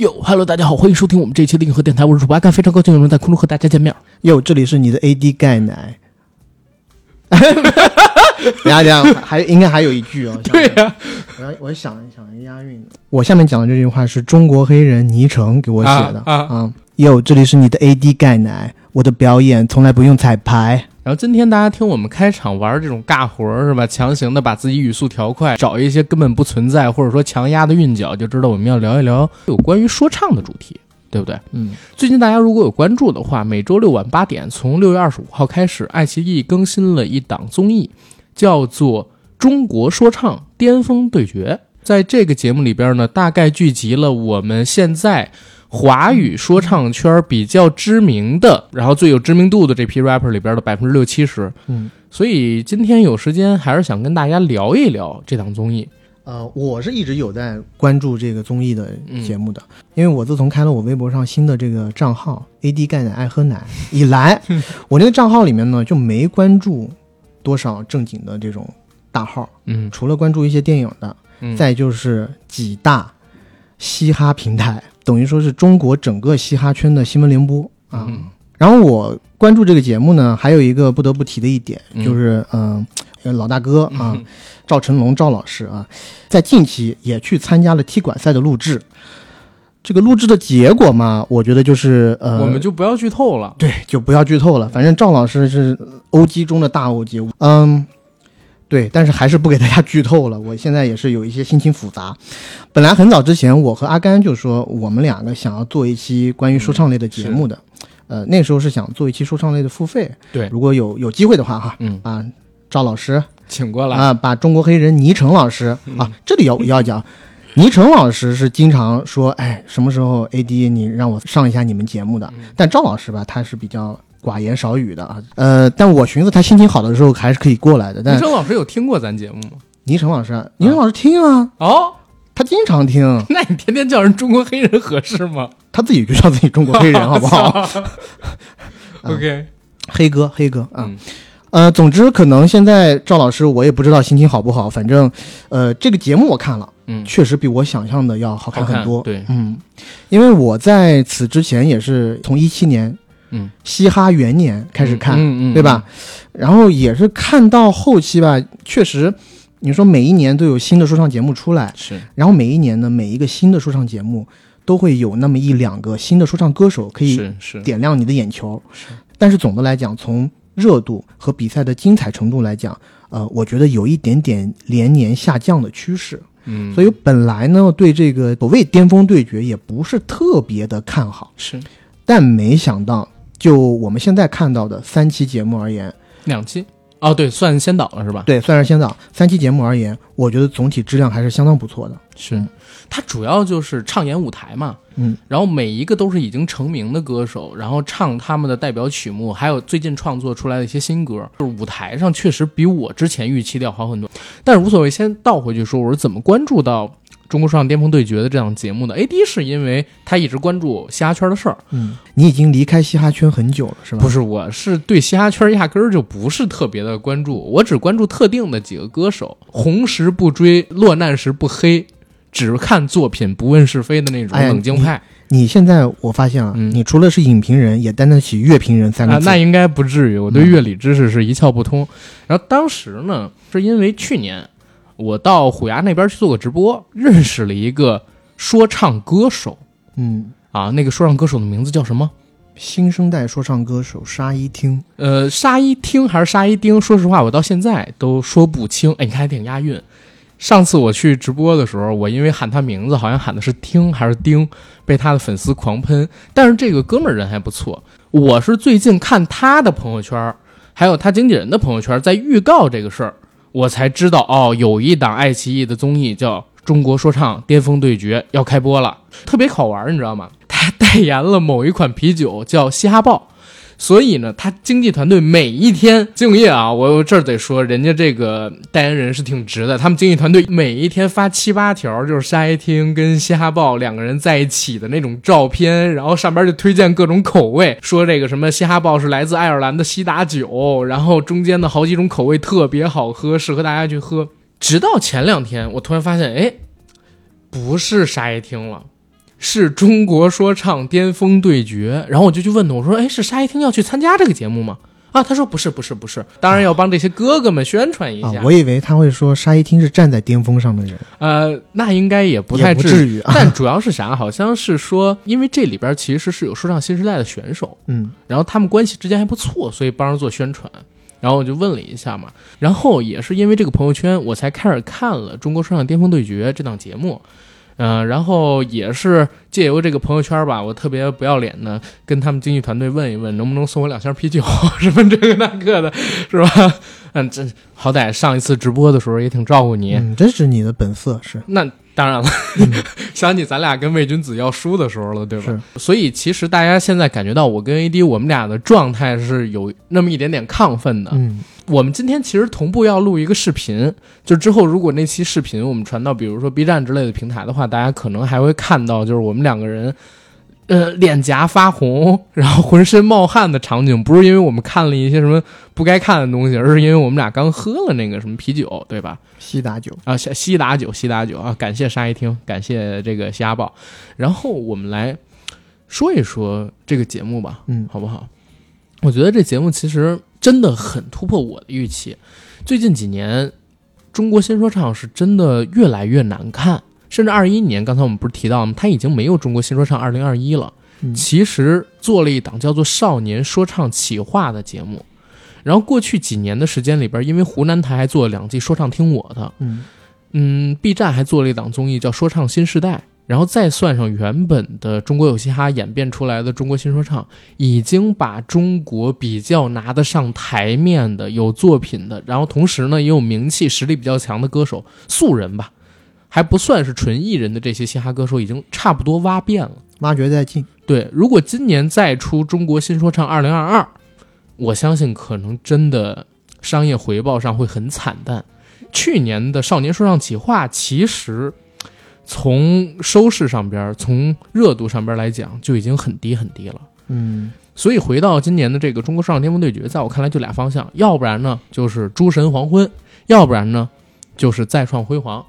哟，Hello，大家好，欢迎收听我们这一期的硬核电台，我是主播阿甘，非常高兴有人在空中和大家见面。哟，这里是你的 AD 钙奶。等下等下，还应该还有一句 哦。对呀、我要我想一想押韵。我下面讲的这句话是中国黑人倪橙给我写的啊啊哟，这里是你的 AD 钙奶，我的表演从来不用彩排。然后今天大家听我们开场玩这种尬活儿是吧？强行的把自己语速调快，找一些根本不存在或者说强压的韵脚，就知道我们要聊一聊有关于说唱的主题，对不对？嗯，最近大家如果有关注的话，每周六晚八点，从六月二十五号开始，爱奇艺更新了一档综艺，叫做《中国说唱巅峰对决》。在这个节目里边呢，大概聚集了我们现在华语说唱圈比较知名的，然后最有知名度的这批 rapper 里边的百分之六七十。嗯，所以今天有时间，还是想跟大家聊一聊这档综艺。呃，我是一直有在关注这个综艺的嗯节目的，因为我自从开了我微博上新的这个账号 AD 钙奶爱喝奶以来，我那个账号里面呢就没关注多少正经的这种大号，嗯除了关注一些电影的，嗯，再就是几大嘻哈平台，等于说是中国整个嘻哈圈的新闻联播啊。嗯然后我关注这个节目呢，还有一个不得不提的一点，嗯就是嗯、呃老大哥 啊，嗯赵成龙赵老师啊，在近期也去参加了踢馆赛的录制。这个录制的结果嘛，我觉得就是呃，我们就不要剧透了。对，就不要剧透了。反正赵老师是 OG 中的大 OG，嗯，对，但是还是不给大家剧透了。我现在也是有一些心情复杂。本来很早之前，我和阿甘就说我们两个想要做一期关于说唱类的节目的，呃，那时候是想做一期说唱类的付费。对如果有有机会的话哈，嗯，啊，赵老师请过来。啊，把中国黑人倪成老师啊，这里要要讲。倪成老师是经常说，哎，什么时候 AD 你让我上一下你们节目的？但赵老师吧，他是比较寡言少语的啊。呃，但我寻思他心情好的时候还是可以过来的。倪但生老师有听过咱节目吗？倪成老师啊，倪成老师听啊，哦，他经常听，那你天天叫人中国黑人合适吗？他自己就叫自己中国黑人，好不好？？OK，黑哥，黑哥啊。嗯呃，总之可能现在赵老师我也不知道心情好不好，反正，呃，这个节目我看了，嗯，确实比我想象的要好看很多。对，嗯，因为我在此之前也是从一七年，嗯，嘻哈元年开始看，嗯嗯，对吧？然后也是看到后期吧，确实，你说每一年都有新的说唱节目出来，是，然后每一年呢，每一个新的说唱节目都会有那么一两个新的说唱歌手可以点亮你的眼球。是。但是总的来讲，从热度和比赛的精彩程度来讲，呃，我觉得有一点点连年下降的趋势。嗯，所以本来呢，对这个所谓巅峰对决也不是特别的看好，是。但没想到，就我们现在看到的三期节目而言，两期。哦，对，算先导了是吧？对，算是先导三期节目而言，我觉得总体质量还是相当不错的。是，它主要就是唱演舞台嘛，嗯，然后每一个都是已经成名的歌手，然后唱他们的代表曲目，还有最近创作出来的一些新歌，就是舞台上确实比我之前预期的要好很多。但是无所谓，先倒回去说，我是怎么关注到中国说唱巅峰对决的这档节目的？AD 是因为他一直关注嘻哈圈的事儿，嗯，你已经离开嘻哈圈很久了，是吧？不是，我是对嘻哈圈压根儿就不是特别的关注，我只关注特定的几个歌手，红时不追，落难时不黑，只看作品不问是非的那种冷静派。你现在我发现啊，嗯你除了是影评人，也担得起乐评人三个啊，字。那应该不至于，我对乐理知识是一窍不通。然后当时呢，是因为去年我到虎牙那边去做个直播，认识了一个说唱歌手嗯，啊，那个说唱歌手的名字叫什么？新生代说唱歌手沙一汀，呃，沙一汀还是沙一丁？说实话，我到现在都说不清。哎，你看还挺押韵。上次我去直播的时候，我因为喊他名字，好像喊的是听还是丁，被他的粉丝狂喷。但是这个哥们儿人还不错。我是最近看他的朋友圈，还有他经纪人的朋友圈，在预告这个事儿，我才知道哦，有一档爱奇艺的综艺叫《中国说唱巅峰对决》要开播了，特别好玩，你知道吗？他代言了某一款啤酒，叫嘻哈豹。所以呢，他经纪团队每一天敬业啊，我这儿得说，人家这个代言人是挺值的。他们经纪团队每一天发七八条，就是沙耶汀跟嘻哈豹两个人在一起的那种照片，然后上边就推荐各种口味，说这个什么嘻哈豹是来自爱尔兰的西打酒，然后中间的好几种口味特别好喝，适合大家去喝。直到前两天，我突然发现，哎，不是沙耶汀了。是中国说唱巅峰对决，然后我就去问他，我说：“哎，是沙一汀要去参加这个节目吗？”啊，他说：“不是，不是，不是，当然要帮这些哥哥们宣传一下。啊，我以为他会说沙一汀是站在巅峰上的人，呃，那应该也不太至至于啊。但主要是啥？好像是说，因为这里边其实是有说唱新时代的选手，嗯然后他们关系之间还不错，所以帮着做宣传。然后我就问了一下嘛，然后也是因为这个朋友圈，我才开始看了《中国说唱巅峰对决》这档节目。嗯、然后也是借由这个朋友圈吧，我特别不要脸的跟他们经纪团队问一问，能不能送我两箱啤酒，什么这个那个的，是吧？嗯，这好歹上一次直播的时候也挺照顾你，嗯，这是你的本色，是那当然了，想起咱俩跟魏君子要输的时候了，对吧？所以其实大家现在感觉到我跟 AD 我们俩的状态是有那么一点点亢奋的。嗯我们今天其实同步要录一个视频，就之后如果那期视频我们传到比如说 B 站之类的平台的话，大家可能还会看到就是我们两个人。呃，脸颊发红，然后浑身冒汗的场景，不是因为我们看了一些什么不该看的东西，而是因为我们俩刚喝了那个什么啤酒，对吧？西打酒，啊，西西打酒，西打酒啊！感谢沙一听，感谢这个虾豹。然后我们来说一说这个节目吧，嗯好不好？我觉得这节目其实真的很突破我的预期。最近几年，中国新说唱是真的越来越难看，甚至二一年，刚才我们不是提到吗？他已经没有中国新说唱二零二一了。嗯其实做了一档叫做《少年说唱企划》的节目。然后过去几年的时间里边，因为湖南台还做了两季《说唱听我的》，嗯嗯，B 站还做了一档综艺叫《说唱新时代》，然后再算上原本的中国有嘻哈演变出来的中国新说唱，已经把中国比较拿得上台面的、有作品的，然后同时呢也有名气、实力比较强的歌手素人吧，还不算是纯艺人的这些嘻哈歌手，已经差不多挖遍了。挖掘殆尽，对，如果今年再出《中国新说唱二零二二》，我相信可能真的商业回报上会很惨淡。去年的《少年说唱企划》其实从收视上边、从热度上边来讲，就已经很低很低了。嗯所以回到今年的这个中国说唱巅峰对决，在我看来就俩方向，要不然呢就是诸神黄昏，要不然呢就是再创辉煌。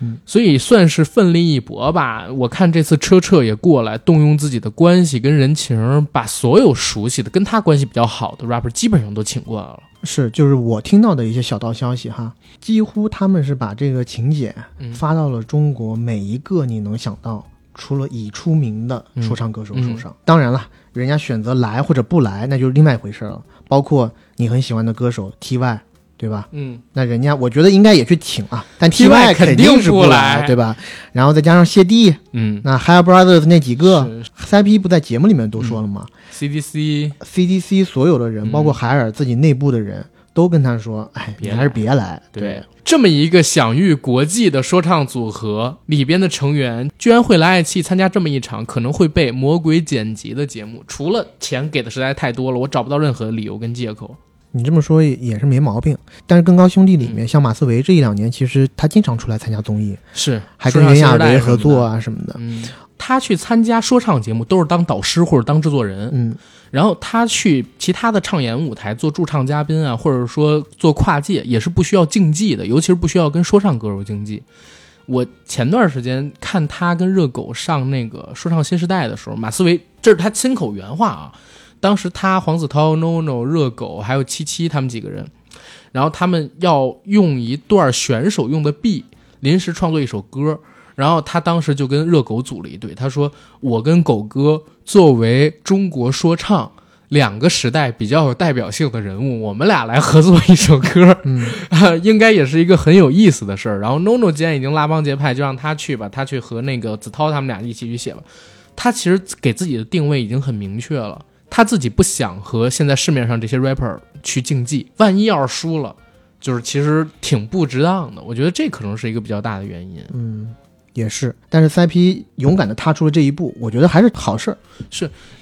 嗯，所以算是奋力一搏吧。我看这次车澈也过来，动用自己的关系跟人情，把所有熟悉的、跟他关系比较好的 rapper 基本上都请过来了。是，就是我听到的一些小道消息哈，几乎他们是把这个请柬嗯发到了中国每一个你能想到除了已出名的说唱歌手嗯手上。当然了，人家选择来或者不来，那就是另外一回事了。包括你很喜欢的歌手 T.Y，对吧？嗯，那人家我觉得应该也去请啊，但 TY T.Y 肯定是不来，对吧？然后再加上谢帝，嗯，那 High Brothers 那几个是 CP 不在节目里面都说了吗？CDC CDC 所有的人，嗯包括海尔自己内部的人都跟他说：“哎，别你还是别来。”对，这么一个享誉国际的说唱组合里边的成员，居然会来爱奇艺参加这么一场可能会被魔鬼剪辑的节目，除了钱给的实在太多了，我找不到任何理由跟借口。你这么说也也是没毛病。但是更高兄弟里面，像马思唯这一两年，其实他经常出来参加综艺，是，还跟袁娅维合作。啊什么的。嗯，他去参加说唱节目都是当导师或者当制作人，嗯然后他去其他的唱演舞台做驻唱嘉宾啊，或者说做跨界，也是不需要竞技的，尤其是不需要跟说唱歌手竞技。我前段时间看他跟热狗上那个说唱新时代的时候，马思唯这是他亲口原话啊。当时他黄子韬、NONO、热狗还有七七他们几个人，然后他们要用一段选手用的 B 临时创作一首歌，然后他当时就跟热狗组了一队，他说：“我跟狗哥作为中国说唱两个时代比较有代表性的人物，我们俩来合作一首歌，嗯，应该也是一个很有意思的事儿。”然后 NONO 既然已经拉帮结派，就让他去吧，他去和那个子韬他们俩一起去写吧。他其实给自己的定位已经很明确了，他自己不想和现在市面上这些 rapper 去竞技，万一要是输了。就是其实挺不值当的，我觉得这可能是一个比较大的原因。嗯，也是。但是 CP 勇敢的踏出了这一步，我觉得还是好事儿。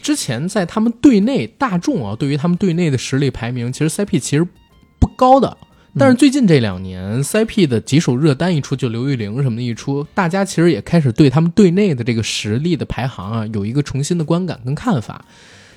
之前在他们队内，大众啊，对于他们队内的实力排名，其实 CP 其实不高的。但是最近这两年、CP 的几首热单一出，就刘玉玲什么的一出，大家其实也开始对他们队内的这个实力的排行啊，有一个重新的观感跟看法。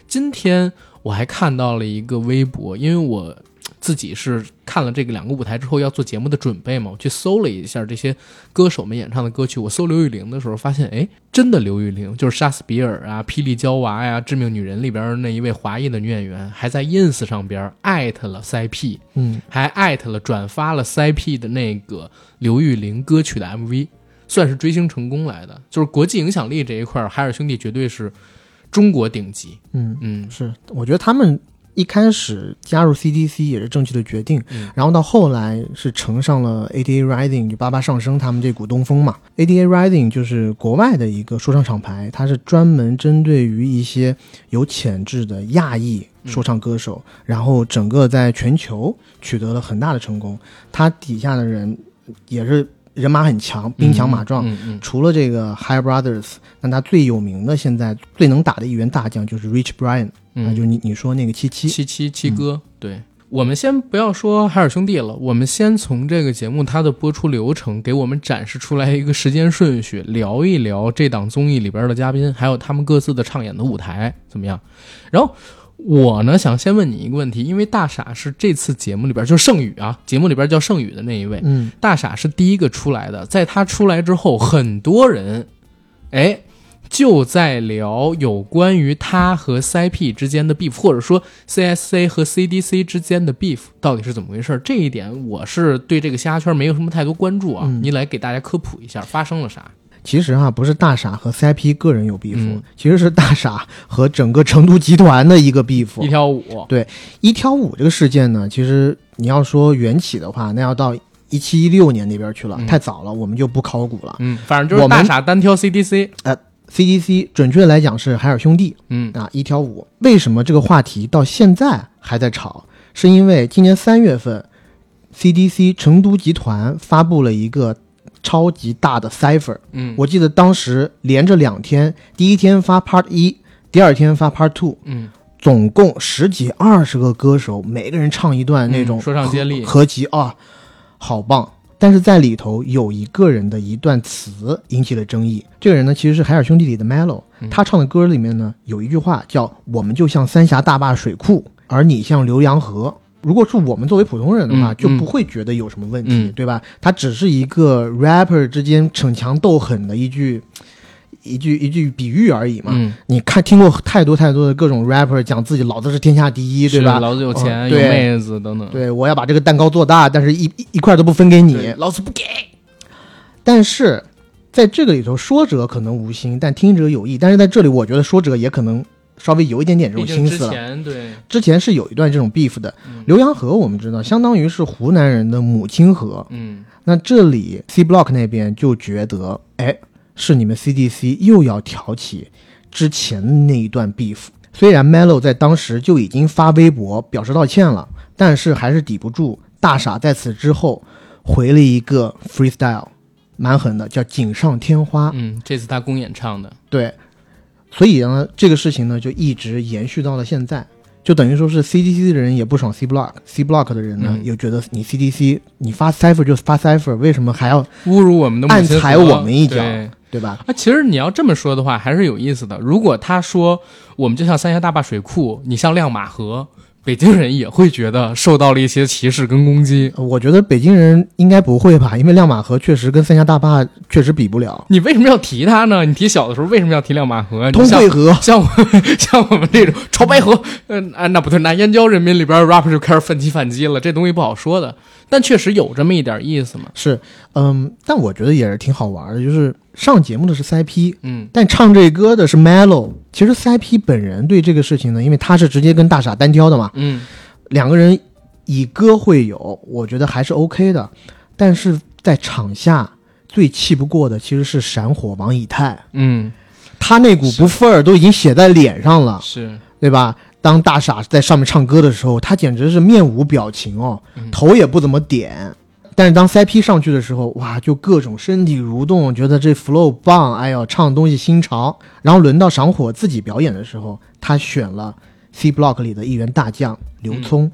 今天我还看到了一个微博，因为我自己是看了这个两个舞台之后要做节目的准备嘛，我去搜了一下这些歌手们演唱的歌曲。我搜刘玉玲的时候发现，哎，真的刘玉玲就是杀死比尔啊、霹雳娇娃呀、致命女人里边那一位华裔的女演员，还在 ins 上边艾特了 CP，嗯，还艾特了转发了 CP 的那个刘玉玲歌曲的 MV，算是追星成功来的。就是国际影响力这一块，海尔兄弟绝对是中国顶级。嗯，嗯是，我觉得他们一开始加入 CDC 也是正确的决定，嗯然后到后来是乘上了 ADA Rising 就八八上升他们这股东风嘛。ADA Rising 就是国外的一个说唱厂牌，它是专门针对于一些有潜质的亚裔说唱歌手，然后整个在全球取得了很大的成功。他底下的人也是人马很强，兵强马壮。嗯嗯除了这个 High Brothers，那他最有名的现在最能打的一员大将就是 Rich Brian，嗯啊，就是你你说那个七七，七七七哥，对。我们先不要说海尔兄弟了，我们先从这个节目它的播出流程给我们展示出来一个时间顺序，聊一聊这档综艺里边的嘉宾，还有他们各自的唱演的舞台怎么样。然后我呢想先问你一个问题，因为大傻是这次节目里边就是盛宇啊，节目里边叫盛宇的那一位，嗯，大傻是第一个出来的，在他出来之后，很多人，哎，就在聊有关于他和 CP 之间的 beef，或者说 CSC 和 CDC 之间的 beef 到底是怎么回事？这一点我是对这个虾圈没有什么太多关注啊，嗯你来给大家科普一下发生了啥？其实哈、不是大傻和 CIP 个人有 beef，、嗯其实是大傻和整个成都集团的一个 beef。一挑五，对一挑五这个事件呢，其实你要说缘起的话，那要到一七一六年那边去了，嗯太早了，我们就不考古了。嗯，反正就是大傻单挑 CDC，呃 CDC 准确来讲是海尔兄弟嗯啊，一挑五。为什么这个话题到现在还在吵？是因为今年三月份，CDC 成都集团发布了一个超级大的 cipher。嗯，我记得当时连着两天，第一天发 Part 一，第二天发 Part Two，嗯总共十几二十个歌手，每个人唱一段那种嗯说唱接力合合集啊，好棒！但是在里头有一个人的一段词引起了争议。这个人呢，其实是海尔兄弟里的 Mellow，嗯他唱的歌里面呢有一句话叫“我们就像三峡大坝水库，而你像浏阳河”。如果是我们作为普通人的话，嗯就不会觉得有什么问题，嗯对吧？它只是一个 rapper 之间逞强斗狠的一句一句一句比喻而已嘛。嗯，你看听过太多太多的各种 rapper 讲自己老子是天下第一，对吧？老子有钱、有妹子等等，对，我要把这个蛋糕做大，但是一一一块都不分给你。老子不给。但是在这个里头，说者可能无心，但听者有意。但是在这里，我觉得说者也可能稍微有一点点这种心思了。前对，之前是有一段这种 beef 的。嗯浏阳河我们知道，相当于是湖南人的母亲河。嗯那这里 C Block 那边就觉得，哎，是你们 CDC 又要挑起之前那一段 beef。虽然 Melo 在当时就已经发微博表示道歉了，但是还是抵不住大傻在此之后回了一个 freestyle，蛮狠的，叫锦上添花。嗯，这次他公演唱的，对，所以呢，这个事情呢就一直延续到了现在，就等于说是 CDC 的人也不爽 C Block，C Block 的人呢、嗯又觉得你 CDC 你发 cipher 就发 cipher，为什么还要侮辱我们的母亲暗踩我们一脚对对吧？啊，其实你要这么说的话，还是有意思的。如果他说我们就像三峡大坝水库，你像亮马河，北京人也会觉得受到了一些歧视跟攻击。呃我觉得北京人应该不会吧，因为亮马河确实跟三峡大坝确实比不了。你为什么要提它呢？你提小的时候为什么要提亮马河？通惠河，像我 像我们这种 潮白河，嗯、啊，那不对，那燕郊人民里边 rap 就开始反击反击了，这东西不好说的，但确实有这么一点意思嘛。是，嗯，但我觉得也是挺好玩的，就是上节目的是 CIP，嗯。但唱这歌的是 Melo。其实 CIP 本人对这个事情呢，因为他是直接跟大傻单挑的嘛，嗯。两个人以歌会友，我觉得还是 OK 的。但是在场下最气不过的其实是闪火王以太，嗯，他那股不忿儿都已经写在脸上了，是，对吧？当大傻在上面唱歌的时候，他简直是面无表情哦嗯，头也不怎么点。但是当 CP 上去的时候，哇，就各种身体蠕动，觉得这 flow 棒，哎呦，唱的东西新潮。然后轮到赏火自己表演的时候，他选了 C Block 里的一员大将刘聪，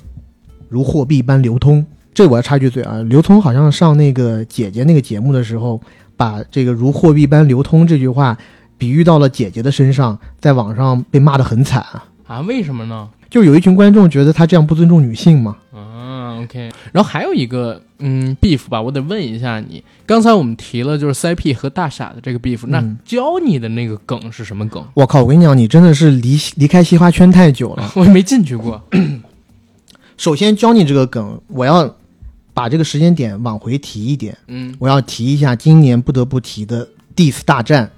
如货币般流通。这我要插一句嘴啊，刘聪好像上那个姐姐那个节目的时候，把这个“如货币般流通”这句话比喻到了姐姐的身上，在网上被骂得很惨啊。啊，为什么呢？就有一群观众觉得他这样不尊重女性嘛。啊，OK，然后还有一个嗯 beef 吧，我得问一下你，刚才我们提了就是 CP 和大傻的这个 beef，那嗯教你的那个梗是什么梗？我靠！我跟你讲，你真的是离离开嘻哈圈太久了。我也没进去过。首先教你这个梗，我要把这个时间点往回提一点，嗯我要提一下今年不得不提的 diss 大战，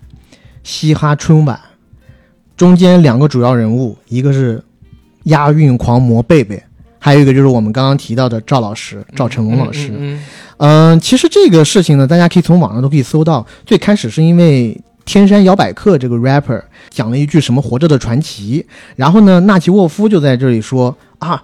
嘻哈春晚，中间两个主要人物，一个是押韵狂魔贝贝，还有一个就是我们刚刚提到的赵老师，赵成龙老师。嗯嗯，其实这个事情呢，大家可以从网上都可以搜到。最开始是因为天山摇摆客这个 rapper 讲了一句什么“活着的传奇”，然后呢，纳奇沃夫就在这里说啊，“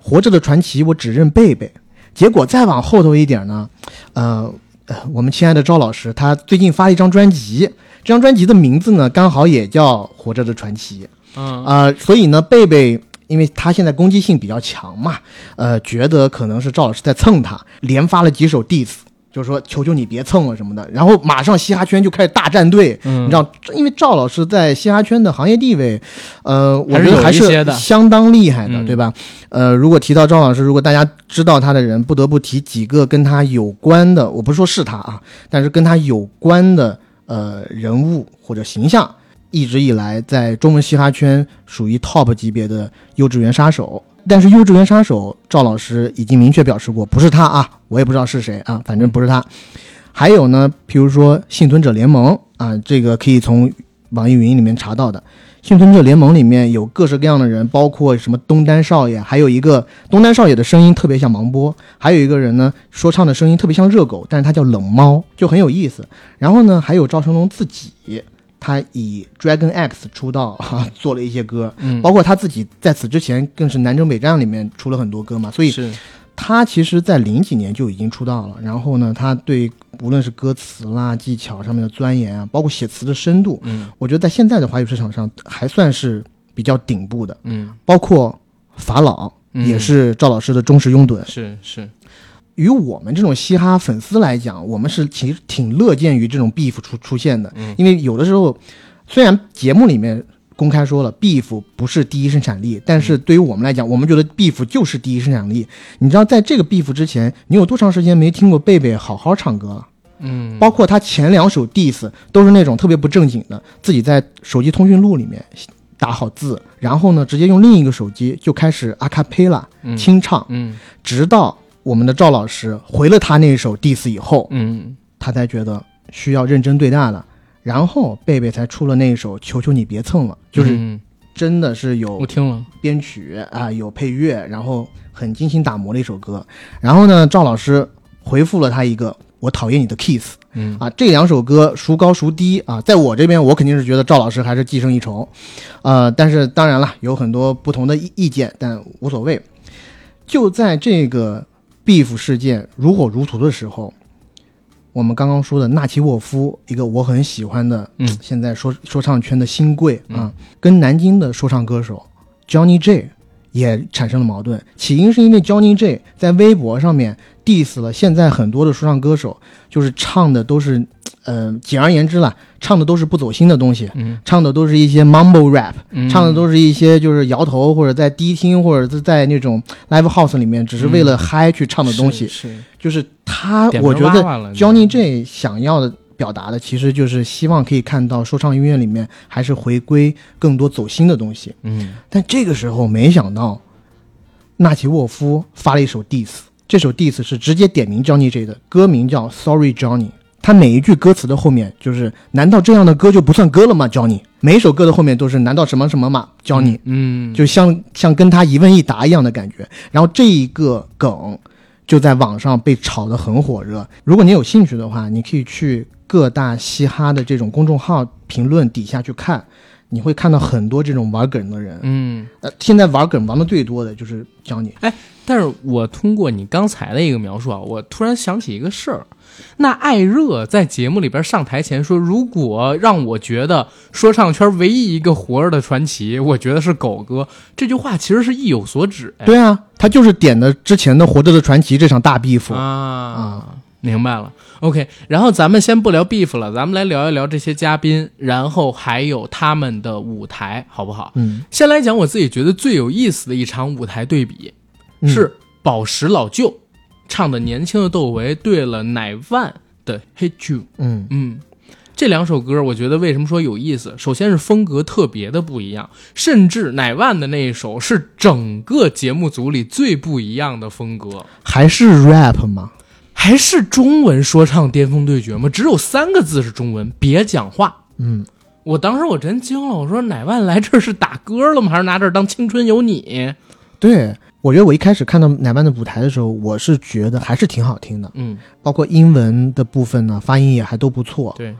活着的传奇，我只认贝贝。”结果再往后头一点呢，呃，呃我们亲爱的赵老师他最近发了一张专辑，这张专辑的名字呢刚好也叫《活着的传奇》。嗯啊，所以呢，贝贝因为他现在攻击性比较强嘛，呃，觉得可能是赵老师在蹭他，连发了几首 diss，就是说求求你别蹭了什么的，然后马上嘻哈圈就开始大战队，嗯你知道，因为赵老师在嘻哈圈的行业地位，呃，我觉得还是相当厉害的，嗯对吧？呃，如果提到赵老师，如果大家知道他的人，不得不提几个跟他有关的，我不是说是他啊，但是跟他有关的呃人物或者形象，一直以来在中文嘻哈圈属于 top 级别的幼稚园杀手。但是幼稚园杀手赵老师已经明确表示过，不是他啊，我也不知道是谁啊，反正不是他。还有呢，譬如说幸存者联盟啊，这个可以从网易云里面查到的。幸存者联盟里面有各式各样的人，包括什么东单少爷，还有一个东单少爷的声音特别像芒波，还有一个人呢说唱的声音特别像热狗，但是他叫冷猫，就很有意思。然后呢，还有赵成龙自己，他以 Dragon X 出道哈、做了一些歌，嗯，包括他自己在此之前更是南征北战里面出了很多歌嘛，所以是他其实在零几年就已经出道了。然后呢，他对无论是歌词啦、技巧上面的钻研啊，包括写词的深度，嗯我觉得在现在的华语市场上还算是比较顶部的。嗯包括法老嗯也是赵老师的忠实拥趸。是是与我们这种嘻哈粉丝来讲，我们是其实挺乐见于这种 beef 出出现的，嗯因为有的时候虽然节目里面公开说了 beef 不是第一生产力，但是对于我们来讲，我们觉得 beef 就是第一生产力。你知道，在这个 beef 之前，你有多长时间没听过贝贝好好唱歌了？嗯。包括他前两首 diss 都是那种特别不正经的，自己在手机通讯录里面打好字，然后呢，直接用另一个手机就开始阿卡贝拉嗯。清唱，嗯。直到我们的赵老师回了他那一首 diss 以后，嗯。他才觉得需要认真对待了，然后贝贝才出了那一首《求求你别蹭了》，就是嗯真的是有我听了编曲啊，有配乐，然后很精心打磨的一首歌。然后呢，赵老师回复了他一个“我讨厌你的 kiss”。嗯啊，这两首歌孰高孰低啊？在我这边，我肯定是觉得赵老师还是寄生一筹，呃，但是当然了，有很多不同的意意见，但无所谓。就在这个 beef 事件如火如荼的时候，我们刚刚说的纳奇沃夫，一个我很喜欢的，嗯现在说说唱圈的新贵啊，跟南京的说唱歌手 Johnny J 也产生了矛盾。起因是因为 Johnny J 在微博上面 diss 了现在很多的说唱歌手，就是唱的都是，呃，简而言之啦，唱的都是不走心的东西，嗯。唱的都是一些 mumble rap，嗯唱的都是一些就是摇头或者在迪厅或者是在那种 live house 里面只是为了嗨去唱的东西，是是。就是他，我觉得 Johnny J 想要的表达的，其实就是希望可以看到说唱音乐里面还是回归更多走心的东西。嗯。但这个时候没想到，纳奇沃夫发了一首 diss，这首 diss 是直接点名 Johnny J 的，歌名叫 Sorry Johnny。他每一句歌词的后面就是，难道这样的歌就不算歌了吗？Johnny，每一首歌的后面都是，难道什么什么吗？Johnny，嗯就像像跟他一问一答一样的感觉。然后这一个梗就在网上被炒得很火热。如果你有兴趣的话，你可以去各大嘻哈的这种公众号评论底下去看，你会看到很多这种玩梗的人。嗯。呃，现在玩梗玩的最多的就是教你，但是我通过你刚才的一个描述啊，我突然想起一个事儿。那艾热在节目里边上台前说，如果让我觉得说唱圈唯一一个活着的传奇，我觉得是狗哥。这句话其实是意有所指。哎对啊，他就是点的之前的《活着的传奇》这场大 beef 啊，明白了。OK，然后咱们先不聊 beef 了，咱们来聊一聊这些嘉宾，然后还有他们的舞台，好不好？嗯，先来讲我自己觉得最有意思的一场舞台对比，嗯是宝石老舅唱的年轻的窦唯对了乃万的 Hate You。嗯嗯，这两首歌我觉得为什么说有意思？首先是风格特别的不一样，甚至乃万的那一首是整个节目组里最不一样的风格。还是 rap 吗？还是中文说唱巅峰对决吗？只有三个字是中文，别讲话。嗯，我当时我真惊了，我说乃万来这儿是打歌了吗？还是拿这儿当青春有你？对，我觉得我一开始看到乃曼的舞台的时候，我是觉得还是挺好听的，嗯，包括英文的部分呢，发音也还都不错。对，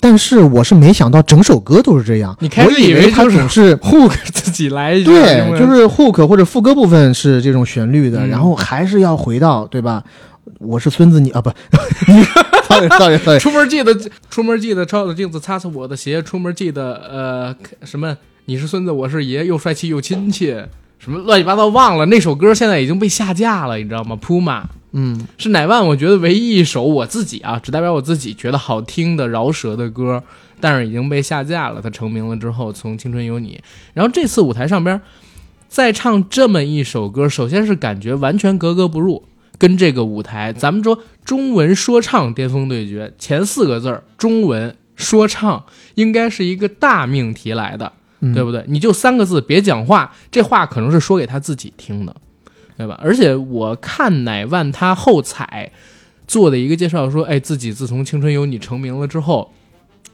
但是我是没想到整首歌都是这样，你开始我以为就是总 是 hook 自己来一句，对，就是 hook 或者副歌部分是这种旋律的，嗯。然后还是要回到对吧？我是孙子你啊不，你 sorry sorry sorry，出门记得 出门记得照照镜子擦擦我的鞋，出门记得呃什么你是孙子我是爷，又帅气又亲切，什么乱七八糟忘了。那首歌现在已经被下架了，你知道吗？Puma 嗯是乃万，我觉得唯一一首我自己啊，只代表我自己觉得好听的饶舌的歌，但是已经被下架了。他成名了之后，从《青春有你》，然后这次舞台上边再唱这么一首歌，首先是感觉完全格格不入，跟这个舞台，咱们说中文说唱巅峰对决前四个字儿中文说唱应该是一个大命题来的，嗯，对不对？你就三个字，别讲话，这话可能是说给他自己听的，对吧？而且我看乃万他后采做的一个介绍说，哎，自己自从《青春有你》成名了之后，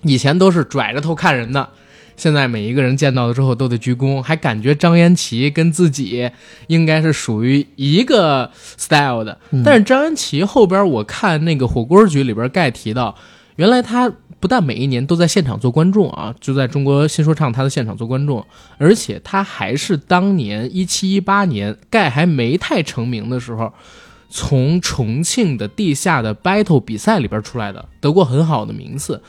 以前都是拽着头看人的，现在每一个人见到了之后都得鞠躬，还感觉张颜齐跟自己应该是属于一个 style 的。嗯但是张颜齐后边我看那个火锅局里边盖提到，原来他不但每一年都在现场做观众啊，就在中国新说唱他的现场做观众，而且他还是当年一七一八年盖还没太成名的时候，从重庆的地下的 battle 比赛里边出来的，得过很好的名次，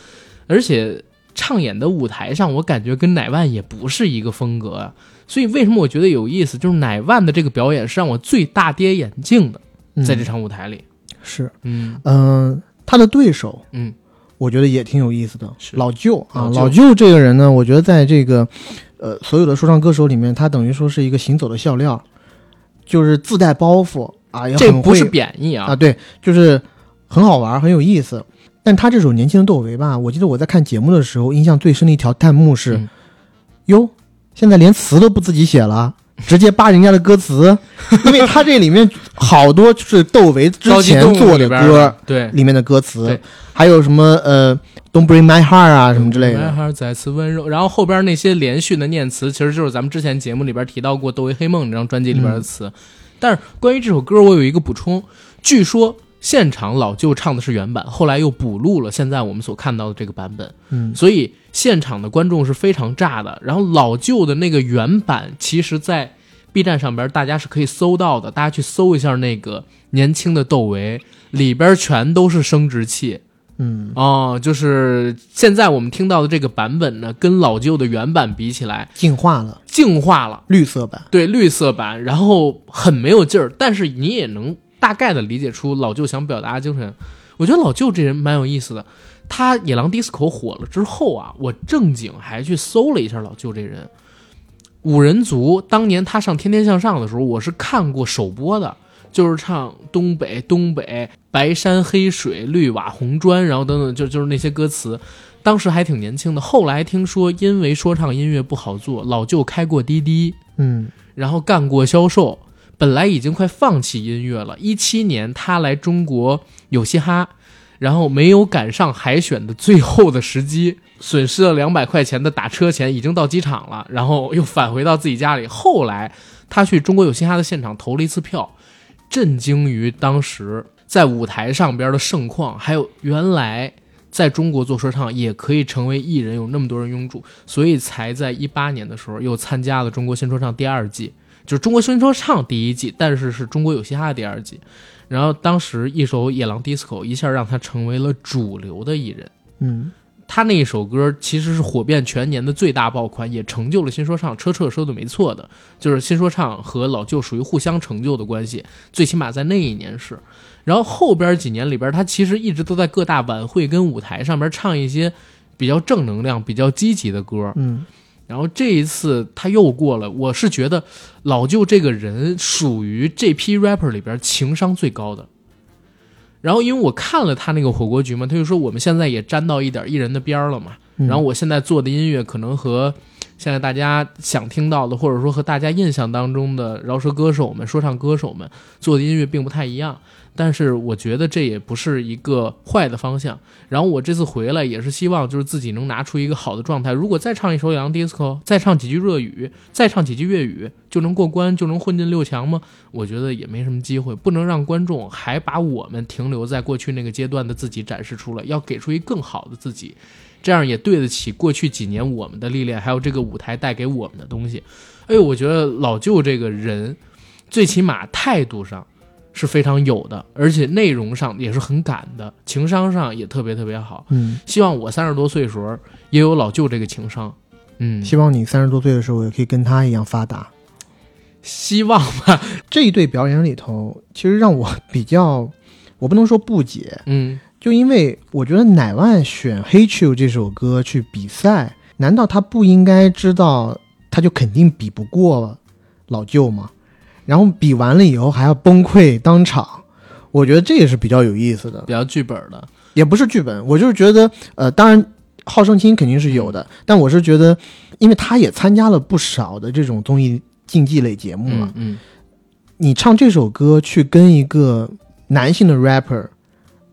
而且唱演的舞台上，我感觉跟乃万也不是一个风格啊。所以为什么我觉得有意思，就是乃万的这个表演是让我最大跌眼镜的，嗯在这场舞台里。是嗯嗯、他的对手嗯，我觉得也挺有意思的，是。老舅啊，老舅。这个人呢，我觉得在这个呃所有的说唱歌手里面，他等于说是一个行走的笑料，就是自带包袱啊，也不是贬义啊，啊，对，就是很好玩，很有意思。但他这首《年轻的窦唯》吧，我记得我在看节目的时候，印象最深的一条弹幕是：嗯。哟，现在连词都不自己写了，直接扒人家的歌词，因为他这里面好多就是窦唯之前做里边歌对。里面的歌词对，还有什么呃，Don't Break My Heart 啊什么之类的。My Heart 再次温柔，然后后边那些连续的念词，其实就是咱们之前节目里边提到过《窦唯黑梦》这张专辑里边的词。但是关于这首歌，我有一个补充，据说现场老舅唱的是原版，后来又补录了现在我们所看到的这个版本，嗯所以现场的观众是非常炸的。然后老舅的那个原版，其实在 B 站上边大家是可以搜到的，大家去搜一下那个年轻的窦唯，里边全都是生殖器。嗯哦，就是现在我们听到的这个版本呢，跟老旧的原版比起来，进化了，净化了，绿色版。对绿色版，然后很没有劲儿，但是你也能大概的理解出老舅想表达的精神。我觉得老舅这人蛮有意思的，他野狼 disco 火了之后啊，我正经还去搜了一下老舅这人。五人族当年他上《天天向上》的时候，我是看过首播的，就是唱东北东北白山黑水绿瓦红砖，然后等等，就就是那些歌词。当时还挺年轻的，后来听说因为说唱音乐不好做，老舅开过滴滴，嗯然后干过销售，本来已经快放弃音乐了。一七年他来中国有嘻哈，然后没有赶上海选的最后的时机，损失了两百块钱的打车钱，已经到机场了，然后又返回到自己家里。后来他去中国有嘻哈的现场投了一次票，震惊于当时在舞台上边的盛况，还有原来。在中国做说唱也可以成为艺人，有那么多人拥住，所以才在一八年的时候又参加了中国新说唱第二季，就是中国新说唱第一季，但是是中国有嘻哈第二季。然后当时一首《野狼 DISCO》一下让他成为了主流的艺人。嗯他那一首歌其实是火遍全年的最大爆款，也成就了新说唱。车澈说的没错的，就是新说唱和老舅属于互相成就的关系，最起码在那一年是。然后后边几年里边，他其实一直都在各大晚会跟舞台上面唱一些比较正能量、比较积极的歌。嗯然后这一次他又过了，我是觉得老舅这个人属于这批 rapper 里边情商最高的。然后因为我看了他那个火锅局嘛，他就说我们现在也沾到一点艺人的边儿了嘛。嗯然后我现在做的音乐可能和现在大家想听到的，或者说和大家印象当中的饶舌歌手们、说唱歌手们做的音乐并不太一样。但是我觉得这也不是一个坏的方向。然后我这次回来也是希望就是自己能拿出一个好的状态。如果再唱一首洋 disco，再唱几句热语，再唱几句粤语，就能过关，就能混进六强吗？我觉得也没什么机会。不能让观众还把我们停留在过去那个阶段的自己展示出来，要给出一更好的自己。这样也对得起过去几年我们的历练，还有这个舞台带给我们的东西。哎，我觉得老舅这个人，最起码态度上是非常有的，而且内容上也是很敢的，情商上也特别特别好。嗯，希望我三十多岁时候也有老舅这个情商。嗯，希望你三十多岁的时候也可以跟他一样发达。希望吧。这一对表演里头，其实让我比较，我不能说不解，嗯，就因为我觉得乃万选《Hate You》这首歌去比赛，难道他不应该知道他就肯定比不过老舅吗？然后比完了以后还要崩溃当场，我觉得这也是比较有意思的，比较剧本的。也不是剧本，我就是觉得，呃，当然好胜心肯定是有的，但我是觉得，因为他也参加了不少的这种综艺竞技类节目嘛，嗯嗯，你唱这首歌去跟一个男性的 rapper，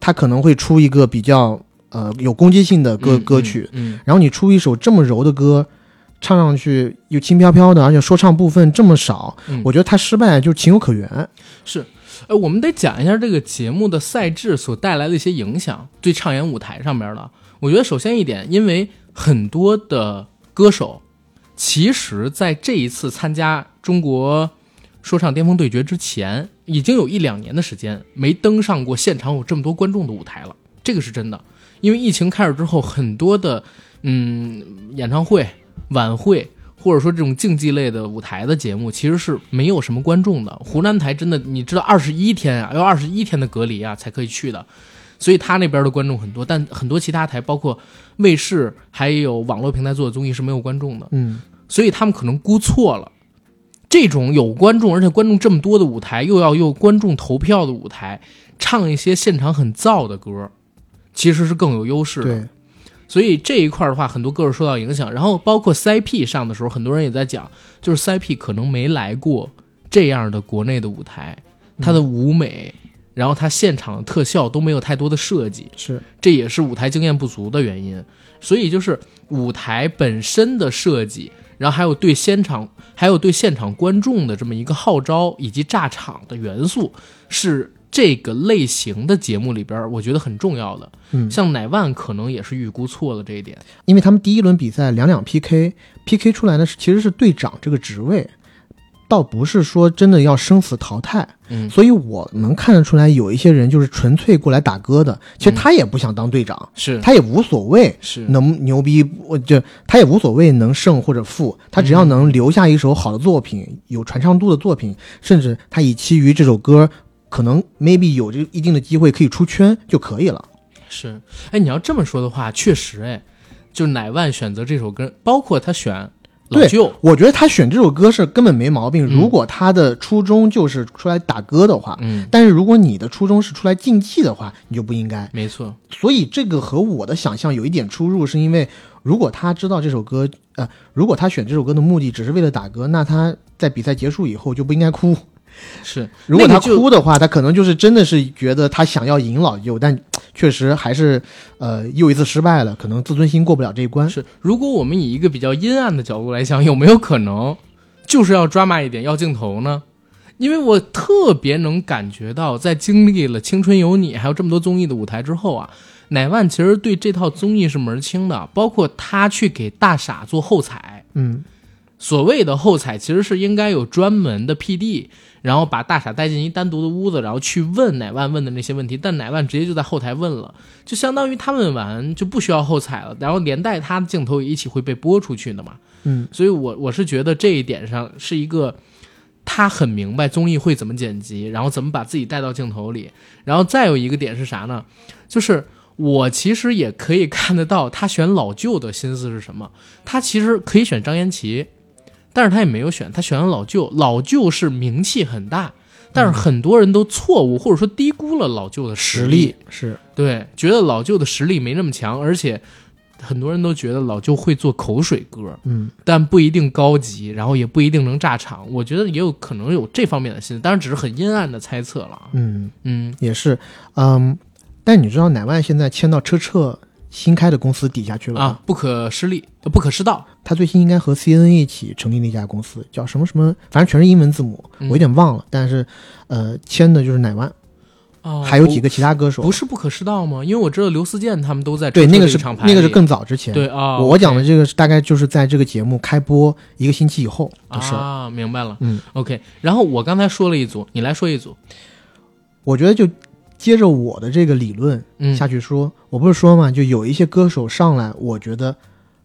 他可能会出一个比较呃有攻击性的歌、嗯歌曲，，嗯，然后你出一首这么柔的歌，唱上去又轻飘飘的，而且说唱部分这么少，嗯我觉得他失败就情有可原。是呃，我们得讲一下这个节目的赛制所带来的一些影响，对唱演舞台上面的。我觉得首先一点，因为很多的歌手，其实在这一次参加中国说唱巅峰对决之前，已经有一两年的时间没登上过现场有这么多观众的舞台了，这个是真的。因为疫情开始之后，很多的嗯演唱会、晚会。或者说这种竞技类的舞台的节目，其实是没有什么观众的。湖南台真的，你知道二十一天啊，要二十一天的隔离啊才可以去的，所以他那边的观众很多，但很多其他台，包括卫视还有网络平台做的综艺是没有观众的，嗯，所以他们可能估错了。这种有观众，而且观众这么多的舞台，又要用观众投票的舞台，唱一些现场很燥的歌，其实是更有优势的。对，所以这一块的话，很多歌手受到影响。然后包括 CP 上的时候，很多人也在讲，就是 CP 可能没来过这样的国内的舞台，它的舞美，然后它现场的特效都没有太多的设计，是这也是舞台经验不足的原因。所以就是舞台本身的设计，然后还有对现场，还有对现场观众的这么一个号召以及炸场的元素，是这个类型的节目里边，我觉得很重要的。嗯像乃万可能也是预估错了这一点。因为他们第一轮比赛两两 PK，PK 出来的是其实是队长这个职位，倒不是说真的要生死淘汰。嗯所以我能看得出来，有一些人就是纯粹过来打歌的，其实他也不想当队长，是他也无所谓是能牛逼，我就他也无所谓能胜或者负，他只要能留下一首好的作品，有传唱度的作品，甚至他以其余这首歌可能 maybe 有这一定的机会可以出圈就可以了。是，哎，你要这么说的话，确实，哎，就乃万选择这首歌，包括他选老对舅，我觉得他选这首歌是根本没毛病。嗯如果他的初衷就是出来打歌的话，嗯，但是如果你的初衷是出来竞技的话，你就不应该。没错，所以这个和我的想象有一点出入，是因为如果他知道这首歌，呃，如果他选这首歌的目的只是为了打歌，那他在比赛结束以后就不应该哭。是。如果他哭的话，他可能就是真的是觉得他想要赢老舅，但确实还是呃又一次失败了，可能自尊心过不了这一关。是，如果我们以一个比较阴暗的角度来想，有没有可能就是要 drama 一点，要镜头呢？因为我特别能感觉到，在经历了《青春有你》还有这么多综艺的舞台之后啊，乃万其实对这套综艺是门儿清的，包括他去给大傻做后采。嗯，所谓的后采，其实是应该有专门的 PD，然后把大傻带进一单独的屋子，然后去问乃万问的那些问题，但乃万直接就在后台问了，就相当于他问完就不需要后采了，然后连带他的镜头也一起会被播出去的嘛。嗯，所以我我是觉得这一点上是一个他很明白综艺会怎么剪辑，然后怎么把自己带到镜头里，然后再有一个点是啥呢？就是我其实也可以看得到他选老舅的心思是什么。他其实可以选张延齐，但是他也没有选，他选了老舅。老舅是名气很大，但是很多人都错误或者说低估了老舅的实实力是对，觉得老舅的实力没那么强，而且很多人都觉得老舅会做口水歌，嗯但不一定高级，然后也不一定能炸场。我觉得也有可能有这方面的心思，当然只是很阴暗的猜测了啊。嗯嗯，也是，嗯，但你知道乃万现在签到车澈新开的公司底下去了？啊，不可失利，呃不可失道。他最新应该和 CNN 一起成立了一家公司，叫什么什么，反正全是英文字母，嗯我有点忘了。但是，呃，签的就是乃万，哦，还有几个其他歌手。不是不可失道吗？因为我知道刘思健他们都在对，车那个是厂牌那个是更早之前。对啊。我讲的这个是大概就是在这个节目开播一个星期以后的事儿。啊，明白了。嗯，OK，然后我刚才说了一组，你来说一组。我觉得就接着我的这个理论嗯，下去说，我不是说嘛，就有一些歌手上来，我觉得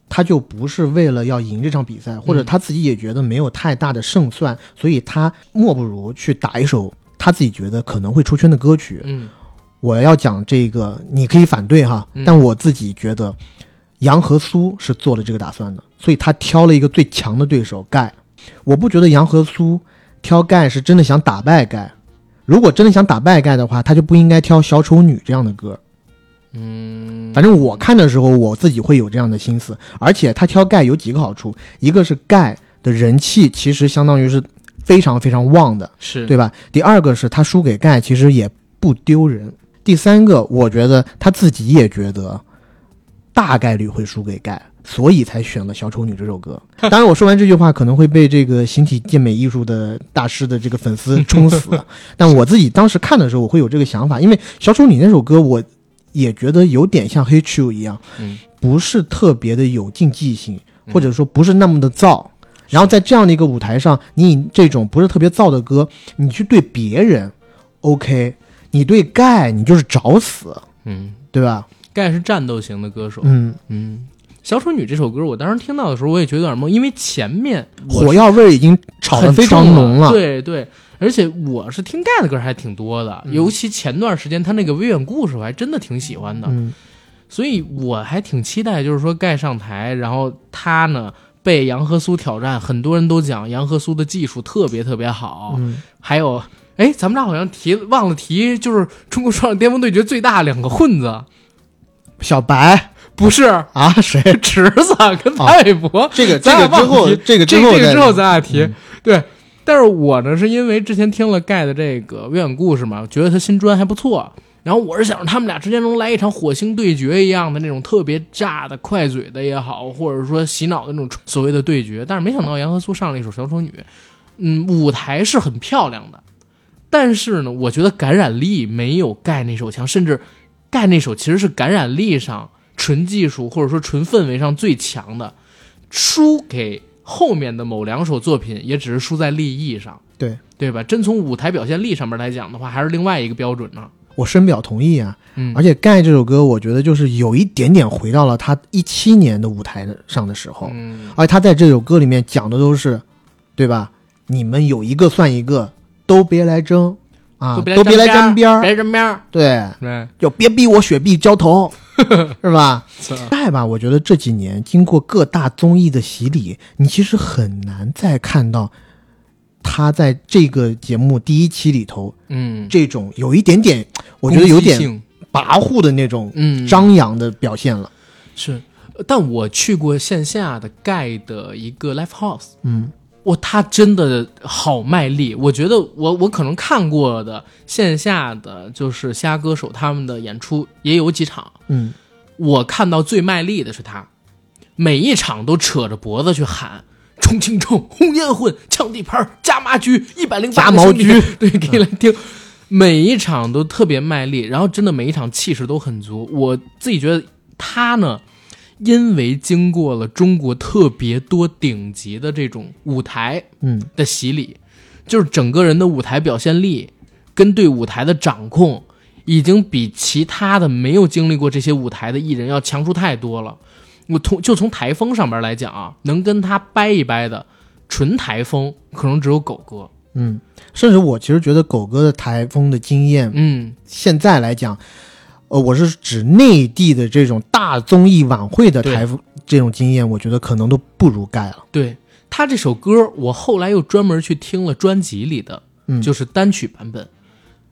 他就不是为了要赢这场比赛，或者他自己也觉得没有太大的胜算，所以他莫不如去打一首他自己觉得可能会出圈的歌曲。嗯我要讲这个，你可以反对哈，嗯但我自己觉得杨和苏是做了这个打算的，所以他挑了一个最强的对手盖。我不觉得杨和苏挑盖是真的想打败盖，如果真的想打败盖的话，他就不应该挑小丑女这样的歌。嗯，反正我看的时候，我自己会有这样的心思。而且他挑盖有几个好处，一个是盖的人气其实相当于是非常非常旺的，是对吧？第二个是他输给盖其实也不丢人。第三个，我觉得他自己也觉得大概率会输给盖，所以才选了《小丑女》这首歌。当然，我说完这句话可能会被这个形体健美艺术的大师的这个粉丝 冲死，但我自己当时看的时候，我会有这个想法，因为《小丑女》那首歌，我也觉得有点像《黑 Chill》一样，嗯不是特别的有竞技性，嗯或者说不是那么的燥。然后在这样的一个舞台上，你以这种不是特别燥的歌，你去对别人，OK，你对盖你就是找死，嗯，对吧？盖是战斗型的歌手。嗯，嗯，小丑女这首歌，我当时听到的时候，我也觉得有点懵，因为前面火药味已经炒得非常浓了。对对，而且我是听盖的歌还挺多的，嗯。尤其前段时间他那个微远故事，我还真的挺喜欢的，嗯，所以我还挺期待，就是说盖上台，然后他呢被杨和苏挑战，很多人都讲杨和苏的技术特别特别好，嗯。还有。哎，咱们俩好像提忘了提，就是中国说唱巅峰对决最大两个混子，小白不是啊，谁？池子跟潘玮柏，这个这咱俩个之后这个这之后这个之后咱俩提。嗯对，但是我呢是因为之前听了盖的这个微远故事嘛，觉得他新专还不错。然后我是想着他们俩之间能来一场火星对决一样的那种特别炸的快嘴的也好，或者说洗脑的那种所谓的对决，但是没想到杨和苏上了一首《小丑女》，嗯，舞台是很漂亮的，但是呢，我觉得感染力没有盖那首强，甚至盖那首其实是感染力上、纯技术或者说纯氛围上最强的，输给后面的某两首作品，也只是输在立意上，对。对吧？真从舞台表现力上面来讲的话，还是另外一个标准呢。我深表同意啊。嗯。而且《盖》这首歌，我觉得就是有一点点回到了他一七年的舞台上的时候，嗯，而且他在这首歌里面讲的都是，对吧？你们有一个算一个，都别来争啊，都别来沾边儿，别沾边儿，对，对，就别逼我雪碧浇头，是吧？盖吧，我觉得这几年经过各大综艺的洗礼，你其实很难再看到他在这个节目第一期里头嗯，这种有一点点，我觉得有点跋扈的那种嗯。张扬的表现了。是，但我去过线下的盖的一个 live house，嗯哇，他真的好卖力。我觉得我我可能看过的线下的就是虾歌手他们的演出也有几场，嗯，我看到最卖力的是他，每一场都扯着脖子去喊。重庆冲，红烟混，抢地盘，加麻驹，一百零八加毛驹，对，给你来听，每一场都特别卖力，然后真的每一场气势都很足。我自己觉得他呢，因为经过了中国特别多顶级的这种舞台嗯的洗礼，就是整个人的舞台表现力跟对舞台的掌控，已经比其他的没有经历过这些舞台的艺人要强出太多了。我从就从台风上边来讲啊，能跟他掰一掰的纯台风，可能只有狗哥。嗯，甚至我其实觉得狗哥的台风的经验，嗯现在来讲，呃，我是指内地的这种大综艺晚会的台风这种经验，我觉得可能都不如盖了。对他这首歌，我后来又专门去听了专辑里的，嗯就是单曲版本，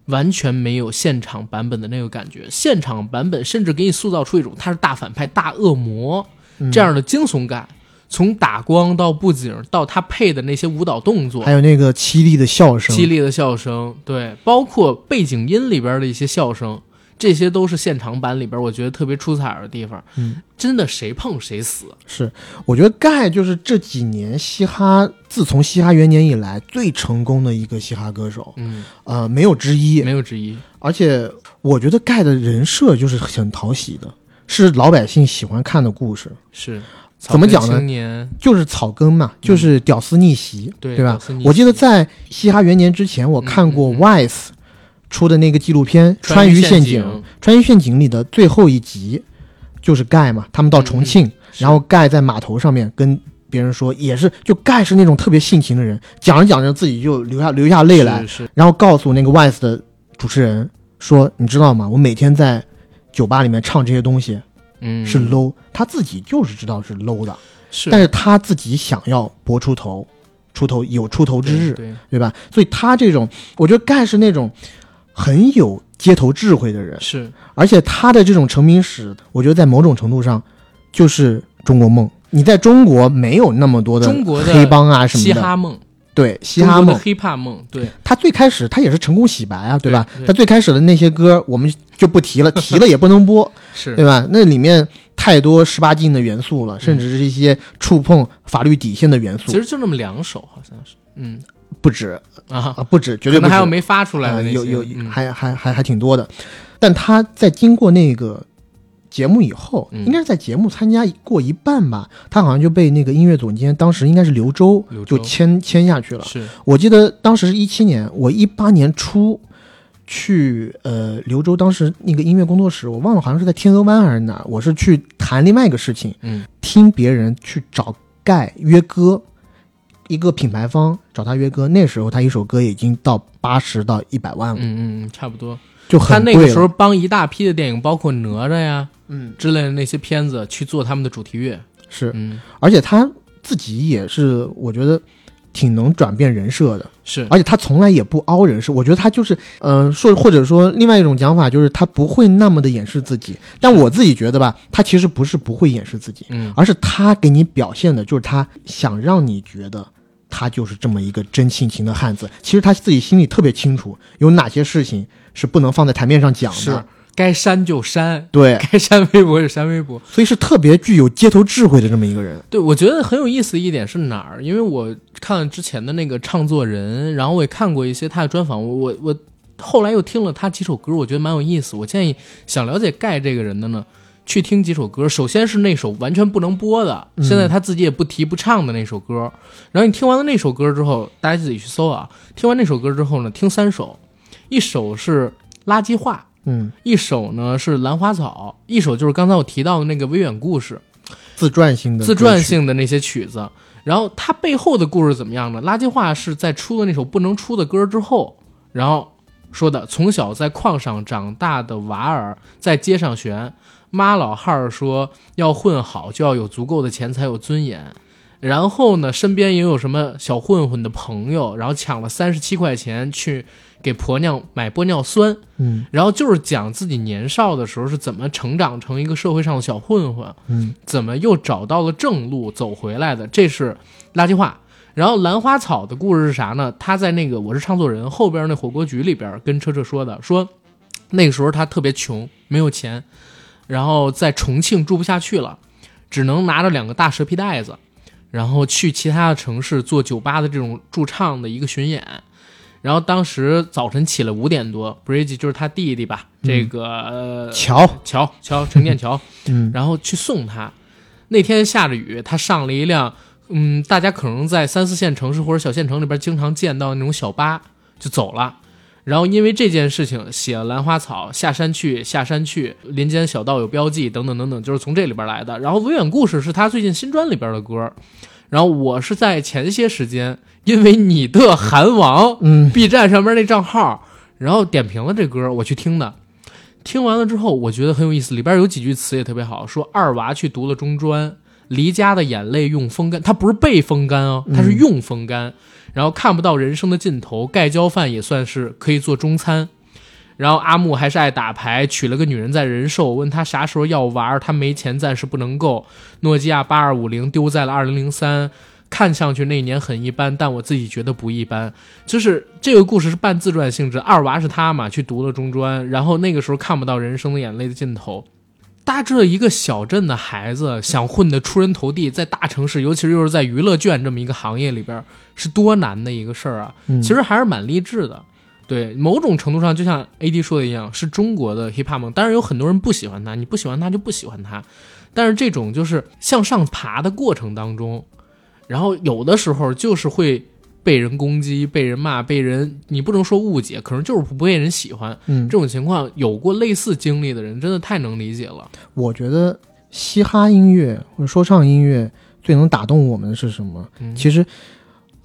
完全没有现场版本的那个感觉。现场版本甚至给你塑造出一种他是大反派、大恶魔嗯这样的惊悚感，从打光到布景到他配的那些舞蹈动作还，有那个凄厉的笑声，凄厉的笑声，对，包括背景音里边的一些笑声。这些都是现场版里边我觉得特别出彩的地方，嗯，真的谁碰谁死，是，我觉得盖就是这几年嘻哈，自从嘻哈元年以来最成功的一个嘻哈歌手，嗯，呃，没有之一。没有之一，而且我觉得盖的人设就是很讨喜的，是老百姓喜欢看的故事，是。怎么讲呢就是草根嘛，就是屌丝逆袭，嗯对对吧我记得在嘻哈元年之前，我看过嗯嗯嗯。Vice 出的那个纪录片《川渝渝陷阱》，川渝陷阱里的最后一集就是盖嘛，他们到重庆，嗯然后盖在码头上面跟别人说，也是就盖是那种特别性情的人，讲着讲着自己就流下流下泪来，是是。然后告诉那个 Wise 的主持人说，你知道吗？我每天在酒吧里面唱这些东西嗯。是 low，、他自己就是知道是 low 的，是，但是他自己想要搏出头，出头有出头之日，对对。对吧？所以他这种，我觉得盖是那种很有街头智慧的人，是。而且他的这种成名史，我觉得在某种程度上就是中国梦。你在中国没有那么多的中国的黑帮啊什么的，嘻哈梦，对嘻哈梦，hiphop 梦，对。他最开始他也是成功洗白啊，对吧？对对。他最开始的那些歌我们就不提了，提了也不能播，是。对吧？那里面太多十八禁的元素了，甚至是一些触碰法律底线的元素，其实就那么两首，好像是，嗯不止啊，啊，不止，绝对不止。能还有没发出来的呃，有有嗯。还还还还挺多的，但他在经过那个节目以后，嗯。应该是在节目参加过一半吧，他好像就被那个音乐总监，当时应该是刘洲刘洲就签签下去了。是。我记得当时是一七年，我一八年初去呃刘洲，当时那个音乐工作室，我忘了好像是在天鹅湾还是哪儿，我是去谈另外一个事情，嗯。听别人去找盖约歌，一个品牌方找他约歌，那时候他一首歌已经到八十到一百万了，嗯嗯嗯，差不多。就他很。那个时候帮一大批的电影，包括哪吒呀嗯，之类的那些片子去做他们的主题乐，是，嗯而且他自己也是，我觉得挺能转变人设的，是而且他从来也不凹人设。我觉得他就是，嗯、说或者说另外一种讲法就是他不会那么的掩饰自己。但我自己觉得吧，他其实不是不会掩饰自己，嗯而是他给你表现的就是他想让你觉得。他就是这么一个真性情的汉子，其实他自己心里特别清楚，有哪些事情是不能放在台面上讲的。是该删就删，对，该删微博就删微博。所以是特别具有街头智慧的这么一个人。对，我觉得很有意思的一点是哪儿？因为我看了之前的那个唱作人，然后我也看过一些他的专访，我我我后来又听了他几首歌，我觉得蛮有意思。我建议想了解盖这个人的呢，去听几首歌。首先是那首完全不能播的，嗯现在他自己也不提不唱的那首歌。然后你听完了那首歌之后，大家自己去搜啊。听完那首歌之后呢，听三首，一首是垃圾话，嗯，一首呢是兰花草，一首就是刚才我提到的那个微远故事。自传性的自传性的那些曲子，然后它背后的故事怎么样呢？垃圾话是在出了那首不能出的歌之后，然后说的从小在矿上长大的娃儿在街上旋，妈老汉儿说要混好就要有足够的钱才有尊严。然后呢，身边也有什么小混混的朋友，然后抢了三十七块钱去给婆娘买玻尿酸，嗯然后就是讲自己年少的时候是怎么成长成一个社会上的小混混，嗯怎么又找到了正路走回来的？这是垃圾话。然后兰花草的故事是啥呢？他在那个《我是唱作人》后边那火锅局里边跟车车说的，说那个时候他特别穷，没有钱，然后在重庆住不下去了，只能拿着两个大蛇皮袋子，然后去其他的城市做酒吧的这种驻唱的一个巡演。然后当时早晨起来五点多，Bridge 就是他弟弟吧，这个、呃乔，乔乔陈建乔，嗯然后去送他。那天下着雨，他上了一辆，嗯，大家可能在三四线城市或者小县城里边经常见到那种小巴，就走了。然后因为这件事情写了《兰花草》，下山去，下山去，林间小道有标记，等等等等，就是从这里边来的。然后《维远故事》是他最近新专里边的歌。然后我是在前些时间，因为你的韩王，嗯 B 站上面那账号，然后点评了这歌，我去听的。听完了之后，我觉得很有意思，里边有几句词也特别好，说二娃去读了中专，离家的眼泪用风干，他不是被风干哦，他是用风干，然后看不到人生的尽头，盖浇饭也算是可以做中餐。然后阿木还是爱打牌，娶了个女人在人寿，问他啥时候要玩，他没钱，暂时不能够。诺基亚八二五零丢在了二零零三，看上去那年很一般，但我自己觉得不一般。就是这个故事是半自传性质，二娃是他嘛，去读了中专，然后那个时候看不到人生的眼泪的尽头。大致一个小镇的孩子想混得出人头地，在大城市，尤其是又是在娱乐圈这么一个行业里边，是多难的一个事儿啊！其实还是蛮励志的。对，某种程度上，就像 A D 说的一样，是中国的 hiphop 梦。当然有很多人不喜欢他，你不喜欢他就不喜欢他。但是这种就是向上爬的过程当中，然后有的时候就是会被人攻击、被人骂、被人你不能说误解，可能就是不被人喜欢。嗯，这种情况有过类似经历的人，真的太能理解了。我觉得嘻哈音乐或者说唱音乐最能打动我们的是什么？其实。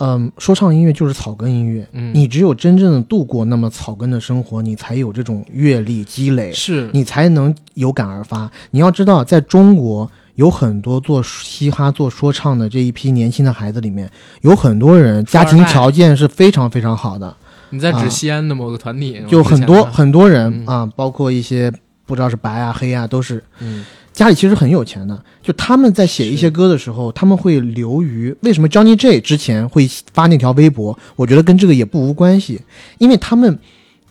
嗯，说唱音乐就是草根音乐。嗯，你只有真正的度过那么草根的生活，你才有这种阅历积累，是你才能有感而发。你要知道，在中国有很多做嘻哈、做说唱的这一批年轻的孩子里面，有很多人家庭条件是非常非常好的。你在指西安的某个团体？就很多很多人啊，包括一些不知道是白啊黑啊，都是。嗯。家里其实很有钱的，就他们在写一些歌的时候，他们会流于为什么 Johnny J 之前会发那条微博？我觉得跟这个也不无关系，因为他们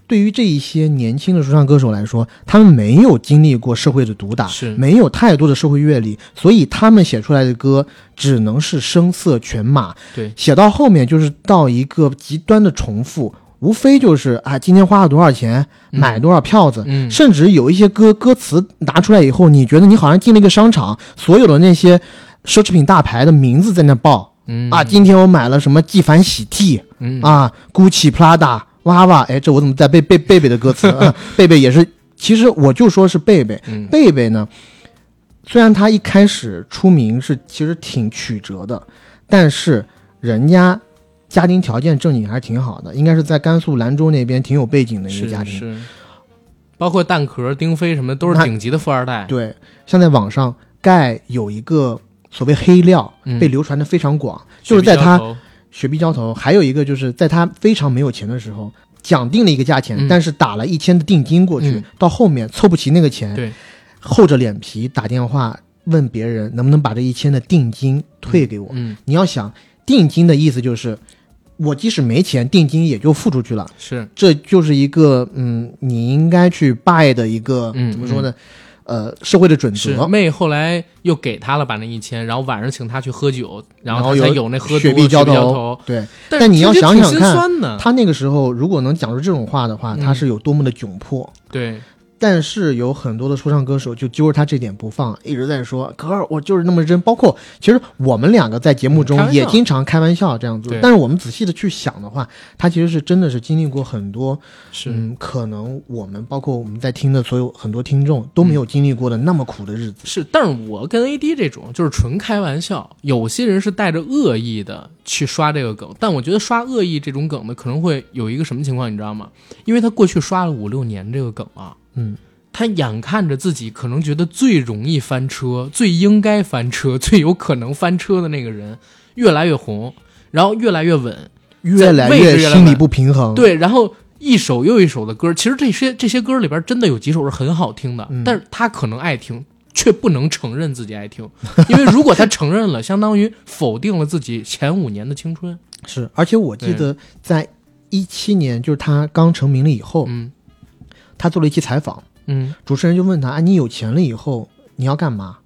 对于这一些年轻的说唱歌手来说，他们没有经历过社会的毒打，是没有太多的社会阅历，所以他们写出来的歌只能是声色犬马，对，写到后面就是到一个极端的重复。无非就是啊，今天花了多少钱买多少票子，甚至有一些歌歌词拿出来以后，你觉得你好像进了一个商场，所有的那些奢侈品大牌的名字在那报，啊，今天我买了什么纪梵希 T，啊，GUCCI、Prada、哇哇，哎，这我怎么在背背贝贝的歌词？啊？贝贝也是，其实我就说是贝贝，贝贝呢，虽然他一开始出名是其实挺曲折的，但是人家。家庭条件正经还是挺好的，应该是在甘肃兰州那边挺有背景的一个家庭。是，包括蛋壳、丁飞什么都是顶级的富二代。对，像在网上盖有一个所谓黑料被流传的非常广，就是在他雪碧浇头，还有一个就是在他非常没有钱的时候，讲定了一个价钱，但是打了一千的定金过去，到后面凑不齐那个钱，对，厚着脸皮打电话问别人能不能把这一千的定金退给我。嗯，你要想定金的意思就是。我即使没钱，定金也就付出去了。是，这就是一个嗯，你应该去拜的一个嗯怎么说呢？呃，社会的准则。妹后来又给他了把那一千，然后晚上请他去喝酒，然后才有那喝雪碧浇头。对，但你要想想看，他那个时候如果能讲出这种话的话，他是有多么的窘迫。对。但是有很多的说唱歌手就揪着他这点不放，一直在说：“可儿，我就是那么真。”包括其实我们两个在节目中也经常开玩笑这样子。但是我们仔细的去想的话，他其实是真的是经历过很多，嗯，可能我们包括我们在听的所有很多听众都没有经历过的那么苦的日子。是，但是我跟 AD 这种就是纯开玩笑，有些人是带着恶意的去刷这个梗，但我觉得刷恶意这种梗的可能会有一个什么情况，你知道吗？因为他过去刷了五六年这个梗啊。嗯，他眼看着自己可能觉得最容易翻车、最应该翻车、最有可能翻车的那个人，越来越红，然后越来越稳，越来越心理不平衡。对，然后一首又一首的歌，其实这些这些歌里边真的有几首是很好听的，但是他可能爱听，却不能承认自己爱听，因为如果他承认了，相当于否定了自己前五年的青春。是，而且我记得在一七年，就是他刚成名了以后，嗯。他做了一期采访，嗯，主持人就问他：“啊，你有钱了以后你要干嘛？”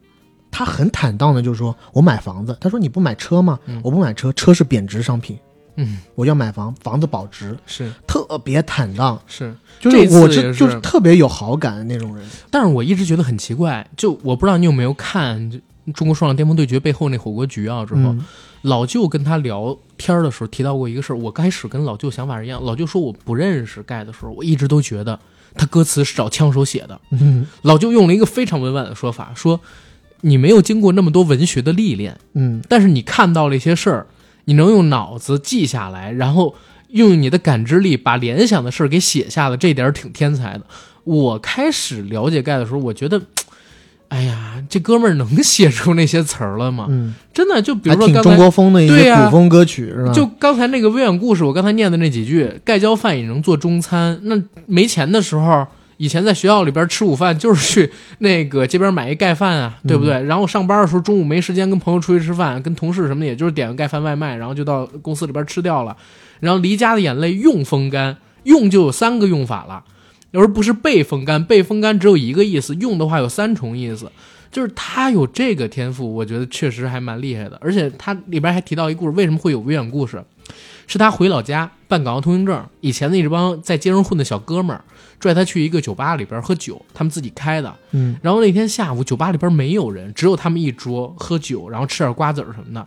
他很坦荡的就说：“我买房子。”他说：“你不买车吗？”“我不买车，车是贬值商品。”“嗯，我要买房，房子保值。”是特别坦荡，是就是我是就是特别有好感的那种人。但是我一直觉得很奇怪，就我不知道你有没有看《中国说唱巅峰对决》背后那火锅局啊？之后老舅跟他聊天的时候提到过一个事儿，我开始跟老舅想法是一样。老舅说我不认识盖的时候，我一直都觉得。他歌词是找枪手写的，老舅用了一个非常委婉的说法，说你没有经过那么多文学的历练，嗯，但是你看到了一些事儿，你能用脑子记下来，然后用你的感知力把联想的事儿给写下了，这点挺天才的。我开始了解盖的时候，我觉得，哎呀，这哥们儿能写出那些词儿了吗？嗯，真的，就比如说刚才中国风的一些古风歌曲是吧？就刚才那个微远故事，我刚才念的那几句，盖浇饭也能做中餐。那没钱的时候，以前在学校里边吃午饭，就是去那个街边买一盖饭啊，对不对？然后上班的时候，中午没时间跟朋友出去吃饭，跟同事什么的，也就是点个盖饭外卖，然后就到公司里边吃掉了。然后离家的眼泪用风干，用就有三个用法了，而不是被风干。被风干只有一个意思，用的话有三重意思。就是他有这个天赋，我觉得确实还蛮厉害的。而且他里边还提到一故事，为什么会有微远故事？是他回老家办港澳通行证，以前的一帮在街上混的小哥们儿拽他去一个酒吧里边喝酒，他们自己开的。嗯，然后那天下午酒吧里边没有人，只有他们一桌喝酒，然后吃点瓜子儿什么的，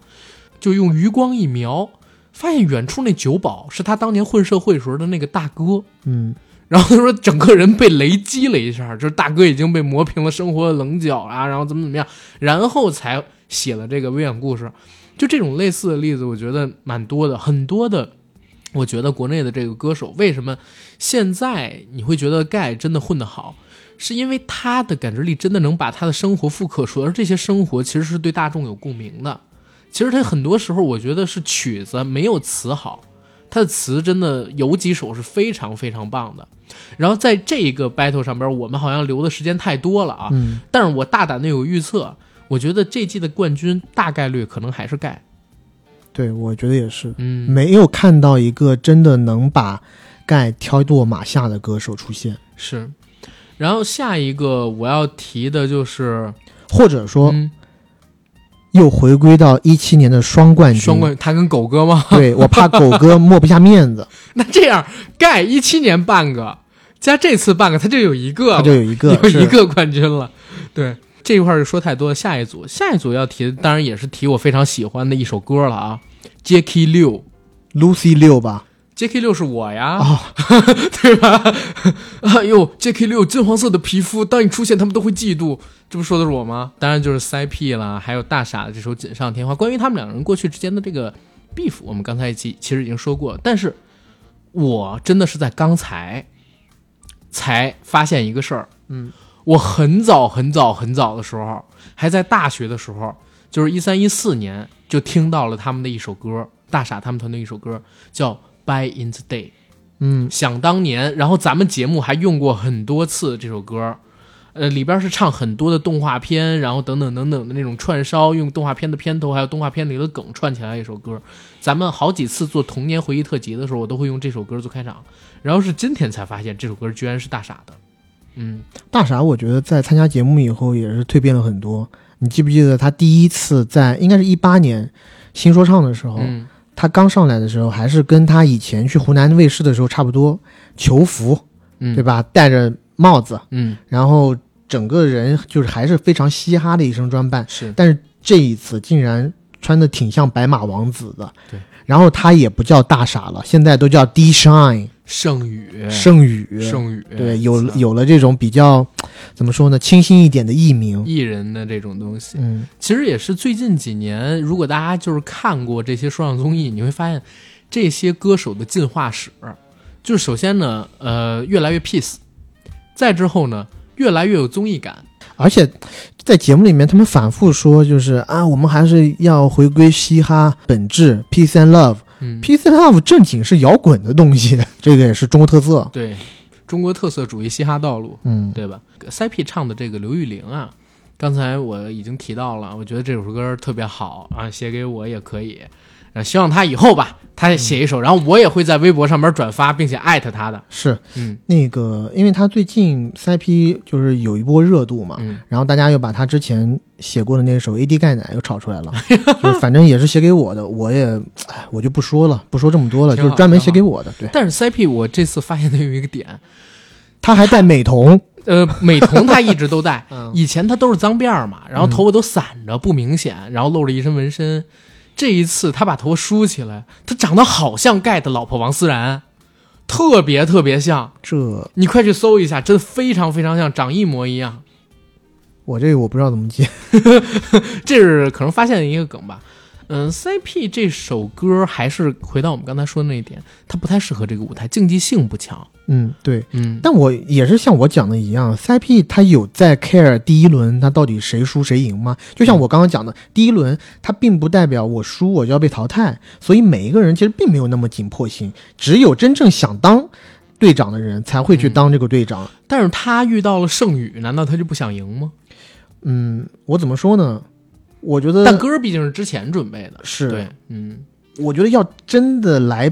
就用余光一瞄，发现远处那酒保是他当年混社会时候的那个大哥。嗯，然后他说整个人被雷击了一下，就是大哥已经被磨平了生活的棱角啊，然后怎么怎么样，然后才写了这个微远故事。就这种类似的例子，我觉得蛮多的，很多的。我觉得国内的这个歌手为什么现在你会觉得盖真的混得好，是因为他的感知力真的能把他的生活复刻出来，而这些生活其实是对大众有共鸣的。其实他很多时候，我觉得是曲子没有词好，他的词真的有几首是非常非常棒的。然后在这一个 battle 上边，我们好像留的时间太多了啊。嗯，但是我大胆的有预测，我觉得这季的冠军大概率可能还是盖。对，我觉得也是，嗯，没有看到一个真的能把盖挑落马下的歌手出现，是。然后下一个我要提的就是或者说嗯又回归到一七年的双冠军。双冠，他跟狗哥吗？对我怕狗哥抹不下面子，那这样，盖一七年半个，加这次半个，他就有一个，他就有一个是有一个冠军了。对，这一块儿就说太多了。下一组，下一组要提的，当然也是提我非常喜欢的一首歌了啊，Jackie 六 Lucy 六吧？，Jacky 六是我呀，哦 对吧？哎呦，Jacky 六金黄色的皮肤，当你出现，他们都会嫉妒。这不说的是我吗？当然就是 CP 啦，还有大傻的这首《锦上添花》。关于他们两个人过去之间的这个 beef，我们刚才其其实已经说过了。但是我真的是在刚才才发现一个事儿。嗯，我很早很早很早的时候，还在大学的时候，就是一三一四年，就听到了他们的一首歌，大傻他们团队一首歌叫《By in the Day》。嗯，想当年，然后咱们节目还用过很多次这首歌，呃，里边是唱很多的动画片，然后等等等等的那种串烧，用动画片的片头还有动画片里的梗串起来一首歌。咱们好几次做童年回忆特辑的时候，我都会用这首歌做开场，然后是今天才发现这首歌居然是大傻的，嗯，大傻，我觉得在参加节目以后也是蜕变了很多。你记不记得他第一次在应该是一八年新说唱的时候，嗯他刚上来的时候还是跟他以前去湖南卫视的时候差不多，球服嗯，对？吧，戴着帽子，嗯，然后整个人就是还是非常嘻哈的一身装扮。是，但是这一次竟然穿的挺像白马王子的，对。然后他也不叫大傻了，现在都叫 D Shine 圣宇，圣宇，圣宇，对，有是有了这种比较怎么说呢，清新一点的艺名。艺人的这种东西，嗯，其实也是最近几年，如果大家就是看过这些说唱综艺，你会发现这些歌手的进化史，就是首先呢，呃，越来越 peace，再之后呢，越来越有综艺感。而且在节目里面，他们反复说，就是啊，我们还是要回归嘻哈本质，peace and love。嗯，peace love 正经是摇滚的东西，这个也是中国特色。对，中国特色主义嘻哈道路，嗯，对吧？塞 P 唱的这个刘玉玲啊，刚才我已经提到了，我觉得这首歌特别好啊，写给我也可以。呃，希望他以后吧，他也写一首，然后我也会在微博上面转发，并且艾特他的。是嗯那个，因为他最近 CP 就是有一波热度嘛，嗯，然后大家又把他之前写过的那首《AD 钙奶》又炒出来了，就是反正也是写给我的，我也，哎，我就不说了，不说这么多了，就是专门写给我的。对，但是 CP 我这次发现他有一个点，他还戴美瞳，呃，美瞳他一直都戴，嗯以前他都是脏辫儿嘛，然后头发都散着不明显，然后露着一身纹身。这一次他把头发梳起来，他长得好像盖的老婆王思然，特别特别像。这你快去搜一下，真的非常非常像，长一模一样。我这个我不知道怎么接。这是可能发现的一个梗吧。嗯，CP 这首歌还是回到我们刚才说的那一点，它不太适合这个舞台，竞技性不强。嗯，对。嗯，但我也是像我讲的一样，CP 它有在 care 第一轮它到底谁输谁赢吗？就像我刚刚讲的，第一轮它并不代表我输我就要被淘汰，所以每一个人其实并没有那么紧迫性，只有真正想当队长的人才会去当这个队长。但是他遇到了圣宇，难道他就不想赢吗？嗯，我怎么说呢？我觉得，但歌毕竟是之前准备的，是对，嗯，我觉得要真的来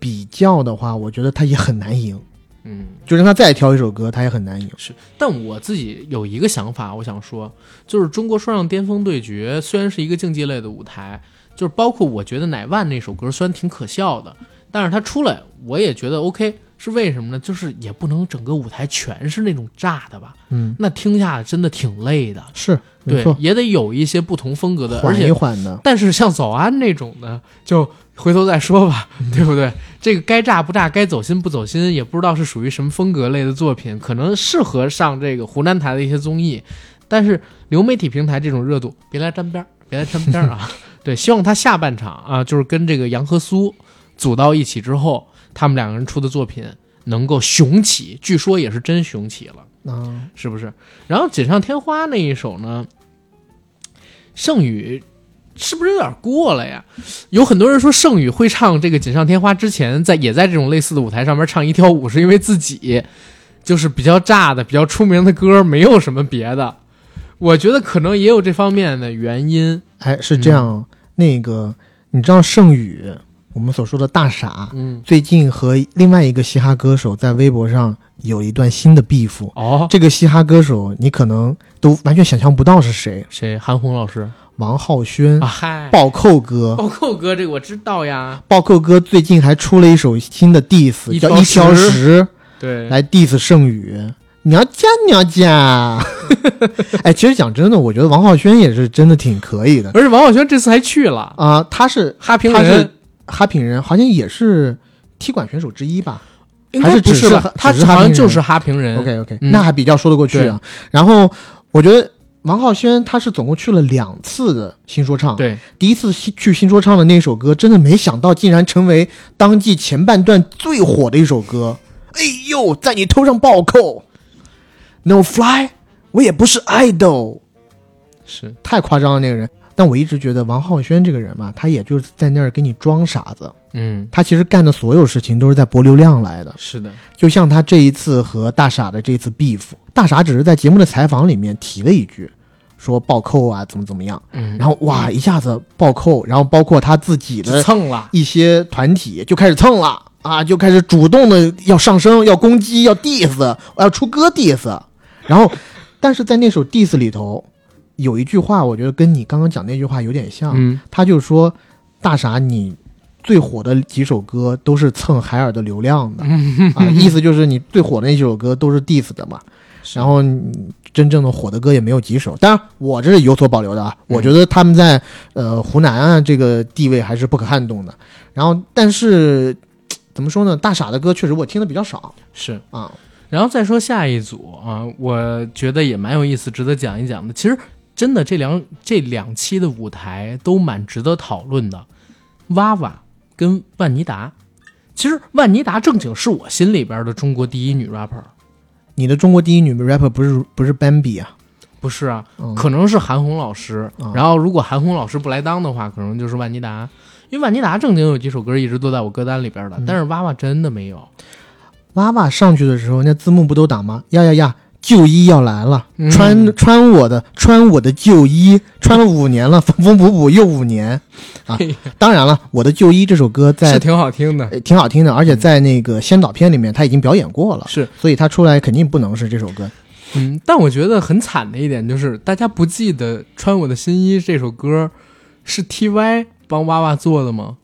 比较的话，我觉得他也很难赢。嗯，就让他再挑一首歌，他也很难赢。是，但我自己有一个想法，我想说，就是中国说唱巅峰对决虽然是一个竞技类的舞台，就是包括我觉得乃万那首歌虽然挺可笑的，但是他出来我也觉得 OK，是为什么呢？就是也不能整个舞台全是那种炸的吧，嗯，那听下来真的挺累的。是，对，，也得有一些不同风格的，缓一缓的。但是像早安那种的，就回头再说吧，对不对？这个该炸不炸，该走心不走心，也不知道是属于什么风格类的作品，可能适合上这个湖南台的一些综艺，但是流媒体平台这种热度，别来沾边儿，别来沾边儿啊！对，希望他下半场啊，就是跟这个杨和苏组到一起之后，他们两个人出的作品能够雄起，据说也是真雄起了。啊，是不是？然后锦上添花那一首呢，盛宇是不是有点过了呀？有很多人说盛宇会唱这个锦上添花之前，在也在这种类似的舞台上面唱一跳舞，是因为自己就是比较炸的、比较出名的歌，没有什么别的。我觉得可能也有这方面的原因。哎，是这样。那个，你知道盛宇，我们所说的大傻，嗯，最近和另外一个嘻哈歌手在微博上有一段新的 beef。哦，这个嘻哈歌手，你可能都完全想象不到是谁，谁？韩红老师王浩轩，啊？嗨，暴扣哥。暴扣哥，这个我知道呀。暴扣哥最近还出了一首新的 diss，叫一条十十，对，来 diss 盛宇。娘家娘家，哎，其实讲真的，我觉得王浩轩也是真的挺可以的而且王浩轩这次还去了啊、他是哈平人，哈品人，好像也是踢馆选手之一吧应还是只是该不吧？他只是哈平人好像就是哈平人。？OK OK，、嗯那还比较说得过去啊。然后我觉得王浩轩他是总共去了两次的新说唱，对，第一次去新说唱的那首歌，真的没想到竟然成为当季前半段最火的一首歌。哎呦，在你头上暴扣，No Fly，我也不是 idol，是太夸张了那个人。但我一直觉得王浩轩这个人嘛，他也就是在那儿给你装傻子，嗯，他其实干的所有事情都是在博流量来的。是的，就像他这一次和大傻的这次 beef，大傻只是在节目的采访里面提了一句，说暴扣啊怎么怎么样，嗯，然后哇一下子暴扣，然后包括他自己的蹭了，一些团体就开始蹭了啊，就开始主动的要上升，要攻击，要 diss，我要出歌 diss，然后，但是在那首 diss 里头，有一句话，我觉得跟你刚刚讲那句话有点像，嗯，他就说大傻你最火的几首歌都是蹭海尔的流量的、啊，意思就是你最火的那几首歌都是 diss 的嘛，然后真正的火的歌也没有几首，当然我这是有所保留的啊，我觉得他们在呃湖南啊这个地位还是不可撼动的。然后，但是怎么说呢？大傻的歌确实我听的比较少是。啊。然后再说下一组啊，我觉得也蛮有意思，值得讲一讲的。其实真的这两这两期的舞台都蛮值得讨论的。娃娃跟万妮达，其实万妮达正经是我心里边的中国第一女 rapper，你的中国第一女 rapper 不是不是 Bambi 啊？不是啊，嗯可能是韩红老师。啊然后如果韩红老师不来当的话，可能就是万妮达。因为万妮达正经有几首歌一直都在我歌单里边的，嗯但是娃娃真的没有。娃娃上去的时候，那字幕不都打吗？呀呀呀！旧衣要来了，嗯穿穿我的穿我的旧衣，穿了五年了，缝缝补补又五年啊！当然了，我的旧衣这首歌在是挺好听的，呃挺好听的，而且在那个先导片里面他已经表演过了，是所以他出来肯定不能是这首歌。嗯，但我觉得很惨的一点就是，大家不记得《穿我的新衣》这首歌是 T.Y 帮娃娃做的吗？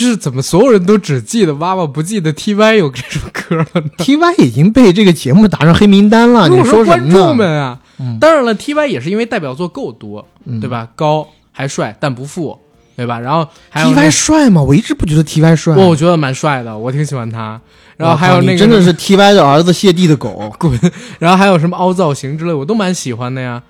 就是怎么所有人都只记得娃娃，不记得 T.Y 有这首歌了呢？T.Y 已经被这个节目打上黑名单了，你说什么观众？们啊，嗯当然了，T.Y 也是因为代表作够多，嗯对吧？高还帅，但不富，对吧？然后还有 T.Y 帅吗？我一直不觉得 T.Y 帅。我我觉得蛮帅的，我挺喜欢他。然后还有那个真的是 T.Y 的儿子谢帝的狗。滚，然后还有什么凹造型之类，我都蛮喜欢的呀，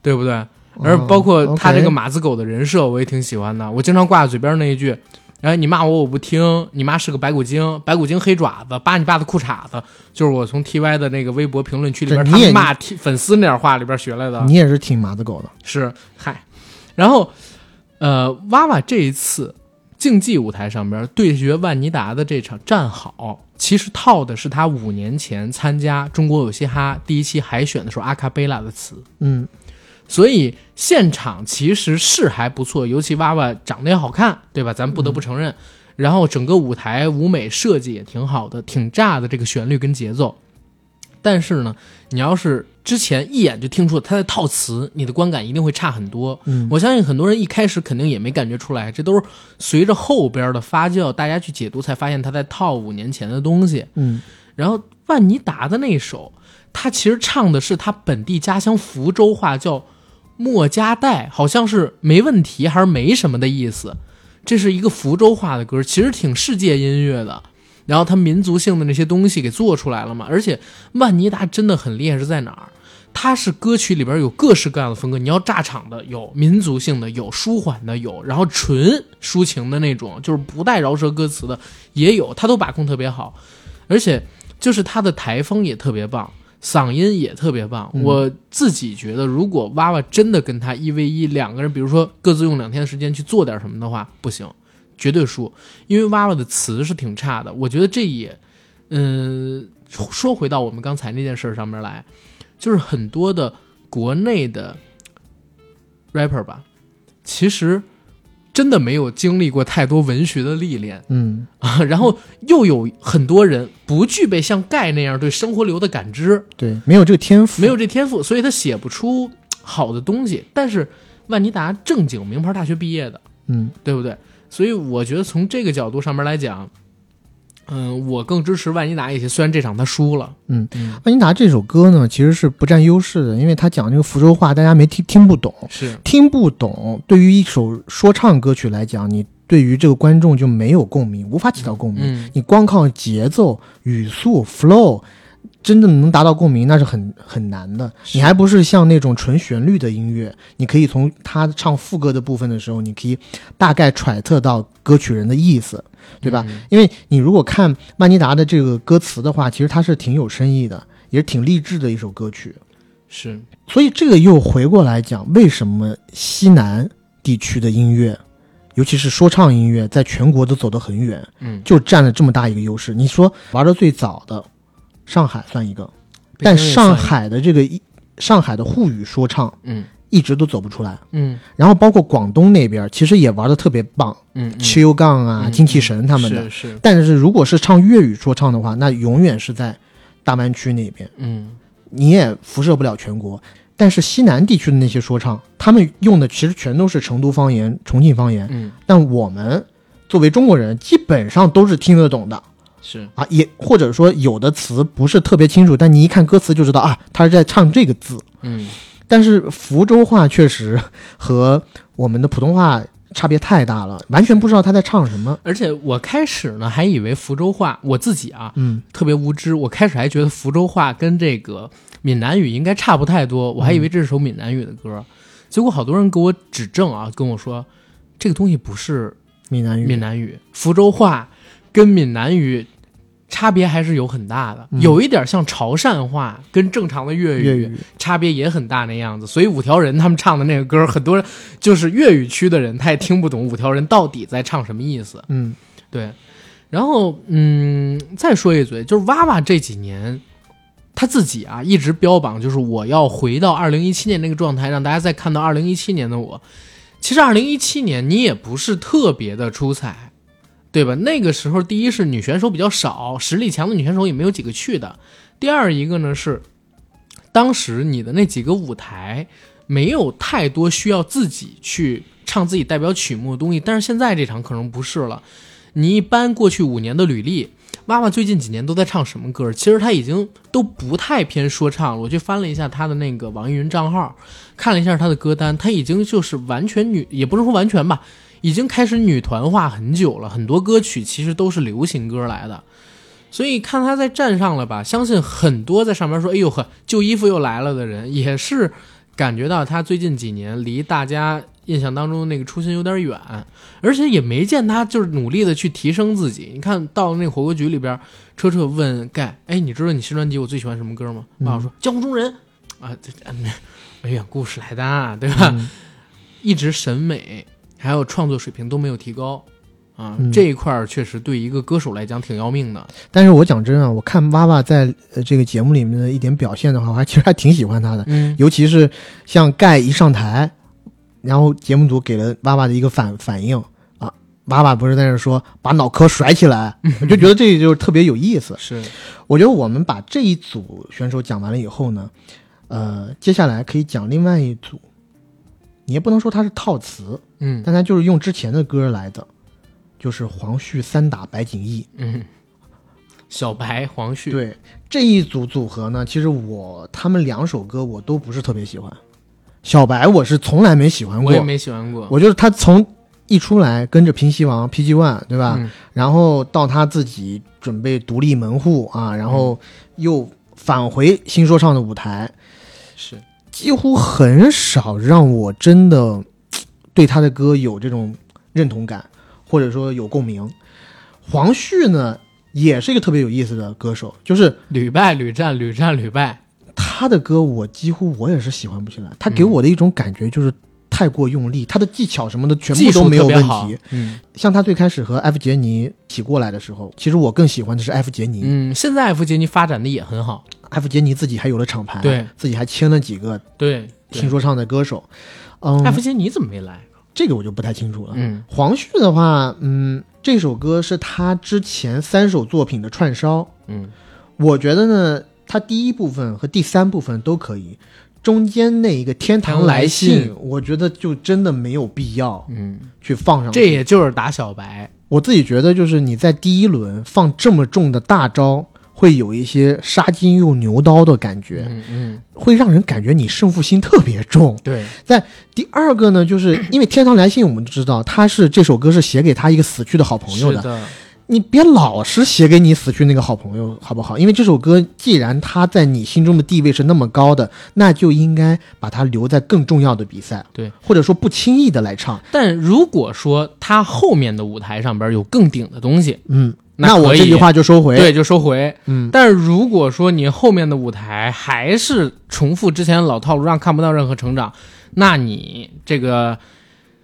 对不对？而包括他这个马子狗的人设，我也挺喜欢的。我经常挂在嘴边那一句：“哎，你骂我我不听，你妈是个白骨精，白骨精黑爪子，扒你爸的裤衩子。”就是我从 T Y 的那个微博评论区里边，他们骂粉丝那点话里边学来的。你也是挺马子狗的，是嗨，然后呃，娃娃这一次竞技舞台上边对决万妮达的这场战好，其实套的是他五年前参加中国有嘻哈第一期海选的时候阿卡贝拉的词。嗯所以现场其实是还不错，尤其娃娃长得也好看，对吧？咱不得不承认。然后整个舞台舞美设计也挺好的，挺炸的这个旋律跟节奏。但是呢，你要是之前一眼就听出他在套词，你的观感一定会差很多。嗯我相信很多人一开始肯定也没感觉出来，这都是随着后边的发酵，大家去解读才发现他在套五年前的东西。嗯然后万妮达的那首，他其实唱的是他本地家乡福州话，叫“莫家带”，好像是没问题还是没什么的意思。这是一个福州话的歌，其实挺世界音乐的。然后他民族性的那些东西给做出来了嘛，而且万妮达真的很厉害是在哪儿？它是歌曲里边有各式各样的风格，你要炸场的有，民族性的有，舒缓的有，然后纯抒情的那种，就是不带饶舌歌词的也有，他都把控特别好，而且就是他的台风也特别棒，嗓音也特别棒。嗯我自己觉得，如果娃娃真的跟他一 v 一两个人，比如说各自用两天的时间去做点什么的话，不行，绝对输，因为娃娃的词是挺差的。我觉得这也，嗯、说回到我们刚才那件事儿上面来，就是很多的国内的 rapper 吧，其实真的没有经历过太多文学的历练。嗯啊，然后又有很多人不具备像盖那样对生活流的感知，对，没有这个天赋，没有这天赋，所以他写不出好的东西。但是万妮达正经名牌大学毕业的，嗯对不对？所以我觉得从这个角度上面来讲，嗯，我更支持万妮达一些。虽然这场他输了，嗯嗯，万妮达这首歌呢，其实是不占优势的，因为他讲那个福州话，大家没听听不懂，是听不懂。对于一首说唱歌曲来讲，你对于这个观众就没有共鸣，无法起到共鸣。嗯你光靠节奏、语速、flow，真的能达到共鸣，那是很很难的。你还不是像那种纯旋律的音乐，你可以从他唱副歌的部分的时候，你可以大概揣测到歌曲人的意思，对吧？嗯因为你如果看曼尼达的这个歌词的话，其实它是挺有深意的，也是挺励志的一首歌曲。是所以这个又回过来讲，为什么西南地区的音乐，尤其是说唱音乐，在全国都走得很远，嗯，就占了这么大一个优势。你说玩的最早的，上海算一个，但上海的这个一上海的沪语说唱嗯一直都走不出来。嗯。然后包括广东那边，其实也玩的特别棒，嗯，嗯。秋杠啊、嗯精气神他们的。是是。但是如果是唱粤语说唱的话，那永远是在大湾区那边，嗯。你也辐射不了全国。但是西南地区的那些说唱，他们用的其实全都是成都方言、重庆方言，嗯。但我们作为中国人，基本上都是听得懂的。是。啊，也或者说有的词不是特别清楚，但你一看歌词就知道啊，他是在唱这个字。嗯但是福州话确实和我们的普通话差别太大了，完全不知道他在唱什么。而且我开始呢还以为福州话，我自己啊嗯。特别无知，我开始还觉得福州话跟这个闽南语应该差不太多，我还以为这是首闽南语的歌，结果好多人给我指正啊，跟我说这个东西不是闽南语，闽南语，福州话跟闽南语差别还是有很大的，嗯。有一点像潮汕话跟正常的粤语粤语，差别也很大那样子，所以五条人他们唱的那个歌，很多人就是粤语区的人他也听不懂五条人到底在唱什么意思。嗯。对，然后嗯，再说一嘴，就是娃娃这几年他自己啊一直标榜就是我要回到二零一七年那个状态，让大家再看到二零一七年的我。其实二零一七年你也不是特别的出彩，对吧？那个时候，第一是女选手比较少，实力强的女选手也没有几个去的；第二一个呢是，当时你的那几个舞台没有太多需要自己去唱自己代表曲目的东西，但是现在这场可能不是了。你一般过去五年的履历，娃娃最近几年都在唱什么歌？其实他已经都不太偏说唱了。我去翻了一下他的那个网易云账号，看了一下他的歌单，他已经就是完全女，也不是说完全吧，已经开始女团化很久了。很多歌曲其实都是流行歌来的，所以看他在站上了吧，相信很多在上面说“哎呦呵，旧衣服又来了”的人，也是感觉到他最近几年离大家印象当中那个初心有点远，而且也没见他就是努力的去提升自己。你看到那个火锅局里边，车车问盖：“哎，你知道你新专辑我最喜欢什么歌吗？”嗯爸爸说：“江湖中人。”啊，这嗯没远故事来的，对吧？嗯一直审美还有创作水平都没有提高啊，嗯这一块儿确实对一个歌手来讲挺要命的。但是我讲真啊，我看娃娃在呃这个节目里面的一点表现的话，我还其实还挺喜欢他的，嗯尤其是像盖一上台，然后节目组给了娃娃的一个反反应啊，娃娃不是在那说把脑壳甩起来，我就觉得这就是特别有意思。是，我觉得我们把这一组选手讲完了以后呢，呃，接下来可以讲另外一组，你也不能说它是套词，嗯但它就是用之前的歌来的，就是黄旭三打白景逸。嗯，小白黄旭，对这一组组合呢，其实我他们两首歌我都不是特别喜欢。小白我是从来没喜欢过，我也没喜欢过。我就是他从一出来跟着平西王 PG One 对吧？嗯然后到他自己准备独立门户啊，然后又返回新说唱的舞台，是，几乎很少让我真的 对他的歌有这种认同感，或者说有共鸣。黄旭呢，也是一个特别有意思的歌手，就是屡败屡战，屡战屡败。他的歌我几乎我也是喜欢不起来，他给我的一种感觉就是太过用力，他的技巧什么的全部都没有问题。。嗯像他最开始和艾弗杰尼起过来的时候，其实我更喜欢的是艾弗杰尼。嗯，现在艾弗杰尼发展的也很好。艾弗杰尼自己还有了厂牌，对，自己还签了几个对，听说唱的歌手。嗯，F 杰尼怎么没来？这个我就不太清楚了。嗯黄旭的话，嗯，这首歌是他之前三首作品的串烧。嗯我觉得呢，他第一部分和第三部分都可以，中间那一个《天堂来信我觉得就真的没有必要嗯，去放上去。这也就是打小白。我自己觉得，就是你在第一轮放这么重的大招，会有一些杀鸡用牛刀的感觉，嗯嗯，会让人感觉你胜负心特别重。对，在第二个呢，就是因为《天堂来信》，我们知道他是这首歌是写给他一个死去的好朋友的，是的，你别老是写给你死去那个好朋友，好不好？因为这首歌既然他在你心中的地位是那么高的，那就应该把它留在更重要的比赛，对，或者说不轻易的来唱。但如果说他后面的舞台上边有更顶的东西，嗯，那我这句话就收回。，对，就收回。嗯，但如果说你后面的舞台还是重复之前的老套路，让看不到任何成长，那你这个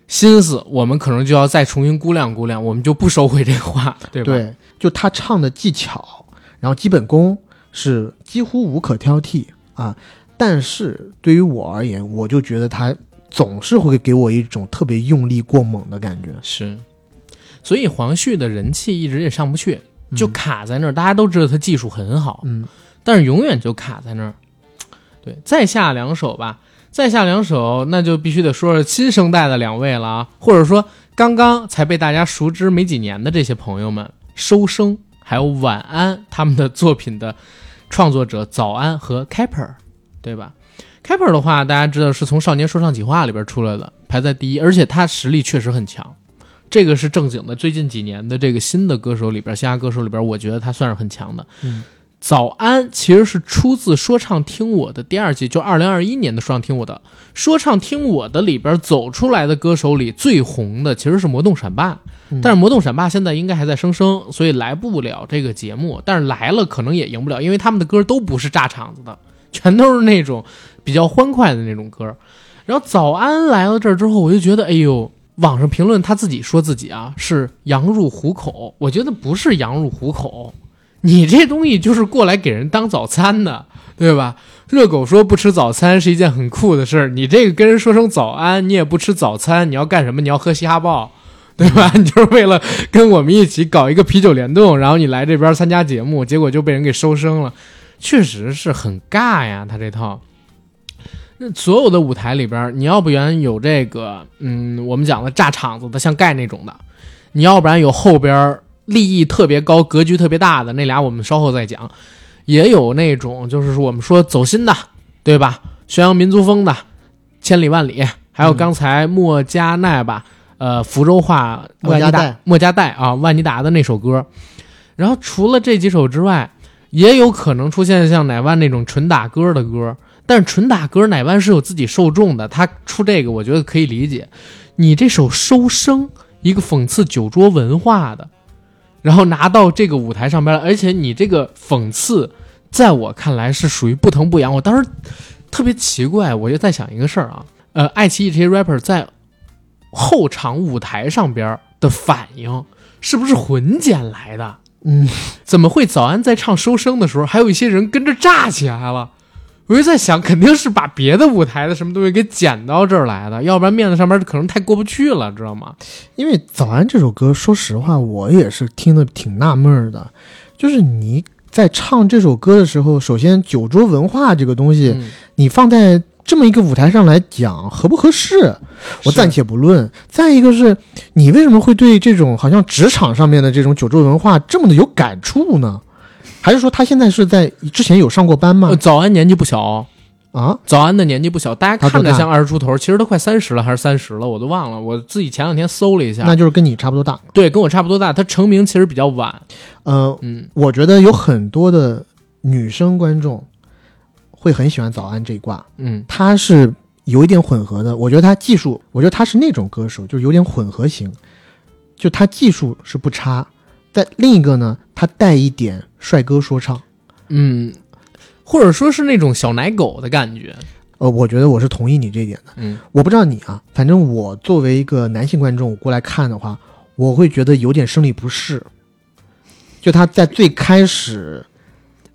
心思，我们可能就要再重新估量估量，我们就不收回这话，对吧？对，就他唱的技巧，然后基本功是几乎无可挑剔啊。但是对于我而言，我就觉得他总是会给我一种特别用力过猛的感觉。是。所以黄旭的人气一直也上不去，就嗯卡在那儿。大家都知道他技术很好，嗯但是永远就卡在那儿。对，再下两首吧，再下两首，那就必须得说说新生代的两位了啊，或者说刚刚才被大家熟知没几年的这些朋友们，收声还有晚安他们的作品的创作者早安和 Kepper，对吧？Kepper 的话，大家知道是从《少年说唱企划》里边出来的，排在第一，而且他实力确实很强。这个是正经的，最近几年的这个新的歌手里边，嘻哈歌手里边，我觉得他算是很强的。嗯，早安其实是出自《说唱听我的》第二季，就二零二一年的《说唱听我的》。《说唱听我的》里边走出来的歌手里最红的其实是魔动闪霸，嗯但是魔动闪霸现在应该还在生生，所以来不了这个节目。但是来了可能也赢不了，因为他们的歌都不是炸场子的，全都是那种比较欢快的那种歌。然后早安来到这儿之后，我就觉得，哎呦，网上评论他自己说自己啊是羊入虎口，我觉得不是羊入虎口，你这东西就是过来给人当早餐的，对吧？热狗说不吃早餐是一件很酷的事儿，你这个跟人说声早安，你也不吃早餐，你要干什么？你要喝嘻哈爆，对吧？你就是为了跟我们一起搞一个啤酒联动，然后你来这边参加节目，结果就被人给收声了，确实是很尬呀，他这套。那所有的舞台里边，你要不然有这个，嗯，我们讲的炸场子的，像盖那种的，你要不然有后边利益特别高、格局特别大的那俩，我们稍后再讲。也有那种就是我们说走心的，对吧？宣扬民族风的，千里万里，还有刚才莫加奈吧，呃，福州话莫加代莫加代啊，万妮达的那首歌。然后除了这几首之外，也有可能出现像乃万那种纯打歌的歌，但是纯打歌，乃万是有自己受众的，他出这个我觉得可以理解。你这首《收声》，一个讽刺酒桌文化的，然后拿到这个舞台上边了，而且你这个讽刺，在我看来是属于不疼不痒。我当时特别奇怪，我就在想一个事儿啊，呃，爱奇艺这些 rapper 在后场舞台上边的反应，是不是混剪来的？嗯，怎么会早安在唱收声的时候，还有一些人跟着炸起来了？我就在想，肯定是把别的舞台的什么东西给剪到这儿来的，要不然面子上面可能太过不去了，知道吗？因为《早安》这首歌，说实话，我也是听得挺纳闷儿的。就是你在唱这首歌的时候，首先酒桌文化这个东西，嗯你放在这么一个舞台上来讲，合不合适？我暂且不论。再一个是你为什么会对这种好像职场上面的这种酒桌文化这么的有感触呢？还是说他现在是在之前有上过班吗呃？早安年纪不小，啊，早安的年纪不小，大家看着像二十出头，其实都快三十了，还是三十了，我都忘了。我自己前两天搜了一下，那就是跟你差不多大。对，跟我差不多大。他成名其实比较晚，呃，嗯，我觉得有很多的女生观众会很喜欢早安这一挂，嗯他是有一点混合的。我觉得他技术，我觉得他是那种歌手，就是有点混合型，就他技术是不差，但另一个呢，他带一点帅哥说唱。嗯，或者说是那种小奶狗的感觉，呃，我觉得我是同意你这一点的。嗯我不知道你啊，反正我作为一个男性观众过来看的话，我会觉得有点生理不适。就他在最开始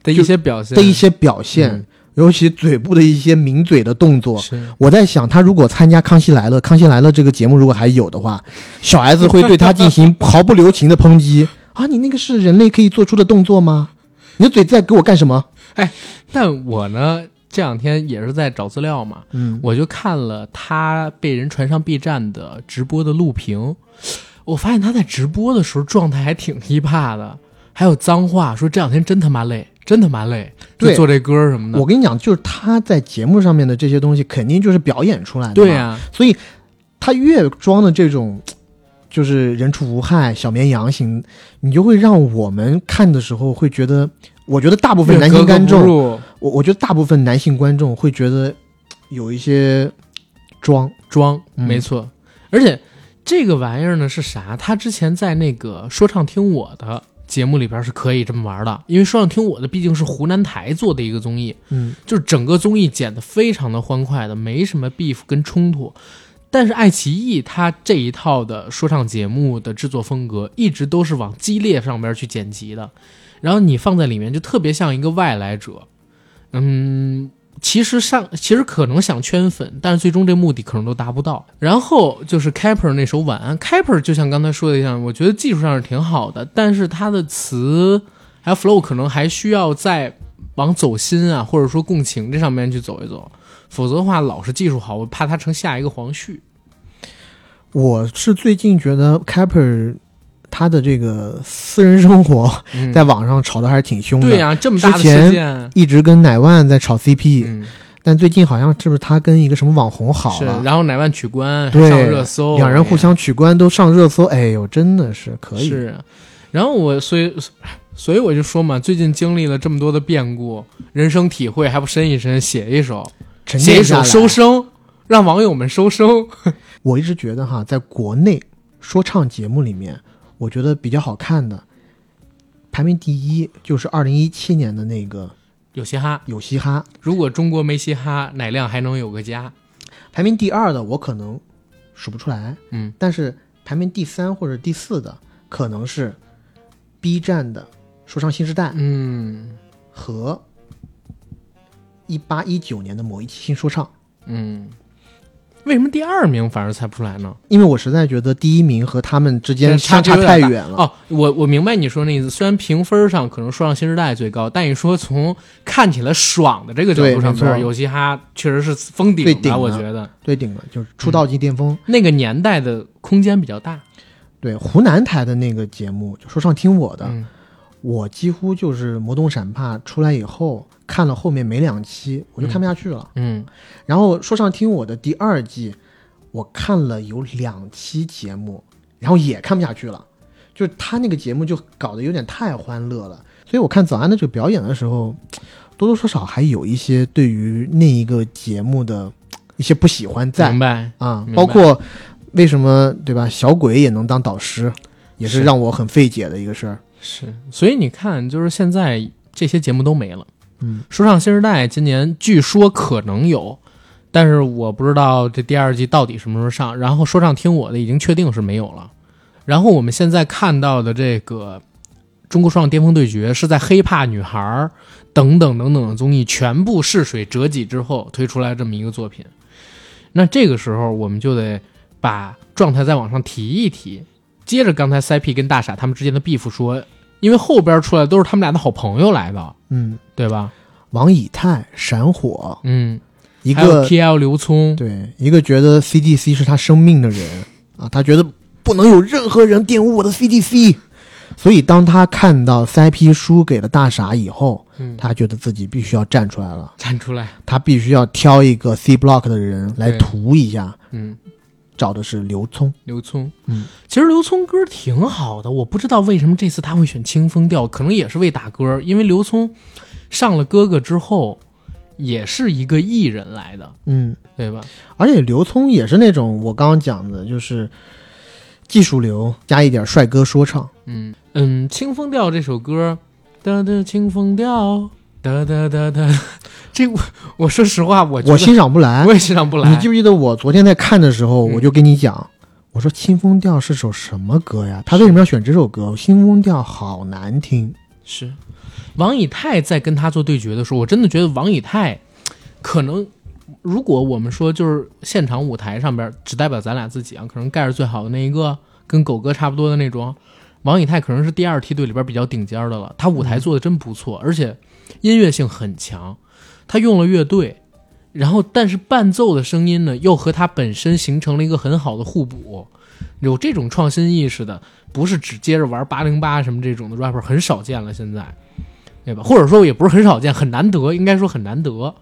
的一些表现的一些表现，嗯尤其嘴部的一些抿嘴的动作，我在想，他如果参加《康熙来了》，《康熙来了》这个节目如果还有的话，小 S 会对他进行毫不留情的抨击啊！你那个是人类可以做出的动作吗？你的嘴在给我干什么？哎但我呢，这两天也是在找资料嘛，嗯，我就看了他被人传上 B 站的直播的录屏，我发现他在直播的时候状态还挺 hiphop 的，还有脏话，说这两天真他妈累，真他妈累，就对做这歌什么的。我跟你讲，就是他在节目上面的这些东西，肯定就是表演出来的。对、呀、所以他越装的这种。就是人畜无害、小绵羊型，你就会让我们看的时候会觉得，我觉得大部分男性观众，我我觉得大部分男性观众会觉得有一些装，装，嗯没错。而且这个玩意儿呢是啥？他之前在那个说唱听我的节目里边是可以这么玩的，因为说唱听我的毕竟是湖南台做的一个综艺，嗯，就是整个综艺剪得非常的欢快的，没什么 beef 跟冲突。但是爱奇艺它这一套的说唱节目的制作风格，一直都是往激烈上边去剪辑的，然后你放在里面就特别像一个外来者，嗯，其实上其实可能想圈粉，但是最终这目的可能都达不到。然后就是 Kaper 那首《晚安》，Kaper 就像刚才说的一样，我觉得技术上是挺好的，但是它的词还有 flow 可能还需要再往走心啊，或者说共情这上面去走一走，否则的话老是技术好，我怕他成下一个黄旭。我是最近觉得 Caper 他的这个私人生活嗯，在网上吵得还是挺凶的，对呀、这么大的事件，一直跟乃万在炒 CP，、嗯，但最近好像是不是他跟一个什么网红好是，了？然后乃万取关上热搜，两人互相取关都上热搜，哎呦，真的是可以。是，然后我所以所以我就说嘛，最近经历了这么多的变故，人生体会还不深一深，写一首，沉写一首淀下来收声，让网友们收声。我一直觉得哈，在国内说唱节目里面，我觉得比较好看的，排名第一就是二零一七年的那个有嘻哈，有嘻哈，如果中国没嘻哈，乃亮还能有个家。排名第二的我可能数不出来，嗯，但是排名第三或者第四的可能是 B 站的说唱新时代嗯和一八一九年的某一期新说唱。嗯，为什么第二名反而猜不出来呢？因为我实在觉得第一名和他们之间差相差太远了。哦，我我明白你说那意思。虽然评分上可能说唱新时代最高，但你说从看起来爽的这个角度上边，对没错有嘻哈确实是封顶的，最顶的我觉得对顶了，就是出道即巅峰。那个年代的空间比较大。对湖南台的那个节目，就说唱听我的，嗯我几乎就是《魔动闪帕》出来以后看了后面没两期，我就看不下去了。嗯然后说唱听我的第二季，我看了有两期节目，然后也看不下去了。就他那个节目就搞得有点太欢乐了，所以我看早安的这个表演的时候，多多多少少还有一些对于那一个节目的一些不喜欢在明白？啊，包括为什么对吧？小鬼也能当导师，也是是让我很费解的一个事儿。是，所以你看，就是现在这些节目都没了。嗯，说唱新时代今年据说可能有，但是我不知道这第二季到底什么时候上。然后说唱听我的已经确定是没有了。然后我们现在看到的这个中国说唱巅峰对决是在黑怕女孩儿等等等等的综艺全部试水折戟之后推出来这么一个作品。那这个时候我们就得把状态再往上提一提，接着刚才 CP 跟大傻他们之间的 beef 说，因为后边出来都是他们俩的好朋友来的，嗯，对吧？王以太、闪火，嗯，一个 TL 刘聪，对一个觉得 CDC 是他生命的人啊，他觉得不能有任何人玷污我的 CDC。所以，当他看到 CIP 输给了大傻以后，嗯，他觉得自己必须要站出来了，站出来，他必须要挑一个 C Block 的人来对。涂一下，嗯，找的是刘聪。刘聪，嗯，其实刘聪歌挺好的，我不知道为什么这次他会选清风调，可能也是为打歌，因为刘聪上了哥哥之后，也是一个艺人来的，嗯，对吧？而且刘聪也是那种我刚刚讲的，就是技术流加一点帅哥说唱。嗯嗯，清风调这首歌，哒哒清风调，哒哒哒哒，这我我说实话，我我欣赏不来我。也欣赏不来。你记不记得我昨天在看的时候，嗯我就跟你讲，我说《清风调》是首什么歌呀？他为什么要选这首歌？《清风调》好难听。是王以太在跟他做对决的时候，我真的觉得王以太可能，如果我们说就是现场舞台上边只代表咱俩自己啊，可能盖着最好的那一个，跟狗哥差不多的那种，王以太可能是第二梯队里边比较顶尖的了。他舞台做的真不错，而且音乐性很强，他用了乐队。然后，但是伴奏的声音呢，又和他本身形成了一个很好的互补，有这种创新意识的，不是只接着玩八零八什么这种的 rapper 很少见了，现在，对吧？或者说也不是很少见，很难得，应该说很难得。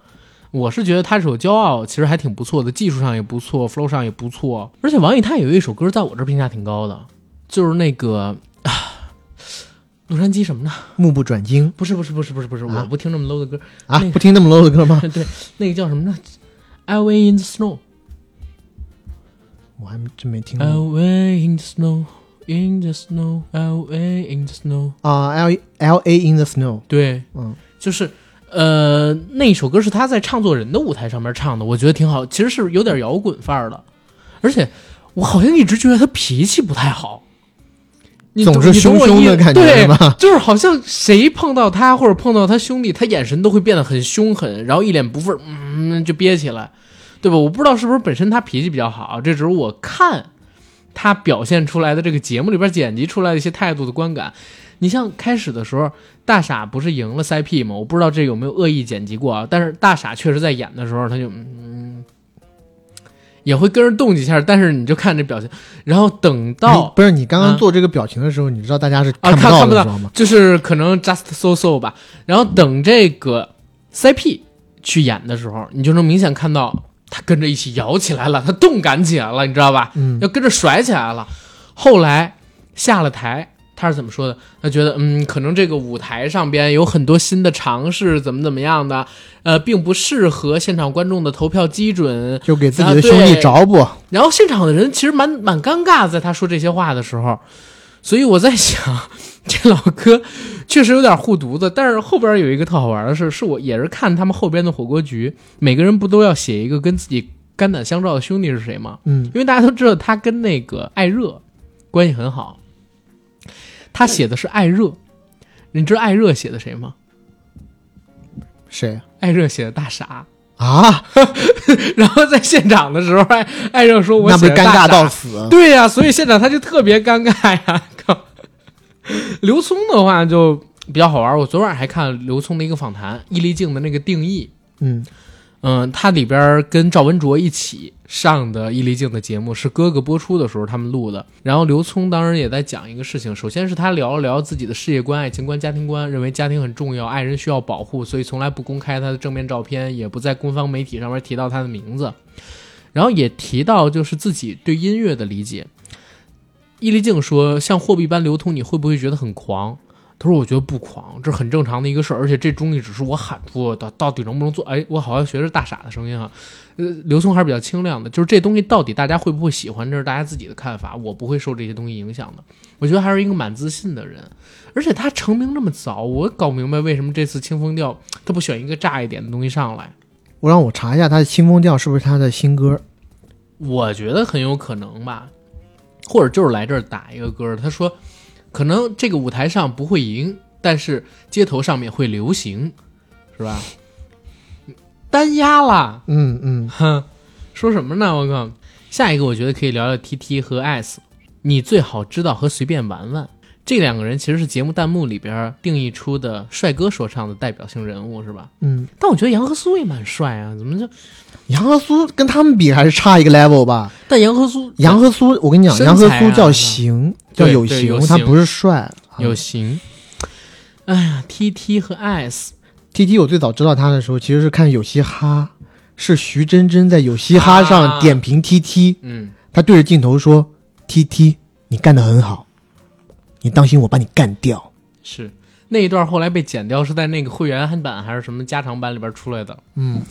我是觉得他这首《骄傲》其实还挺不错的，技术上也不错，flow 上也不错。而且王以太有一首歌在我这评价挺高的，就是那个啊，洛杉矶什么呢？目不转睛不是不是不是不是不是，啊我不听那么 low 的歌。啊那！个不听那么 low 的歌吗？对，那个叫什么呢？Away in the snow。我还真没听过 Away in the snow, in the snow, away in the snow。啊。L L A in the snow，对，嗯，就是呃，那首歌是他在唱作人的舞台上面唱的，我觉得挺好，其实是有点摇滚范儿的，而且我好像一直觉得他脾气不太好，你总是凶凶的感觉对是吧？就是好像谁碰到他或者碰到他兄弟，他眼神都会变得很凶狠，然后一脸不忿，嗯，就憋起来，对吧？我不知道是不是本身他脾气比较好，这只是我看他表现出来的这个节目里边剪辑出来的一些态度的观感。你像开始的时候，大傻不是赢了 CP 吗？我不知道这有没有恶意剪辑过啊，但是大傻确实在演的时候，他就嗯。也会跟着动几下，但是你就看这表情，然后等到你不是你刚啊刚做这个表情的时候，你知道大家是啊，不到的，看不到知道吗？就是可能 just so so 吧。然后等这个 CP 去演的时候，你就能明显看到他跟着一起摇起来了，他动感起来了，你知道吧？嗯要跟着甩起来了。后来下了台，他是怎么说的？他觉得，嗯，可能这个舞台上边有很多新的尝试，怎么怎么样的，呃，并不适合现场观众的投票基准。就给自己啊的兄弟对找补。然后现场的人其实蛮蛮尴尬，在他说这些话的时候，所以我在想，这老哥确实有点护犊子。但是后边有一个特好玩的事，是我也是看他们后边的火锅局，每个人不都要写一个跟自己肝胆相照的兄弟是谁吗？嗯，因为大家都知道他跟那个艾热关系很好，他写的是艾热，你知道艾热写的谁吗？谁艾热写的大傻。啊？然后在现场的时候，艾艾热说：“我那不是尴尬到死？对呀、所以现场他就特别尴尬呀。靠，刘聪的话就比较好玩。我昨晚还看了刘聪的一个访谈，易立竞的那个定义。嗯嗯，他里边跟赵文卓一起上的易立竞的节目是哥哥播出的时候他们录的。然后刘聪当时也在讲一个事情，首先是他聊了聊自己的事业观、爱情观、家庭观，认为家庭很重要，爱人需要保护，所以从来不公开他的正面照片，也不在官方媒体上面提到他的名字。然后也提到就是自己对音乐的理解。易立竞说：“像货币般流通，你会不会觉得很狂？他说我觉得不狂，这是很正常的一个事儿，而且这东西只是我喊出到，到底能不能做？哎，我好像学着大傻的声音啊。呃，刘聪还是比较清亮的，就是这东西到底大家会不会喜欢，这是大家自己的看法，我不会受这些东西影响的。我觉得还是一个蛮自信的人，而且他成名这么早，我搞不明白为什么这次清风调他不选一个炸一点的东西上来。我让我查一下他的清风调是不是他的新歌。我觉得很有可能吧，或者就是来这儿打一个歌。他说，可能这个舞台上不会赢，但是街头上面会流行，是吧？单压了，嗯嗯，哼，说什么呢？我靠！下一个我觉得可以聊聊 T T 和 S，你最好知道和随便玩玩这两个人其实是节目弹幕里边定义出的帅哥说唱的代表性人物，是吧？嗯，但我觉得杨和苏也蛮帅啊，怎么就？杨和苏跟他们比还是差一个 level 吧。但杨和苏，杨和苏，我跟你讲，身材啊杨和苏叫型，叫有型，对对有型他不是帅。有型。哎呀，T T 和 S，T T，我最早知道他的时候，其实是看有嘻哈，是徐真真在有嘻哈上啊点评 T T，、嗯，他对着镜头说：“T T，你干得很好，你当心我把你干掉。是那一段后来被剪掉，是在那个会员版还是什么加长版里边出来的？”嗯，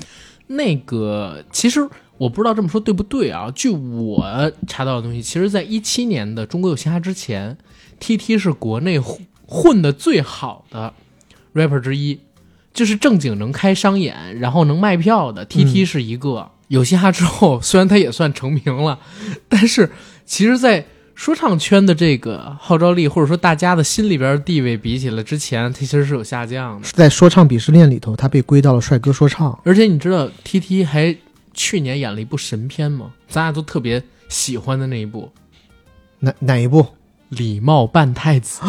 那个其实我不知道这么说对不对啊？据我查到的东西，其实在一七年的中国有嘻哈之前，T T 是国内混混的最好的 rapper 之一，就是正经能开商演，然后能卖票的 T T 是一个。有嘻哈之后，虽然他也算成名了，但是其实，在说唱圈的这个号召力，或者说大家的心里边的地位，比起来之前，他其实是有下降的。在说唱鄙视链里头，他被归到了帅哥说唱。而且你知道 T T 还去年演了一部神片吗？咱俩都特别喜欢的那一部哪哪一部？《礼貌扮太子》，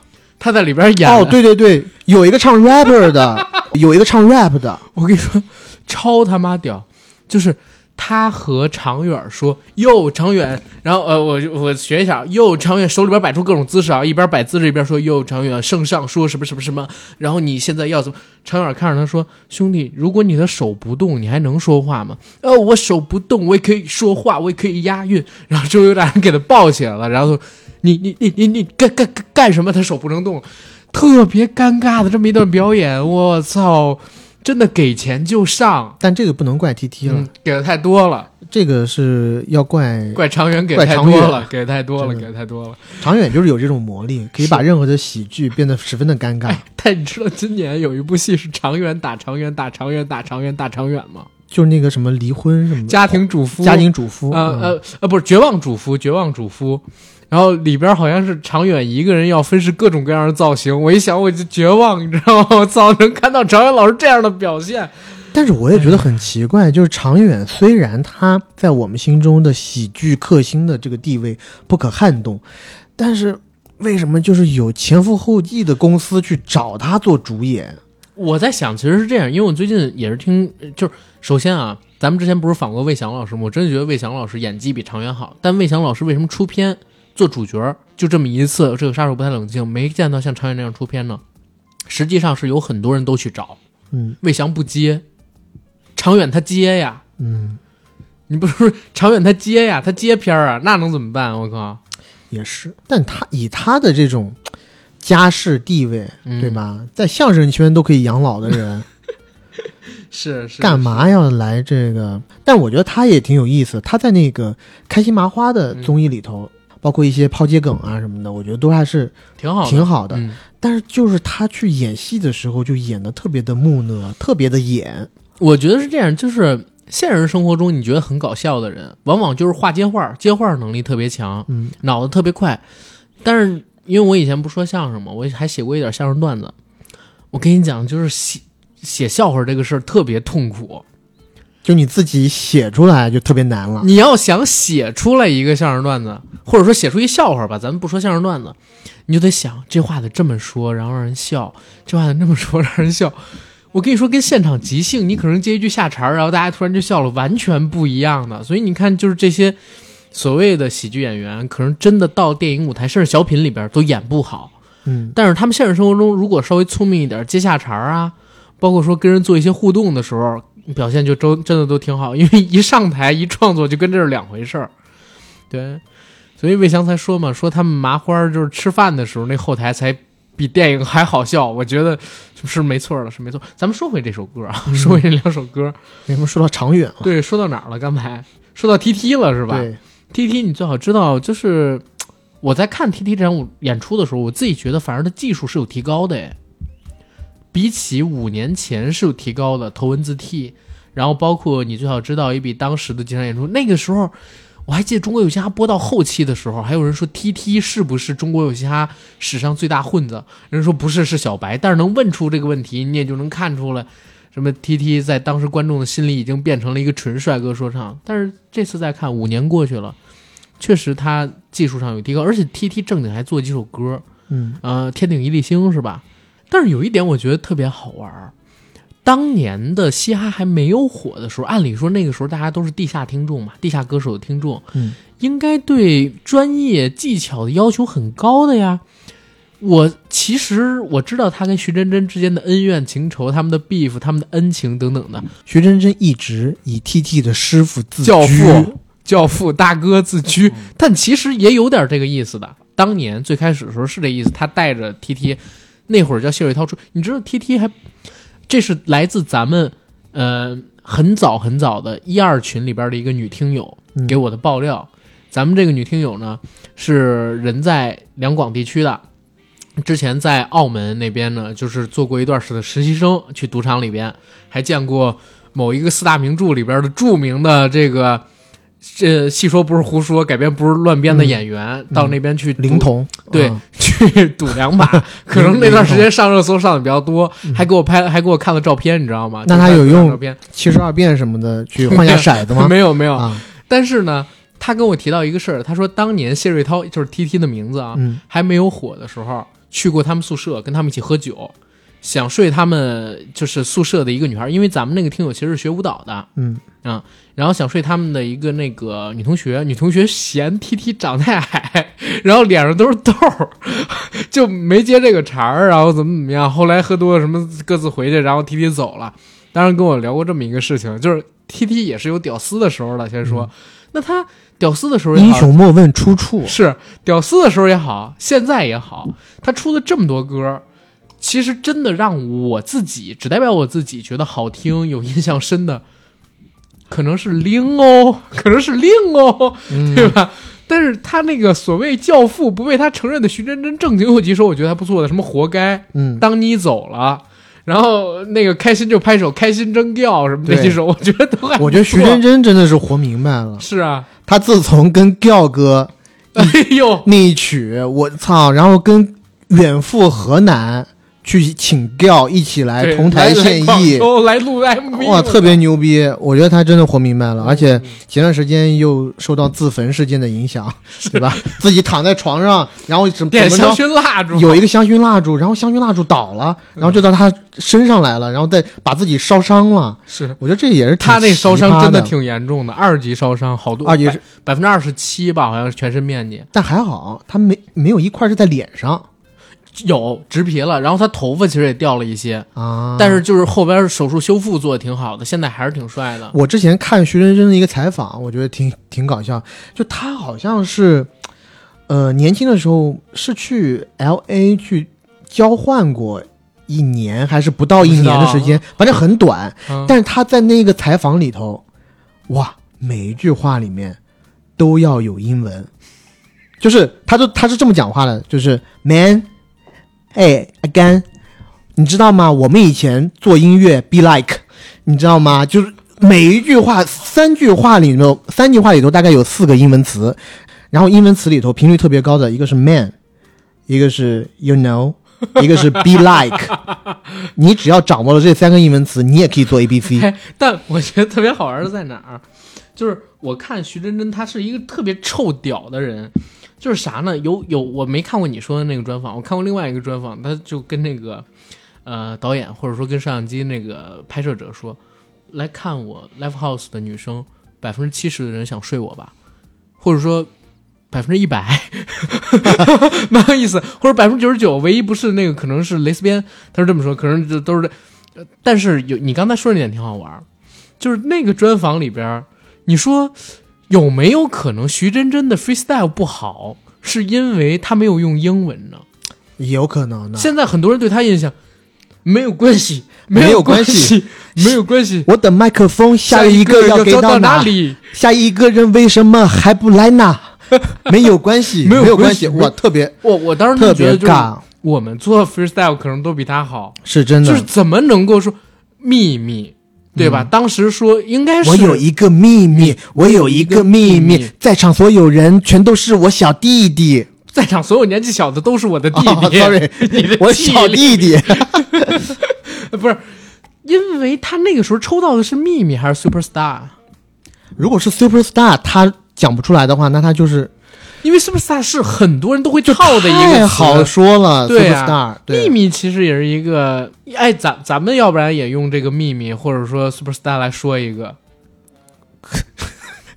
他在里边演哦，对对对，有一个唱 rapper 的，有一个唱 rap 的。我跟你说，超他妈屌，就是。他和常远说：“哟，常远。”然后呃，我我学一下，哟，常远手里边摆出各种姿势啊，一边摆姿势一边说：“哟，常远，圣上说什么什么什么。”然后你现在要怎么？常远看着他说：“兄弟，如果你的手不动，你还能说话吗？”呃，我手不动，我也可以说话，我也可以押韵。然后周有俩人给他抱起来了，然后你你你你你干干干什么？他手不能动，特别尴尬的这么一段表演，我操！真的给钱就上，但这个不能怪 T T 了，嗯，给的太多了，这个是要怪怪长远给太多了，给的太多了，给的太多了。长远，就是有这种魔力，可以把任何的喜剧变得十分的尴尬。哎，但你知道今年有一部戏是长远打长远打长远打长远打长远吗？就是那个什么离婚什么家庭主夫，家庭主夫，呃嗯呃呃，不是绝望主夫，绝望主妇。然后里边好像是长远一个人要分饰各种各样的造型，我一想我就绝望，你知道吗？我操，能看到长远老师这样的表现，但是我也觉得很奇怪，就是长远虽然他在我们心中的喜剧克星的这个地位不可撼动，但是为什么就是有前赴后继的公司去找他做主演？我在想，其实是这样，因为我最近也是听，就是首先啊，咱们之前不是访过魏翔老师吗？我真的觉得魏翔老师演技比常远好，但魏翔老师为什么出片做主角就这么一次？这个杀手不太冷静，没见到像常远那样出片呢？实际上是有很多人都去找，嗯魏翔不接，常远他接呀，嗯，你不是说常远他接呀，他接片儿啊，那能怎么办？我靠，也是，但他以他的这种家世地位，嗯对吧？在相声圈都可以养老的人，是是干？嘛要来这个？但我觉得他也挺有意思，他在那个开心麻花的综艺里头，包括一些抛接梗啊什么的，我觉得都还是挺好的，挺好的。嗯但是就是他去演戏的时候，就演的特别的木讷，特别的演。我觉得是这样，就是现实生活中你觉得很搞笑的人，往往就是话接话，接话能力特别强，嗯脑子特别快。但是因为我以前不说相声嘛，我还写过一点相声段子。我跟你讲，就是写写笑话这个事儿特别痛苦。就你自己写出来就特别难了。你要想写出来一个相声段子，或者说写出一笑话吧，咱们不说相声段子，你就得想这话得这么说，然后让人笑；这话得那么说，让人笑。我跟你说，跟现场即兴，你可能接一句下茬儿，然后大家突然就笑了，完全不一样的。所以你看，就是这些所谓的喜剧演员，可能真的到电影舞台甚至小品里边都演不好。嗯，但是他们现实生活中如果稍微聪明一点，接下茬儿啊，包括说跟人做一些互动的时候，表现就都真的都挺好。因为一上台一创作就跟这是两回事儿，对。所以魏翔才说嘛，说他们麻花儿就是吃饭的时候那后台才比电影还好笑，我觉得是没错了，是没错。咱们说回这首歌啊，说回这两首歌，为什么说到长远了？对，说到哪儿了？刚才说到 T T 了是吧对，？T T 你最好知道，就是我在看 T T 这场舞演出的时候，我自己觉得反而他技术是有提高的诶，比起五年前是有提高的，头文字 T，然后包括你最好知道也比当时的经常演出，那个时候。我还记得《中国有嘻哈》播到后期的时候，还有人说 T T 是不是中国有嘻哈史上最大混子？人说不是，是小白。但是能问出这个问题，你也就能看出来，什么 T T 在当时观众的心里已经变成了一个纯帅哥说唱。但是这次再看，五年过去了，确实他技术上有提高，而且 T T 正经还做几首歌，嗯呃，天顶一粒星是吧？但是有一点我觉得特别好玩儿，当年的嘻哈还没有火的时候，按理说那个时候大家都是地下听众嘛，地下歌手的听众，嗯，应该对专业技巧的要求很高的呀。我其实我知道他跟徐真真之间的恩怨情仇，他们的 beef，他们的恩情等等的，徐真真一直以 TT 的师傅自居。教父、教父大哥自居，但其实也有点这个意思的。当年最开始的时候是这意思，他带着 TT，那会儿叫谢瑞涛出，你知道 TT 还，这是来自咱们呃很早很早的一二群里边的一个女听友嗯。给我的爆料。咱们这个女听友呢是人在两广地区的，之前在澳门那边呢，就是做过一段时的实习生，去赌场里边还见过某一个四大名著里边的著名的这个，这戏说不是胡说，改编不是乱编的演员，到那边去赌灵童，对，嗯去 赌两把，可能那段时间上热搜上的比较多，还给我拍，还给我看了照片，你知道吗？那他有用照片？七十二变什么的去换下骰子吗？没 有没有，啊，但是呢，他跟我提到一个事儿，他说当年谢瑞涛就是 T T 的名字啊，嗯还没有火的时候，去过他们宿舍，跟他们一起喝酒，想睡他们就是宿舍的一个女孩，因为咱们那个听友其实是学舞蹈的，嗯。啊，然后想睡他们的一个那个女同学，女同学嫌 T T 长太矮，然后脸上都是痘儿，就没接这个茬儿，然后怎么怎么样，后来喝多了什么各自回去，然后 T T 走了。当时跟我聊过这么一个事情，就是 T T 也是有屌丝的时候的，先说，那他屌丝的时候也英雄莫问出处，是屌丝的时候也好，现在也好，他出了这么多歌，其实真的让我自己只代表我自己觉得好听、有印象深的，可能是令哦，可能是令哦，嗯对吧？但是他那个所谓教父不被他承认的徐真真，正经有几首我觉得还不错的，什么活该，嗯，当你走了。然后那个开心就拍手，开心争调什么那几首，我觉得都还。我觉得徐真真真的是活明白了。是啊，他自从跟调哥 哎呦，那一曲，我操，然后跟远赴河南去请调，一起来同台献艺，哦，来录 MV，哇，特别牛逼！我觉得他真的活明白了，而且嗯前段时间又受到自焚事件的影响，对吧？自己躺在床上，然后怎么点香？薰蜡烛，有一个香薰蜡烛，然后香薰蜡烛倒了，然后就到他身上来了，然后再把自己烧伤了。是我觉得这也是他那烧伤真的，挺严重的，二级烧伤，好多二级是百分之二十七吧，好像是全身面积但还好他没没有一块是在脸上有植皮了，然后他头发其实也掉了一些，啊。但是就是后边手术修复做的挺好的，现在还是挺帅的。我之前看徐真真的一个采访，我觉得挺挺搞笑。就他好像是，呃，年轻的时候是去 L A 去交换过一年，还是不到一年的时间，反正很短。嗯但是他在那个采访里头，哇，每一句话里面都要有英文，就是他就他是这么讲话的，就是 Man，哎，again，你知道吗？我们以前做音乐，be like，你知道吗？就是每一句话，三句话里头，三句话里头大概有四个英文词，然后英文词里头频率特别高的一个是 man，一个是 you know，一个是 be like。你只要掌握了这三个英文词，你也可以做 A B C。哎，但我觉得特别好玩的在哪儿？就是我看徐真真，她是一个特别臭屌的人。就是啥呢？有有，我没看过你说的那个专访，我看过另外一个专访，他就跟那个呃导演或者说跟摄像机那个拍摄者说，来看我 live house 的女生，百分之七十的人想睡我吧，或者说百分之一百，蛮有意思，或者百分之九十九，唯一不是那个可能是蕾丝边，他是这么说，可能就都是，但是有你刚才说那点挺好玩，就是那个专访里边，你说有没有可能徐真真的 freestyle 不好，是因为他没有用英文呢？有可能的。现在很多人对他印象没有关系，没有关关系，没有关系。我的麦克风下一个要给走到哪？里？下一个人为什么还不来呢？没有关系，没有有关系，我特别我我当时特别尬，我们做 freestyle 可能都比他好，是真的。就是怎么能够说秘密，对吧？当时说应该是我有一个秘密，我有一个秘密秘密，在场所有人全都是我小弟弟。在场所有年纪小的都是我的弟哦弟。sorry，你的我小弟弟。不是，因为他那个时候抽到的是秘密还是 superstar？如果是 super star，他讲不出来的话，那他就是因为 superstar 是很多人都会套的一个词太好说了。对 super 啊 star，对秘密其实也是一个，哎，咱咱们要不然也用这个秘密或者说 superstar 来说一个，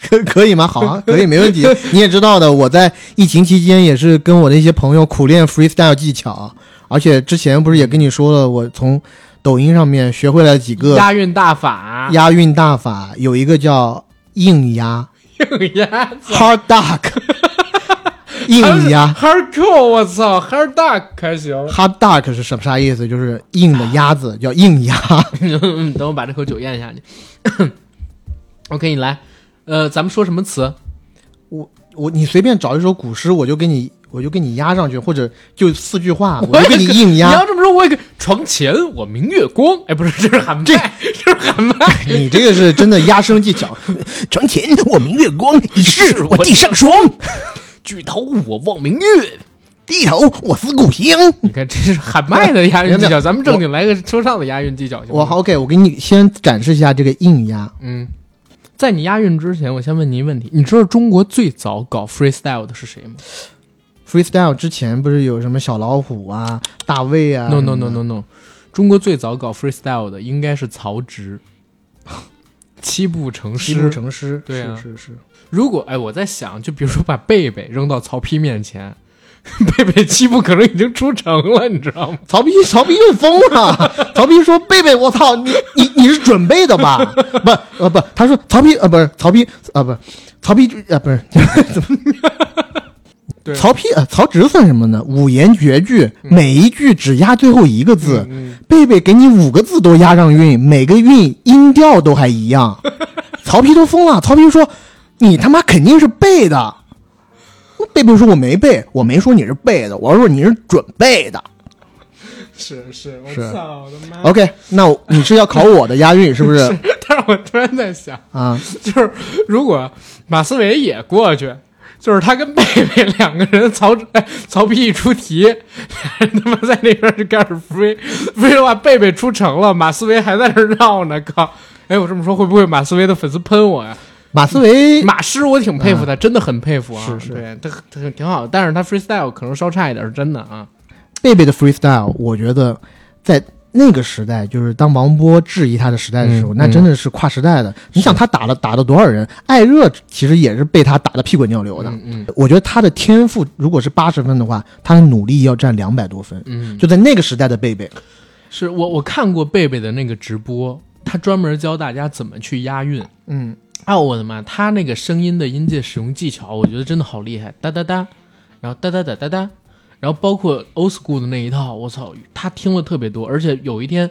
可可以吗？好啊，可以，没问题。你也知道的，我在疫情期间也是跟我的一些朋友苦练 freestyle 技巧，而且之前不是也跟你说了，我从抖音上面学会了几个押韵大法，押韵大法，有一个叫硬押 硬押 hard duck，硬压 hardcore，我操，hard duck 还行。hard duck 是什么啥意思？就是硬的鸭子，叫硬鸭。嗯等我把这口酒咽下去。OK，你来，呃，咱们说什么词？我我你随便找一首古诗，我就给你我就给你压上去，或者就四句话，我就给你硬压你。要这么说，我也可以。床前我明月光，哎，不是，这是喊麦，这是喊麦。你这个是真的压声技巧。床前我明月光，疑是我地上霜。举头我望明月。低头我思故乡。你看，这是喊麦的押韵技巧，咱们正经来个说唱的押韵技巧。行吗我好 OK，我给你先展示一下这个硬押。嗯，在你押韵之前，我先问你一个问题：你知道中国最早搞 freestyle 的是谁吗 freestyle 之前不是有什么小老虎啊、大卫啊？No No No No No，中国最早搞 freestyle 的应该是曹植，七步成诗。七步成诗。对啊是是是。如果哎，我在想，就比如说把贝贝扔到曹丕面前，贝贝七步可能已经出城了，你知道吗？曹丕，曹丕又疯了。曹丕说：“贝贝，我操，你你你是准备的吧？不呃不，他说曹丕呃不是曹丕啊不是曹丕呃不是对曹丕呃曹植算什么呢？五言绝句，每一句只押最后一个字。嗯，贝贝给你五个字都押上韵，每个韵音调都还一样。曹丕都疯了，曹丕说：“你他妈肯定是背的。”贝贝说：“我没背，我没说你是背的，我说你是准备的。是是，我是操我的妈！”OK，那你是要考我的押韵是不是？但是我突然在想，啊，就是如果马思唯也过去，就是他跟贝贝两个人，曹哎曹丕一出题，他妈在那边就开始飞飞的话，贝贝出城了，马思唯还在那儿绕呢，靠！哎，我这么说会不会马思唯的粉丝喷我呀？马思唯马师我挺佩服他，真的很佩服啊，是是对他他挺好，但是他 freestyle 可能稍差一点，是真的啊。贝贝的 freestyle，我觉得在那个时代，就是当王波质疑他的时代的时候，嗯那真的是跨时代的。你想他打了打了多少人？艾热其实也是被他打得屁滚尿流的。嗯嗯我觉得他的天赋如果是八十分的话，他的努力要占两百多分。嗯，就在那个时代的贝贝，是我我看过贝贝的那个直播，他专门教大家怎么去押韵。嗯，啊，我的妈！他那个声音的音阶使用技巧，我觉得真的好厉害，哒哒哒，然后哒哒哒哒哒，然后包括 old school 的那一套，我操，他听了特别多，而且有一天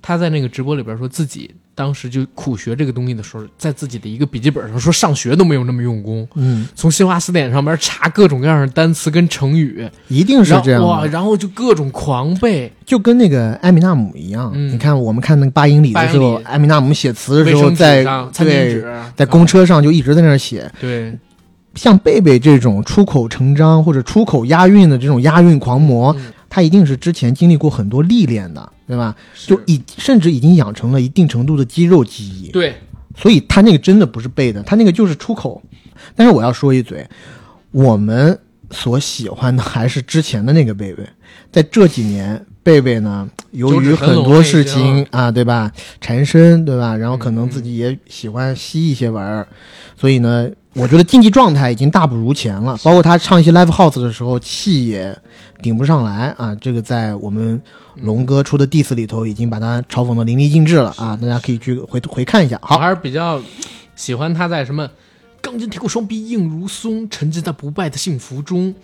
他在那个直播里边说自己当时就苦学这个东西的时候，在自己的一个笔记本上说上学都没有那么用功，嗯，从新华词典上面查各种各样的单词跟成语，一定是这样哇，然后就各种狂背，就跟那个艾米纳姆一样。嗯你看我们看那个八英里的时候，艾米纳姆写词的时候，在、餐在公车上就一直在那儿写。对，像贝贝这种出口成章或者出口押韵的这种押韵狂魔，嗯他一定是之前经历过很多历练的，对吧？就已甚至已经养成了一定程度的肌肉记忆，对，所以他那个真的不是背的，他那个就是出口。但是我要说一嘴，我们所喜欢的还是之前的那个贝贝，在这几年。贝贝呢，由于很多事情啊，对吧，缠身，对吧？然后可能自己也喜欢吸一些玩意儿，所以呢，我觉得竞技状态已经大不如前了。包括他唱一些 live house 的时候，气也顶不上来啊。这个在我们龙哥出的 diss 里头已经把他嘲讽的淋漓尽致了啊，大家可以去回回看一下。好，我还是比较喜欢他在什么钢筋铁骨双臂硬如松，沉浸在不败的幸福中，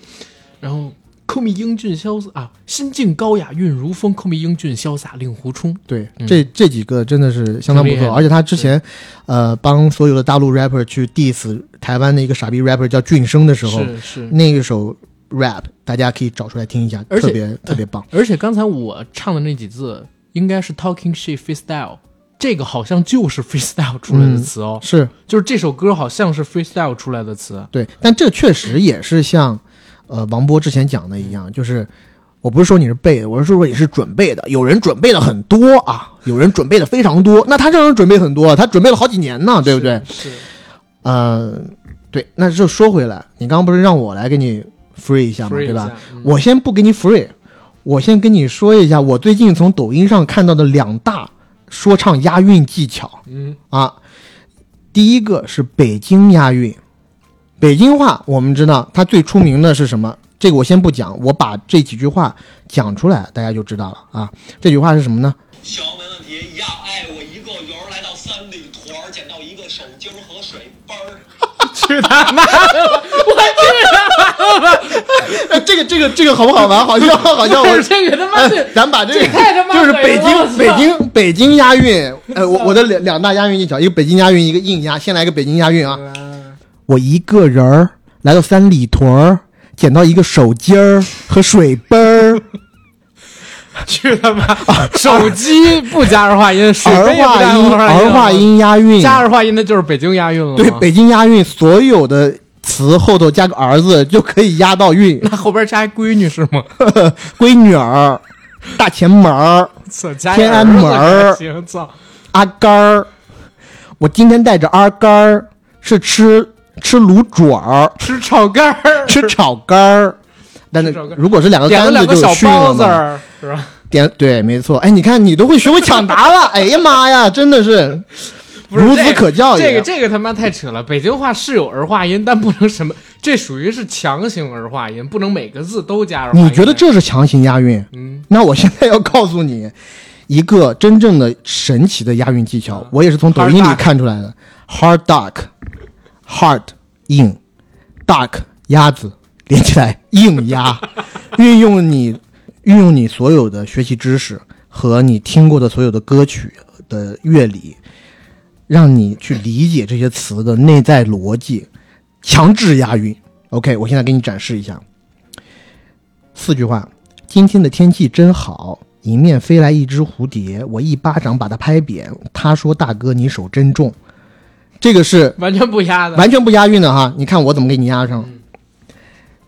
然后 me 英俊潇洒啊，心境高雅韵如风 me 英俊潇洒令狐冲。对，嗯这这几个真的是相当不错，而且他之前，呃，帮所有的大陆 rapper 去 diss 台湾的一个傻逼 rapper 叫俊生的时候，是是，那一首 rap 大家可以找出来听一下，而特别特别棒。而且刚才我唱的那几字应该是 talking shit freestyle，这个好像就是 freestyle 出来的词哦，是就是这首歌好像是 freestyle 出来的词。对，但这确实也是像，呃，王波之前讲的一样，就是我不是说你是背的，我是说你是准备的。有人准备了很多啊，有人准备的非常多，那他这人准备很多，他准备了好几年呢，对不对？是。是呃，对，那就说回来，你刚刚不是让我来给你 free 一下嘛，free 对吧？嗯我先不给你 free，我先跟你说一下我最近从抖音上看到的两大说唱押韵技巧嗯啊。第一个是北京押韵，北京话我们知道它最出名的是什么？这个我先不讲，我把这几句话讲出来，大家就知道了啊。这句话是什么呢？小没问题呀，哎，我一个人儿来到三里屯儿，捡到一个手巾儿和水杯儿。去他妈的！哎，这个这个这个好不好玩？好笑好笑我我 这个他妈咱把这个就是北京北京北京押韵，呃，我我的两两大押韵技巧，一个北京押韵，一个硬押。先来个北京押韵啊！我一个人儿来到三里屯儿，捡到一个手机儿和水杯儿，去他妈！手机不加儿化音，水儿杯也不化音加儿儿化音押韵，加儿化音的就是北京押韵了。对北京押韵，所有的词后头加个儿子就可以押到韵，那后边加一闺女是吗？闺女儿、大前门儿、天安门儿阿甘儿。我今天带着阿甘儿是吃吃卤爪儿。吃炒肝儿，吃炒肝儿，但是如果是两个点了杆两个小就有训了嘛。包子儿，是吧？点对，没错。哎，你看你都会学会抢答了，哎呀妈呀，真的是不是孺子可教也。这个这个他妈太扯了！北京话是有儿化音，但不能什么，这属于是强行儿化音，不能每个字都加儿化音。你觉得？这是强行押韵？嗯，那我现在要告诉你一个真正的神奇的押韵技巧，我也是从抖音里 duck 看出来的。Hard Hard 硬，duck 鸭子连起来硬鸭，运用你运用你所有的学习知识和你听过的所有的歌曲的乐理，让你去理解这些词的内在逻辑，强制押韵。OK，我现在给你展示一下。四句话：今天的天气真好，迎面飞来一只蝴蝶，我一巴掌把它拍扁。他说：“大哥，你手真重。”这个是完全不押的。完全不押韵的哈，你看我怎么给你押上。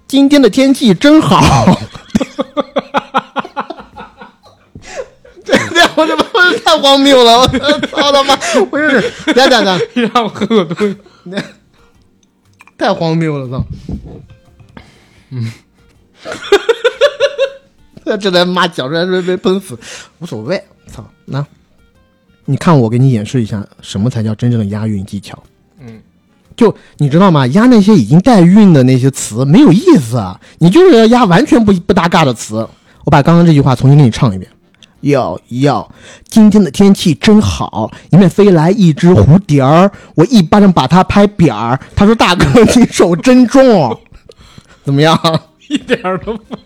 今天的天气真好。这这我他妈太荒谬了！我操他妈！我有点，等等等，你让我喝口东西。太荒谬了！操！嗯，这他妈讲出来被被喷死，无所谓。操，那你看我给你演示一下，什么才叫真正的押韵技巧？嗯，就你知道吗？押那些已经带韵的那些词没有意思啊，你就是要押完全不不搭嘎的词。我把刚刚这句话重新给你唱一遍。哟哟，今天的天气真好，迎面飞来一只蝴蝶儿，我一巴掌把它拍扁儿。他说：“大哥，你手真重。”怎么样？一点儿都不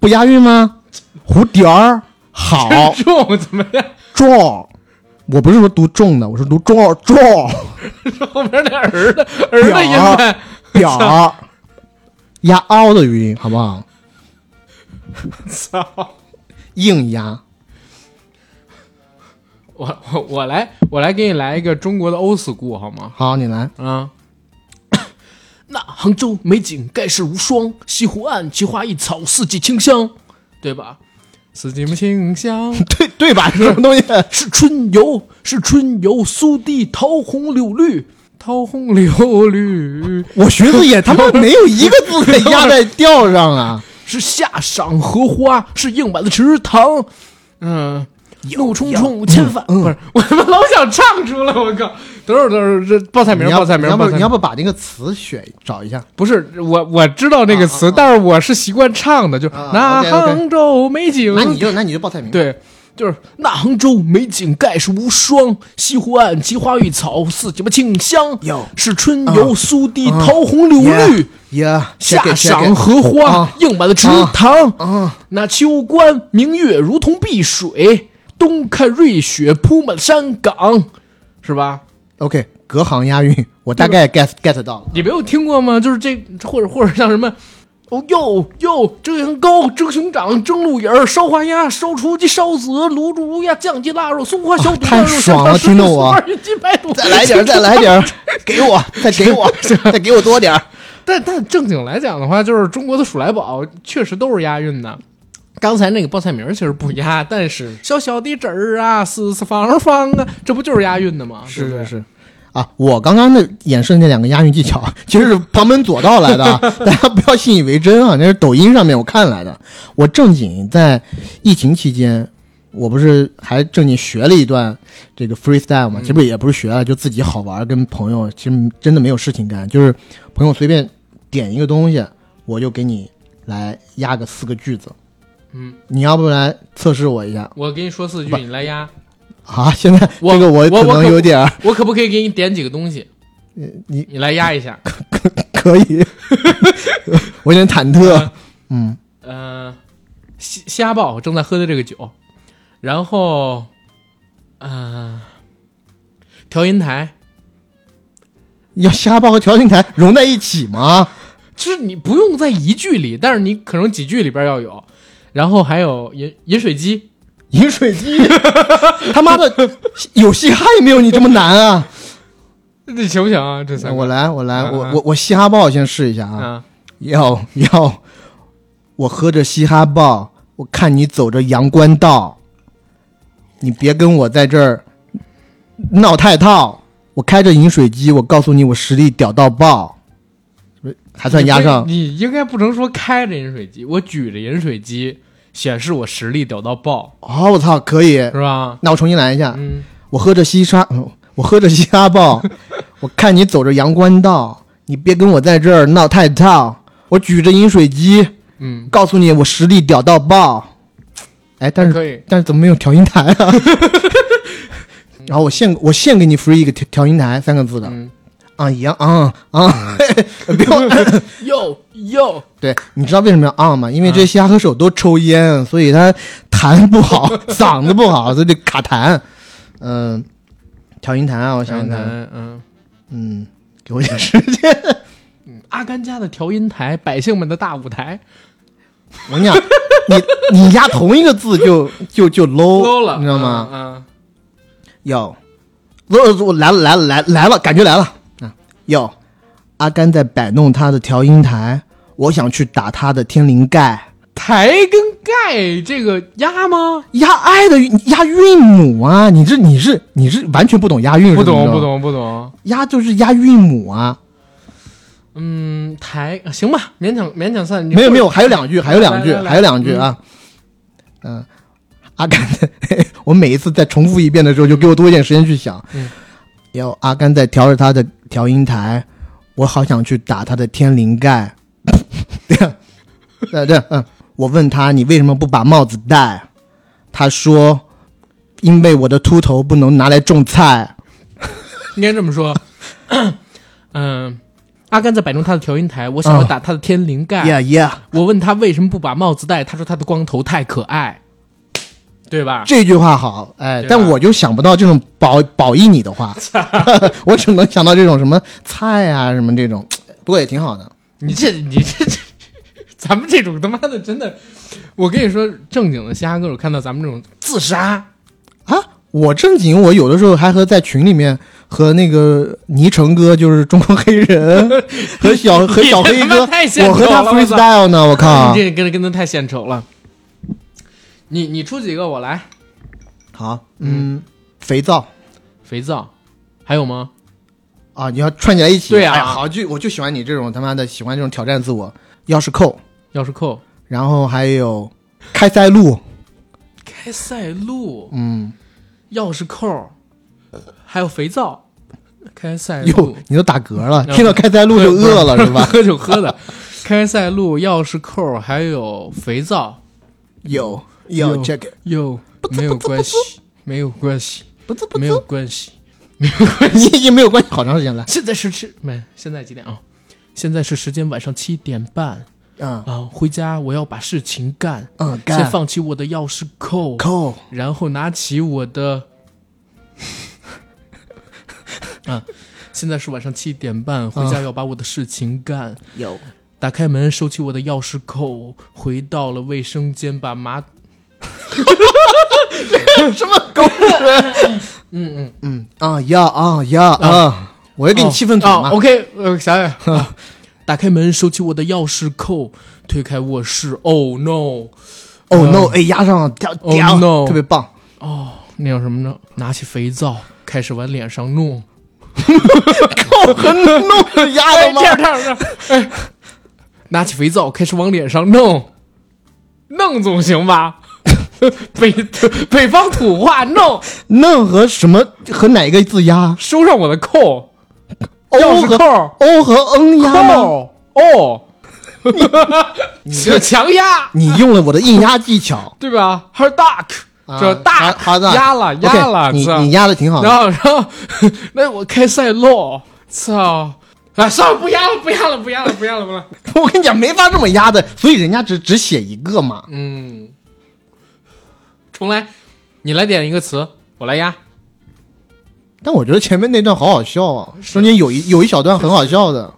不押韵吗？蝴蝶儿好重，怎么样？重，我不是说读重的，我是读重重 后边那儿的儿的音呗。表儿，押凹的韵，好不好？操！硬压。我我我来我来给你来一个中国的 old school 好吗？好，你来。啊。那杭州美景盖世无双，西湖岸奇花异草，四季清香，对吧？四季清香 对对吧？什么东西？是春游，是春游，苏堤桃红柳绿，桃红柳绿，我寻思也他妈没有一个字可以压在调上啊！是夏赏荷花，是硬板的池塘，嗯。怒冲冲，千帆、不是，我他妈老想唱出来，我靠！等会儿，等会儿，这报菜名报菜名，你要不把那个词选找一下？不是我，我知道那个词，但是我是习惯唱的，就是那杭州美景。那你就那你就报菜名。，对，就是那杭州美景盖世无双，西湖岸奇花异草，四季吧清香。有是春游啊苏堤，啊桃红柳绿，呀，夏赏荷花啊，映满了池塘。啊，那秋观明月如同碧水，冬看瑞雪铺满山岗，是吧？OK，隔行押韵，我大概 get get 到了。你没有听过吗？就是这，或者或者像什么，哦哟哟，蒸羊羔、蒸熊掌、蒸鹿眼儿、烧花鸭、烧雏鸡、烧子鹅、卤煮乌鸦、酱鸡腊肉、松花小肚、太羊肉爽了听得我再来点儿，再来点儿，给我，再给我，再给我多点儿。但但正经来讲的话，就是中国的鼠来宝确实都是押韵的。刚才那个报菜名儿其实不押，但是小小的纸儿啊，四四方方啊，这不就是押韵的吗？是是是。啊，我刚刚的演示的那两个押韵技巧，其实是旁门左道来的，大家不要信以为真啊！那是抖音上面我看来的。我正经在疫情期间，我不是还正经学了一段这个 freestyle 嘛？其实也不是学了，就自己好玩，跟朋友其实真的没有事情干，就是朋友随便点一个东西，我就给你来押个四个句子。嗯，你要不来测试我一下我给你说四句，你来压。啊？现在我这个我可我我可能有点儿，我可不可以给你点几个东西？你你来压一下。可可以，我有点忐忑。啊嗯，呃，虾虾爆我正在喝的这个酒，然后，呃，调音台，要虾爆和调音台融在一起吗？就是你不用在一句里，但是你可能几句里边要有。然后还有饮饮水机，饮水机，他妈的，有嘻哈也没有你这么难啊！这行不行啊？这三个我来，我来，我我我嘻哈爆先试一下啊！啊，要要，我喝着嘻哈爆，我看你走着阳关道，你别跟我在这儿闹太套。我开着饮水机，我告诉你，我实力屌到爆，还算压上？你你应该不能说开着饮水机，我举着饮水机，显示我实力屌到爆，哦，我操，可以！是吧？那我重新来一下。嗯，我喝着西沙，嗯 我喝着嘻哈爆，我看你走着阳关道，你别跟我在这儿闹太套。我举着饮水机，嗯，告诉你我实力屌到爆。哎，但是可以。但是怎么没有调音台啊？然后我现我现给你 free 一个调调音台三个字的，嗯啊一样啊啊，不要哟 哟，对，你知道为什么要啊吗？因为这些嘻哈歌手都抽烟，所以他弹不好，嗓子不好，所以得卡痰。嗯、调音台啊，我想想看，嗯。嗯，给我点时间。阿甘家的调音台，百姓们的大舞台我跟你讲，你你压同一个字就就就 low, low 了，你知道吗？嗯，有，我我来了来了来来了，感觉来了啊！有，阿甘在摆弄他的调音台，我想去打他的天灵盖，台跟盖这个押吗？押爱的押韵母啊！你这你是你是完全不懂押韵，不懂不，懂不懂。押就是押韵母啊！嗯，台行吧，勉强勉强算。没有没有，还有两句，还有两句，还有两句啊！嗯、阿甘的，我每一次再重复一遍的时候，就给我多一点时间去想。嗯，有阿甘在调着他的调音台，我好想去打他的天灵盖。这样，对对，嗯，我问他你为什么不把帽子戴？他说，因为我的秃头不能拿来种菜。应该这么说。嗯，阿甘在摆弄他的调音台，我想要啊打他的天灵盖。Yeah yeah，我问他为什么不把帽子戴，他说他的光头太可爱，对吧？这句话好，哎，但我就想不到这种褒褒义你的话，我只能想到这种什么菜啊什么这种，不过也挺好的。你这你这这，咱们这种他妈的真的，我跟你说，正经的嘻哈歌手看到咱们这种自杀，啊，我正经，我有的时候还和在群里面和那个倪成哥，就是中国黑人，和小和小黑哥，我和他 freestyle 呢，我靠你！这跟跟他太献丑了。你你出几个我来，好，嗯，肥皂。肥皂，还有吗？啊，你要串起来一起。对啊。哎好，就我就喜欢你这种他妈的喜欢这种挑战自我。钥匙扣，钥匙扣，然后还有开塞露，开塞露，嗯，钥匙扣，还有肥皂，开塞哟露，，你都打嗝了，嗯听到开塞露就饿了是吧？喝酒喝的，开塞露、钥匙扣，还有肥皂，有。要有 check，有没有关系，没有关系，不滋不没有滋，关系。你已经没有关系好长时间了。现在是吃没？现在几点啊？现在是时间晚上七点半嗯啊！回家我要把事情干，嗯，先放弃我的钥匙扣，扣，然后拿起我的，啊，现在是晚上七点半，回家要把我的事情干。有打开门，收起我的钥匙扣，回到了卫生间，把马 什么狗屎？嗯嗯嗯啊呀啊呀啊！我要给你气氛组哦嘛。OK，呃，想想，啊打开门，收起我的钥匙扣，推开卧室。Oh no！Oh no，哎压上了，屌 Oh 屌 no 特别棒。哦，那叫什么呢？拿起肥皂，开始往脸上弄。扣和弄压的吗？这样这样这样，哎，拿起肥皂开始往脸上弄，弄总行吧？北 北方土话弄，弄和什么和哪个字押？收上我的扣，钥哦和匙扣，哦和嗯压吗？扣哦，是 强压，你用了我的硬压技巧，对吧？Hard duck，啊这大压了压了你操你压的挺好的。然后然后那我开赛洛，操！啊，算了，不压了，不压了，不压了，不压了，不压了。我跟你讲，没法这么压的，所以人家只只写一个嘛。嗯，重来，你来点一个词，我来压。但我觉得前面那段好好笑啊，中间有一有一小段很好笑的。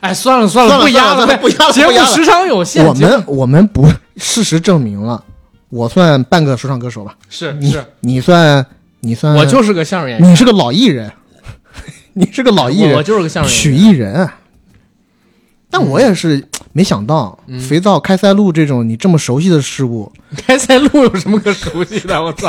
哎，算了算了，不压算了不压了节目时长有限。我们我们不事实证明了，我算半个说唱歌手吧，你是是，你算你算，我就是个相声演员，你是个老艺人，你是个老艺人，我我就是个相声曲演员。艺人。但我也是没想到，嗯肥皂开塞露这种你这么熟悉的事物，开塞露有什么可熟悉的？我操！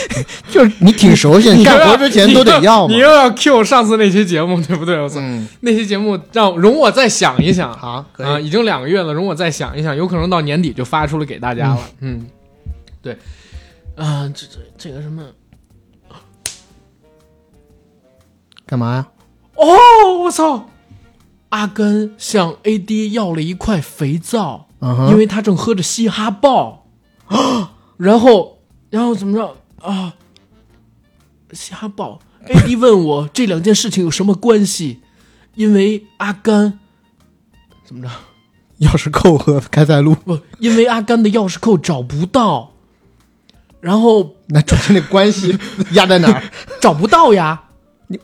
就是你挺熟悉，你干活之前都得要嘛你。又要 Q 上次那期节目，对不对？我操！嗯，那期节目让容我再想一想。啊，啊，已经两个月了，容我再想一想，有可能到年底就发出来给大家了。嗯，对，啊，这这这个什么，干嘛呀？哦，我操！阿甘向 AD 要了一块肥皂，因为他正喝着嘻哈爆，然后然后怎么着啊？嘻哈爆，AD 问我这两件事情有什么关系？因为阿甘 怎么着？钥匙扣和开塞露，不，因为阿甘的钥匙扣找不到，然后那中间的关系压在哪儿？找不到呀。你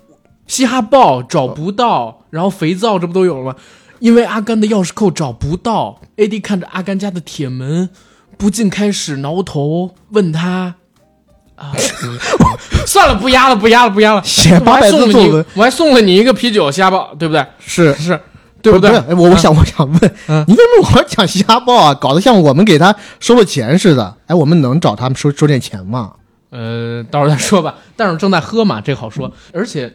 嘻哈爆找不到，然后肥皂这不都有了吗？因为阿甘的钥匙扣找不到，AD 看着阿甘家的铁门，不禁开始挠头，问他。啊，算了，不压了，不压了，不压了。写八百字作文，我还送了你一个啤酒，嘻哈爆，对不对？是是，对不对？我我想我想问，嗯你为什么老讲嘻哈报啊？搞得像我们给他收了钱似的。哎，我们能找他们收收点钱吗？呃，到时候再说吧。但是正在喝嘛，这好说。而且，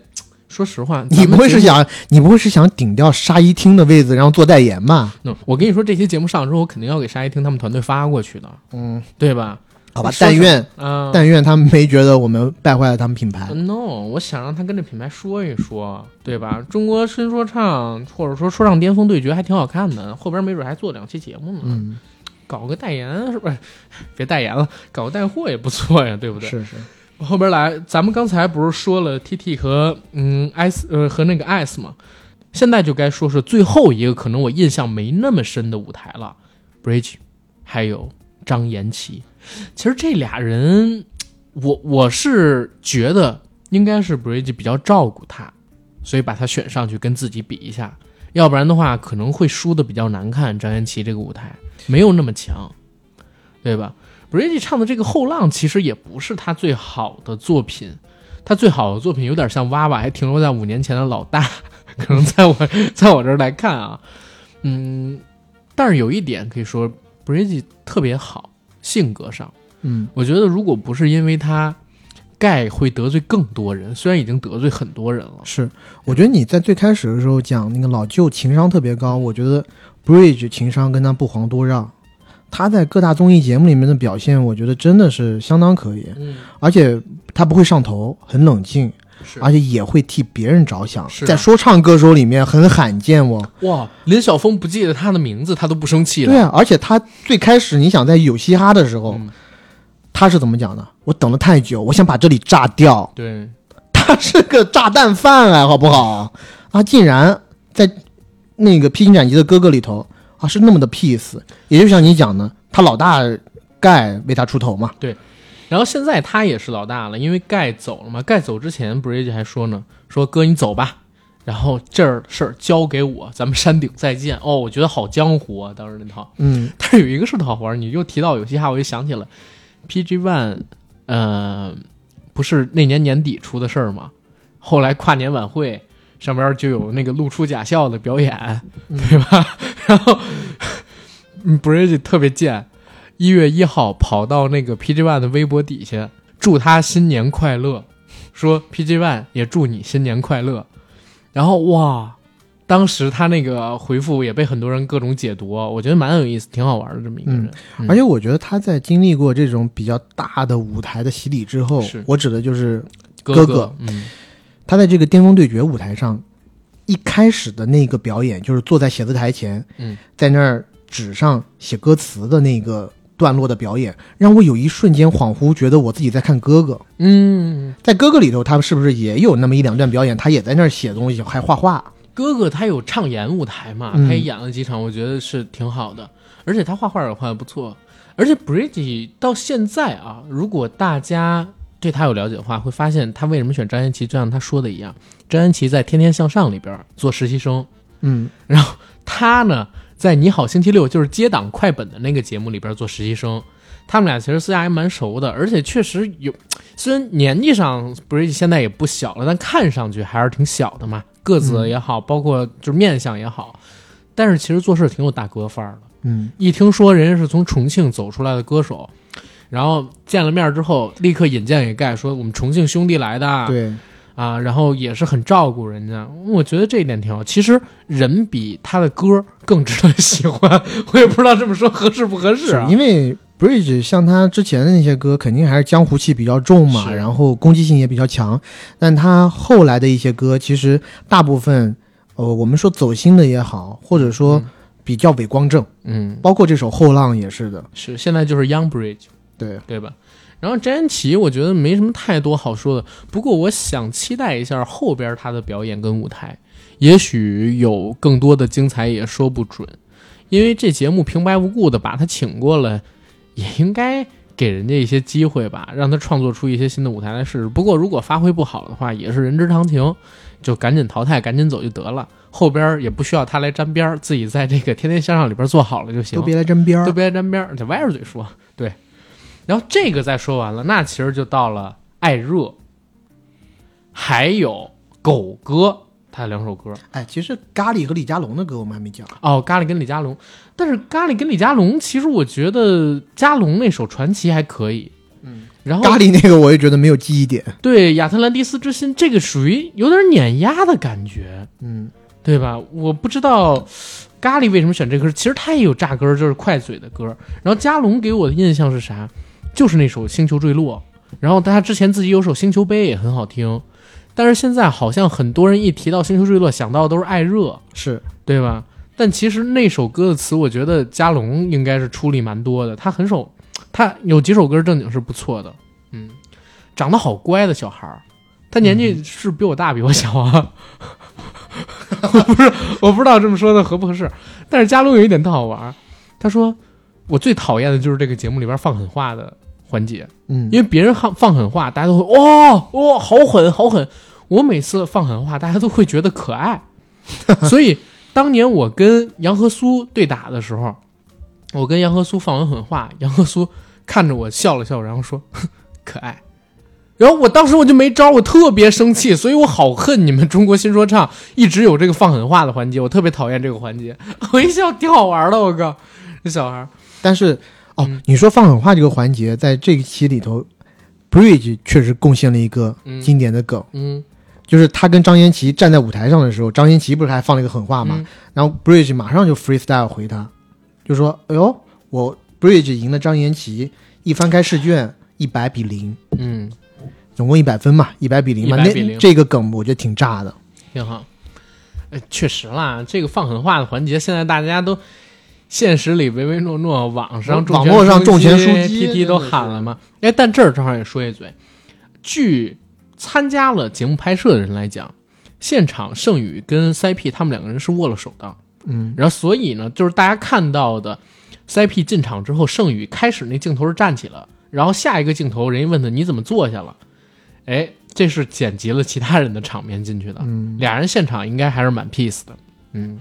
说实话，你不会是想？你不会是想顶掉沙一厅的位子，然后做代言吧？no, 我跟你说，这期节目上之后，我肯定要给沙一听他们团队发过去的，嗯，对吧？好吧，但愿嗯、但愿他们没觉得我们败坏了他们品牌。no，我想让他跟这品牌说一说，对吧？中国新说唱或者说说唱巅峰对决还挺好看的，后边没准还做两期节目呢。嗯，搞个代言是不是？别代言了，搞个带货也不错呀，对不对？是是，后边来，咱们刚才不是说了 T T 和嗯 S 呃和那个 S 吗？现在就该说说最后一个可能我印象没那么深的舞台了，Bridge，还有张延齐。其实这俩人，我我是觉得应该是 Bridge 比较照顾他，所以把他选上去跟自己比一下，要不然的话可能会输的比较难看。张延齐这个舞台没有那么强，对吧？Bridge 唱的这个《后浪》其实也不是他最好的作品，他最好的作品有点像娃娃，还停留在五年前的老大，可能在我在我这儿来看啊，嗯，但是有一点可以说，Bridge 特别好，性格上，嗯，我觉得如果不是因为他盖会得罪更多人，虽然已经得罪很多人了，是。我觉得你在最开始的时候讲那个老舅情商特别高，我觉得 Bridge 情商跟他不遑多让。他在各大综艺节目里面的表现，我觉得真的是相当可以，嗯，而且他不会上头，很冷静。是而且也会替别人着想，是啊在说唱歌手里面很罕见哦。哇，林晓峰不记得他的名字，他都不生气了。对啊，而且他最开始你想在有嘻哈的时候，嗯他是怎么讲的？我等了太久，我想把这里炸掉。对，他是个炸弹犯啊，好不好？他，竟然在那个披荆斩棘的哥哥里头啊，是那么的 peace。也就像你讲的，他老大盖为他出头嘛。对然后现在他也是老大了，因为盖走了嘛。盖走之前，Bridge 还说呢，说哥你走吧，然后这儿事儿交给我，咱们山顶再见。哦，我觉得好江湖啊，当时那套。嗯，但是有一个是好玩，你又提到有嘻哈，我就想起了 PG One，呃，不是那年年底出的事儿吗？后来跨年晚会上边就有那个露出假笑的表演，对吧？然后嗯 Bridge 特别贱，一月一号跑到那个 PG One 的微博底下祝他新年快乐，说 PG One 也祝你新年快乐。然后哇，当时他那个回复也被很多人各种解读，我觉得蛮有意思，挺好玩的这么一个人。嗯而且我觉得他在经历过这种比较大的舞台的洗礼之后，我指的就是哥哥哥嗯，他在这个巅峰对决舞台上，一开始的那个表演，就是坐在写字台前，嗯，在那儿纸上写歌词的那个段落的表演，让我有一瞬间恍惚觉得我自己在看哥哥。嗯，在哥哥里头，他是不是也有那么一两段表演？他也在那儿写东西，还画画。哥哥他有唱演舞台嘛，嗯他也演了几场，我觉得是挺好的，而且他画画也画的不错。而且 Bridge 到现在啊，如果大家对他有了解的话，会发现他为什么选张颜齐，就像他说的一样，张颜齐在《天天向上》里边做实习生，嗯，然后他呢在《你好星期六》就是接档快本的那个节目里边做实习生，他们俩其实私下还蛮熟的，而且确实有，虽然年纪上 Bridge 现在也不小了，但看上去还是挺小的嘛，个子也好，包括就是面相也好，但是其实做事挺有大哥范儿的。嗯，一听说人家是从重庆走出来的歌手，然后见了面之后，立刻引荐给盖说我们重庆兄弟来的，对，啊，然后也是很照顾人家，我觉得这一点挺好。其实人比他的歌更值得喜欢，我也不知道这么说合适不合适啊。因为 Bridge 像他之前的那些歌，肯定还是江湖气比较重嘛，然后攻击性也比较强。但他后来的一些歌，其实大部分，呃，我们说走心的也好，或者说嗯比较伪光正，嗯，包括这首《后浪》也是的。是现在就是 Young Bridge，对，对吧？然后詹奇，我觉得没什么太多好说的。不过我想期待一下后边他的表演跟舞台，也许有更多的精彩，也说不准。因为这节目平白无故的把他请过来，也应该给人家一些机会吧，让他创作出一些新的舞台来试试。不过如果发挥不好的话，也是人之常情，就赶紧淘汰，赶紧走就得了。后边也不需要他来沾边儿，自己在这个《天天向上》里边做好了就行。都别来沾边儿都。别来沾边儿，得歪着嘴说。对，然后这个再说完了，那其实就到了艾热，还有狗哥他两首歌哎，其实咖喱和李佳隆的歌我们还没讲。哦，咖喱跟李佳隆，但是咖喱跟李佳隆，其实我觉得佳隆那首传奇还可以，嗯，然后咖喱那个我也觉得没有记忆点。对亚特兰蒂斯之心这个属于有点碾压的感觉，嗯，对吧？我不知道咖喱为什么选这歌，其实他也有炸歌，就是快嘴的歌。然后加隆给我的印象是啥？就是那首《星球坠落》，然后他之前自己有首《星球杯》也很好听，但是现在好像很多人一提到《星球坠落》，想到的都是艾热，是。对吧？但其实那首歌的词，我觉得加隆应该是出力蛮多的，他很少，他有几首歌正经是不错的，嗯，长得好乖的小孩儿，他年纪是比我大，比我小啊。我不是，我不知道这么说的合不合适，但是加隆有一点特好玩儿，他说我最讨厌的就是这个节目里边放狠话的环节，嗯，因为别人放放狠话，大家都会哇哇好狠好狠。我每次放狠话，大家都会觉得可爱。所以当年我跟杨和苏对打的时候，我跟杨和苏放完狠话，杨和苏看着我笑了笑，然后说哼 可爱。然后我当时我就没招，我特别生气，所以我好恨你们中国新说唱一直有这个放狠话的环节，我特别讨厌这个环节。我一笑挺好玩的，我靠，这小孩但是哦，嗯。你说放狠话这个环节，在这一期里头，Bridge 确实贡献了一个嗯。经典的梗，嗯。就是他跟张颜齐站在舞台上的时候，张颜齐不是还放了一个狠话嘛，嗯。然后 Bridge 马上就 freestyle 回他，就说：“哎呦，我 Bridge 赢了张颜齐，一翻开试卷，一百比零。嗯，”总共一百分嘛，一百比零嘛，100比0那这个梗我觉得挺炸的。挺好。哎，确实啦，这个放狠话的环节，现在大家都现实里唯唯诺诺，网上网络上重拳出击，T T 都喊了嘛。哎，但这儿正好也说一嘴，据参加了节目拍摄的人来讲，现场盛宇跟 CP 他们两个人是握了手的，嗯，然后所以呢，就是大家看到的 CP 进场之后，盛宇开始那镜头是站起了，然后下一个镜头人家问他你怎么坐下了，哎，这是剪辑了其他人的场面进去的，嗯，俩人现场应该还是蛮 peace 的，嗯，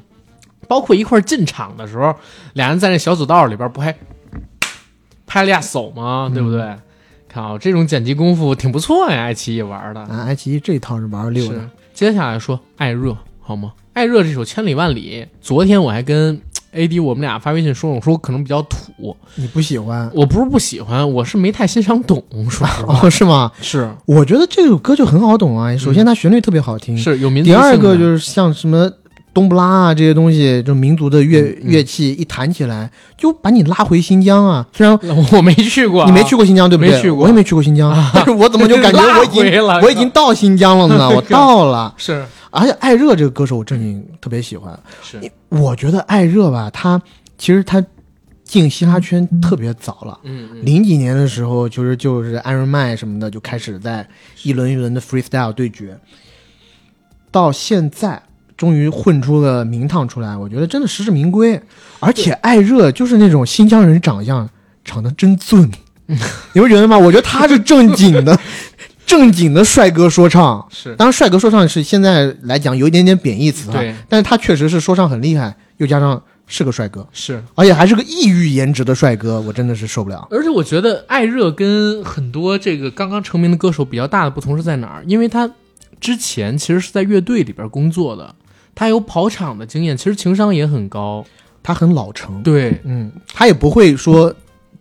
包括一块儿进场的时候，俩人在那小走道里边不还拍了下手吗？对不对？看啊，这种剪辑功夫挺不错呀，爱奇艺玩的。啊，爱奇艺这一套是玩的溜的。接下来说艾热好吗？艾热这首《千里万里》，昨天我还跟 AD 我们俩发微信说，我说可能比较土，你不喜欢？我不是不喜欢，我是没太欣赏懂，说实话。哦，是吗？是我觉得这首歌就很好懂啊。首先，它旋律特别好听。是有民族第二个就是像什么冬不拉啊这些东西，就民族的乐、乐器一弹起来，就把你拉回新疆啊。虽然我没去过啊，你没去过新疆，对不对？没去过我也没去过新疆，但是我怎么就感觉我已经 我已经到新疆了呢？我到了，是而且艾热这个歌手我正经特别喜欢。是我觉得艾热吧，他其实他进嘻哈圈特别早了。嗯嗯零几年的时候，就是就是艾伦麦什么的就开始在一轮一轮的 freestyle 对决，到现在终于混出了名堂出来，我觉得真的实至名归。而且艾热就是那种新疆人长相，长得真俊，你不觉得吗？我觉得他是正经的，正经的帅哥说唱。是当然，帅哥说唱是现在来讲有一点点贬义词啊，对但是他确实是说唱很厉害，又加上是个帅哥，是，而且还是个异域颜值的帅哥，我真的是受不了。而且我觉得艾热跟很多这个刚刚成名的歌手比较大的不同是在哪儿？因为他之前其实是在乐队里边工作的，他有跑场的经验，其实情商也很高。他很老成，对，嗯，他也不会说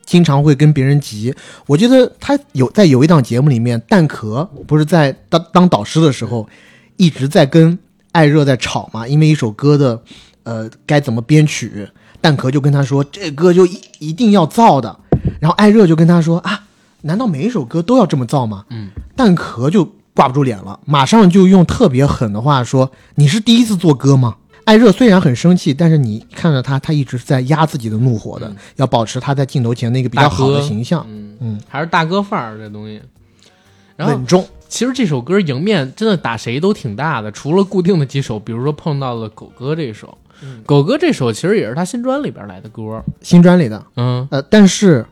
经常会跟别人急。我记得他有在有一档节目里面，蛋壳不是在当当导师的时候，一直在跟艾热在吵嘛，因为一首歌的呃该怎么编曲，蛋壳就跟他说这歌就一一定要造的，然后艾热就跟他说啊，难道每一首歌都要这么造吗？嗯，蛋壳就挂不住脸了，马上就用特别狠的话说：“你是第一次做歌吗？”艾热虽然很生气，但是你看着他，他一直是在压自己的怒火的，嗯。要保持他在镜头前那个比较好的形象，嗯嗯，还是大哥范儿这东西。然后稳重。其实这首歌迎面真的打谁都挺大的，除了固定的几首，比如说碰到了狗哥这首，狗哥这首其实也是他新专里边来的歌，新专里的，嗯。呃，但是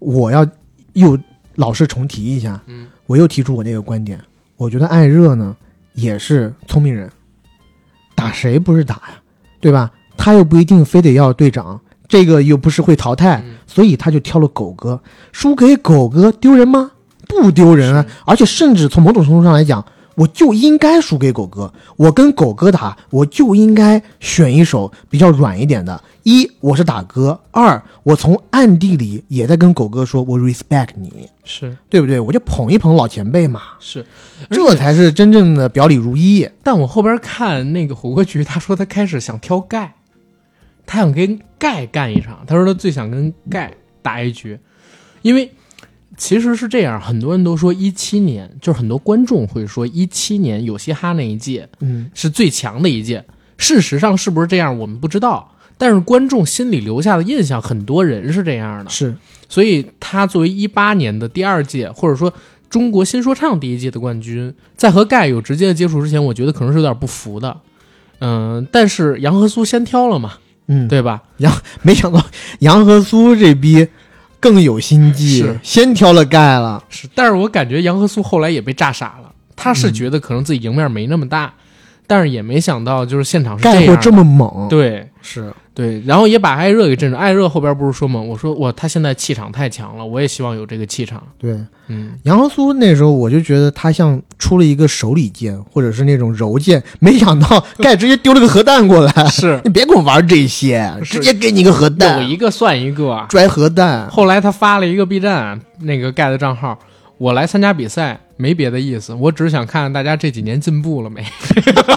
我要又老是重提一下，嗯，我又提出我那个观点，我觉得艾热呢也是聪明人，打谁不是打呀，对吧？他又不一定非得要队长，这个又不是会淘汰，嗯所以他就挑了狗哥。输给狗哥丢人吗？不丢人啊！而且甚至从某种程度上来讲，我就应该输给狗哥。我跟狗哥打，我就应该选一首比较软一点的。一，我是打哥；二，我从暗地里也在跟狗哥说，我 respect 你，是对不对？我就捧一捧老前辈嘛，是，这才是真正的表里如一。但我后边看那个火锅局，他说他开始想挑盖，他想跟盖干一场。他说他最想跟盖打一局，因为其实是这样，很多人都说一七年，就是很多观众会说一七年有嘻哈那一届嗯，是最强的一届。事实上是不是这样，我们不知道。但是观众心里留下的印象，很多人是这样的。是所以他作为一八年的第二届，或者说中国新说唱第一届的冠军，在和盖有直接的接触之前，我觉得可能是有点不服的。嗯，但是杨和苏先挑了嘛，嗯，对吧？杨没想到杨和苏这逼更有心计是，先挑了盖了。是，但是我感觉杨和苏后来也被炸傻了，他是觉得可能自己赢面没那么大，但是也没想到就是现场是这样盖过这么猛，对。是对，然后也把艾热给震住。艾热后边不是说嘛，我说哇，他现在气场太强了，我也希望有这个气场。对。嗯，杨和苏那时候我就觉得他像出了一个手里剑，或者是那种柔剑，没想到 盖直接丢了个核弹过来。是 你别跟我玩这些，直接给你个核弹有弹，一个算一个。拽核弹。后来他发了一个 B 站那个盖的账号，我来参加比赛没别的意思，我只是想看看大家这几年进步了没。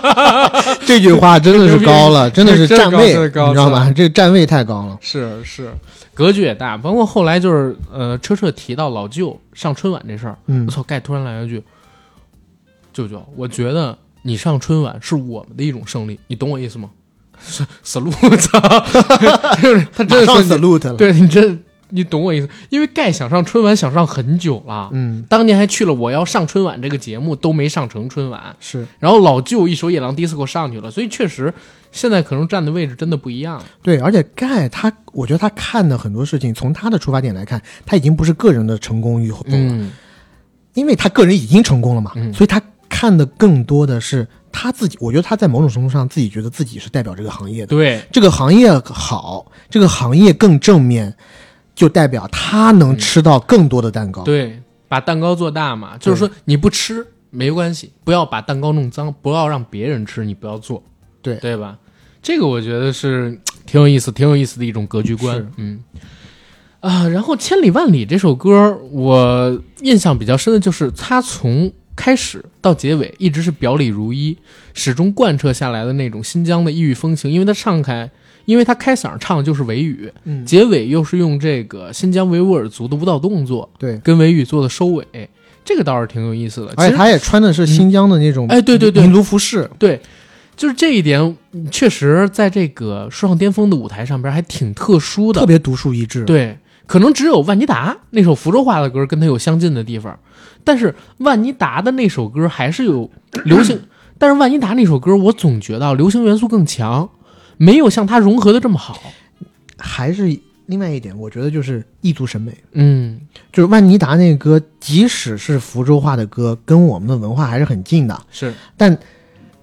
这句话真的是高了，真的是站位，你知道吗？这个站位太高了。是是，格局也大。包括后来就是呃，车车提到老舅上春晚这事儿，嗯我操，盖突然来了一句：“舅舅，我觉得你上春晚是我们的一种胜利，你懂我意思吗？”是 salute，操，就是他真的马上是 salute 了，对你这你懂我意思？因为盖想上春晚想上很久了，嗯，当年还去了《我要上春晚》这个节目，都没上成春晚。是然后老舅一首《野狼 DISCO》上去了，所以确实现在可能站的位置真的不一样。对，而且盖他，我觉得他看的很多事情，从他的出发点来看，他已经不是个人的成功与否了，嗯，因为他个人已经成功了嘛，嗯所以他看的更多的是他自己。我觉得他在某种程度上自己觉得自己是代表这个行业的，对，这个行业好，这个行业更正面，就代表他能吃到更多的蛋糕。对，把蛋糕做大嘛，就是说你不吃没关系，不要把蛋糕弄脏，不要让别人吃，你不要做，对对吧？这个我觉得是挺有意思、挺有意思的一种格局观。嗯，啊，然后《千里万里》这首歌，我印象比较深的就是他从开始到结尾一直是表里如一，始终贯彻下来的那种新疆的异域风情，因为他唱开。因为他开嗓唱的就是维语，嗯结尾又是用这个新疆维吾尔族的舞蹈动作，对，跟维语做的收尾，这个倒是挺有意思的。而且他也穿的是新疆的那种，哎对对对民族服饰，对，就是这一点，嗯确实在这个说唱巅峰的舞台上边还挺特殊的。特别独树一帜。，对，可能只有万妮达那首福州话的歌跟他有相近的地方，但是万妮达的那首歌还是有流行，但是万妮达那首歌我总觉得流行元素更强，没有像它融合的这么好。还是另外一点，我觉得就是异族审美。嗯，就是万妮达那个歌，即使是福州话的歌，跟我们的文化还是很近的。是但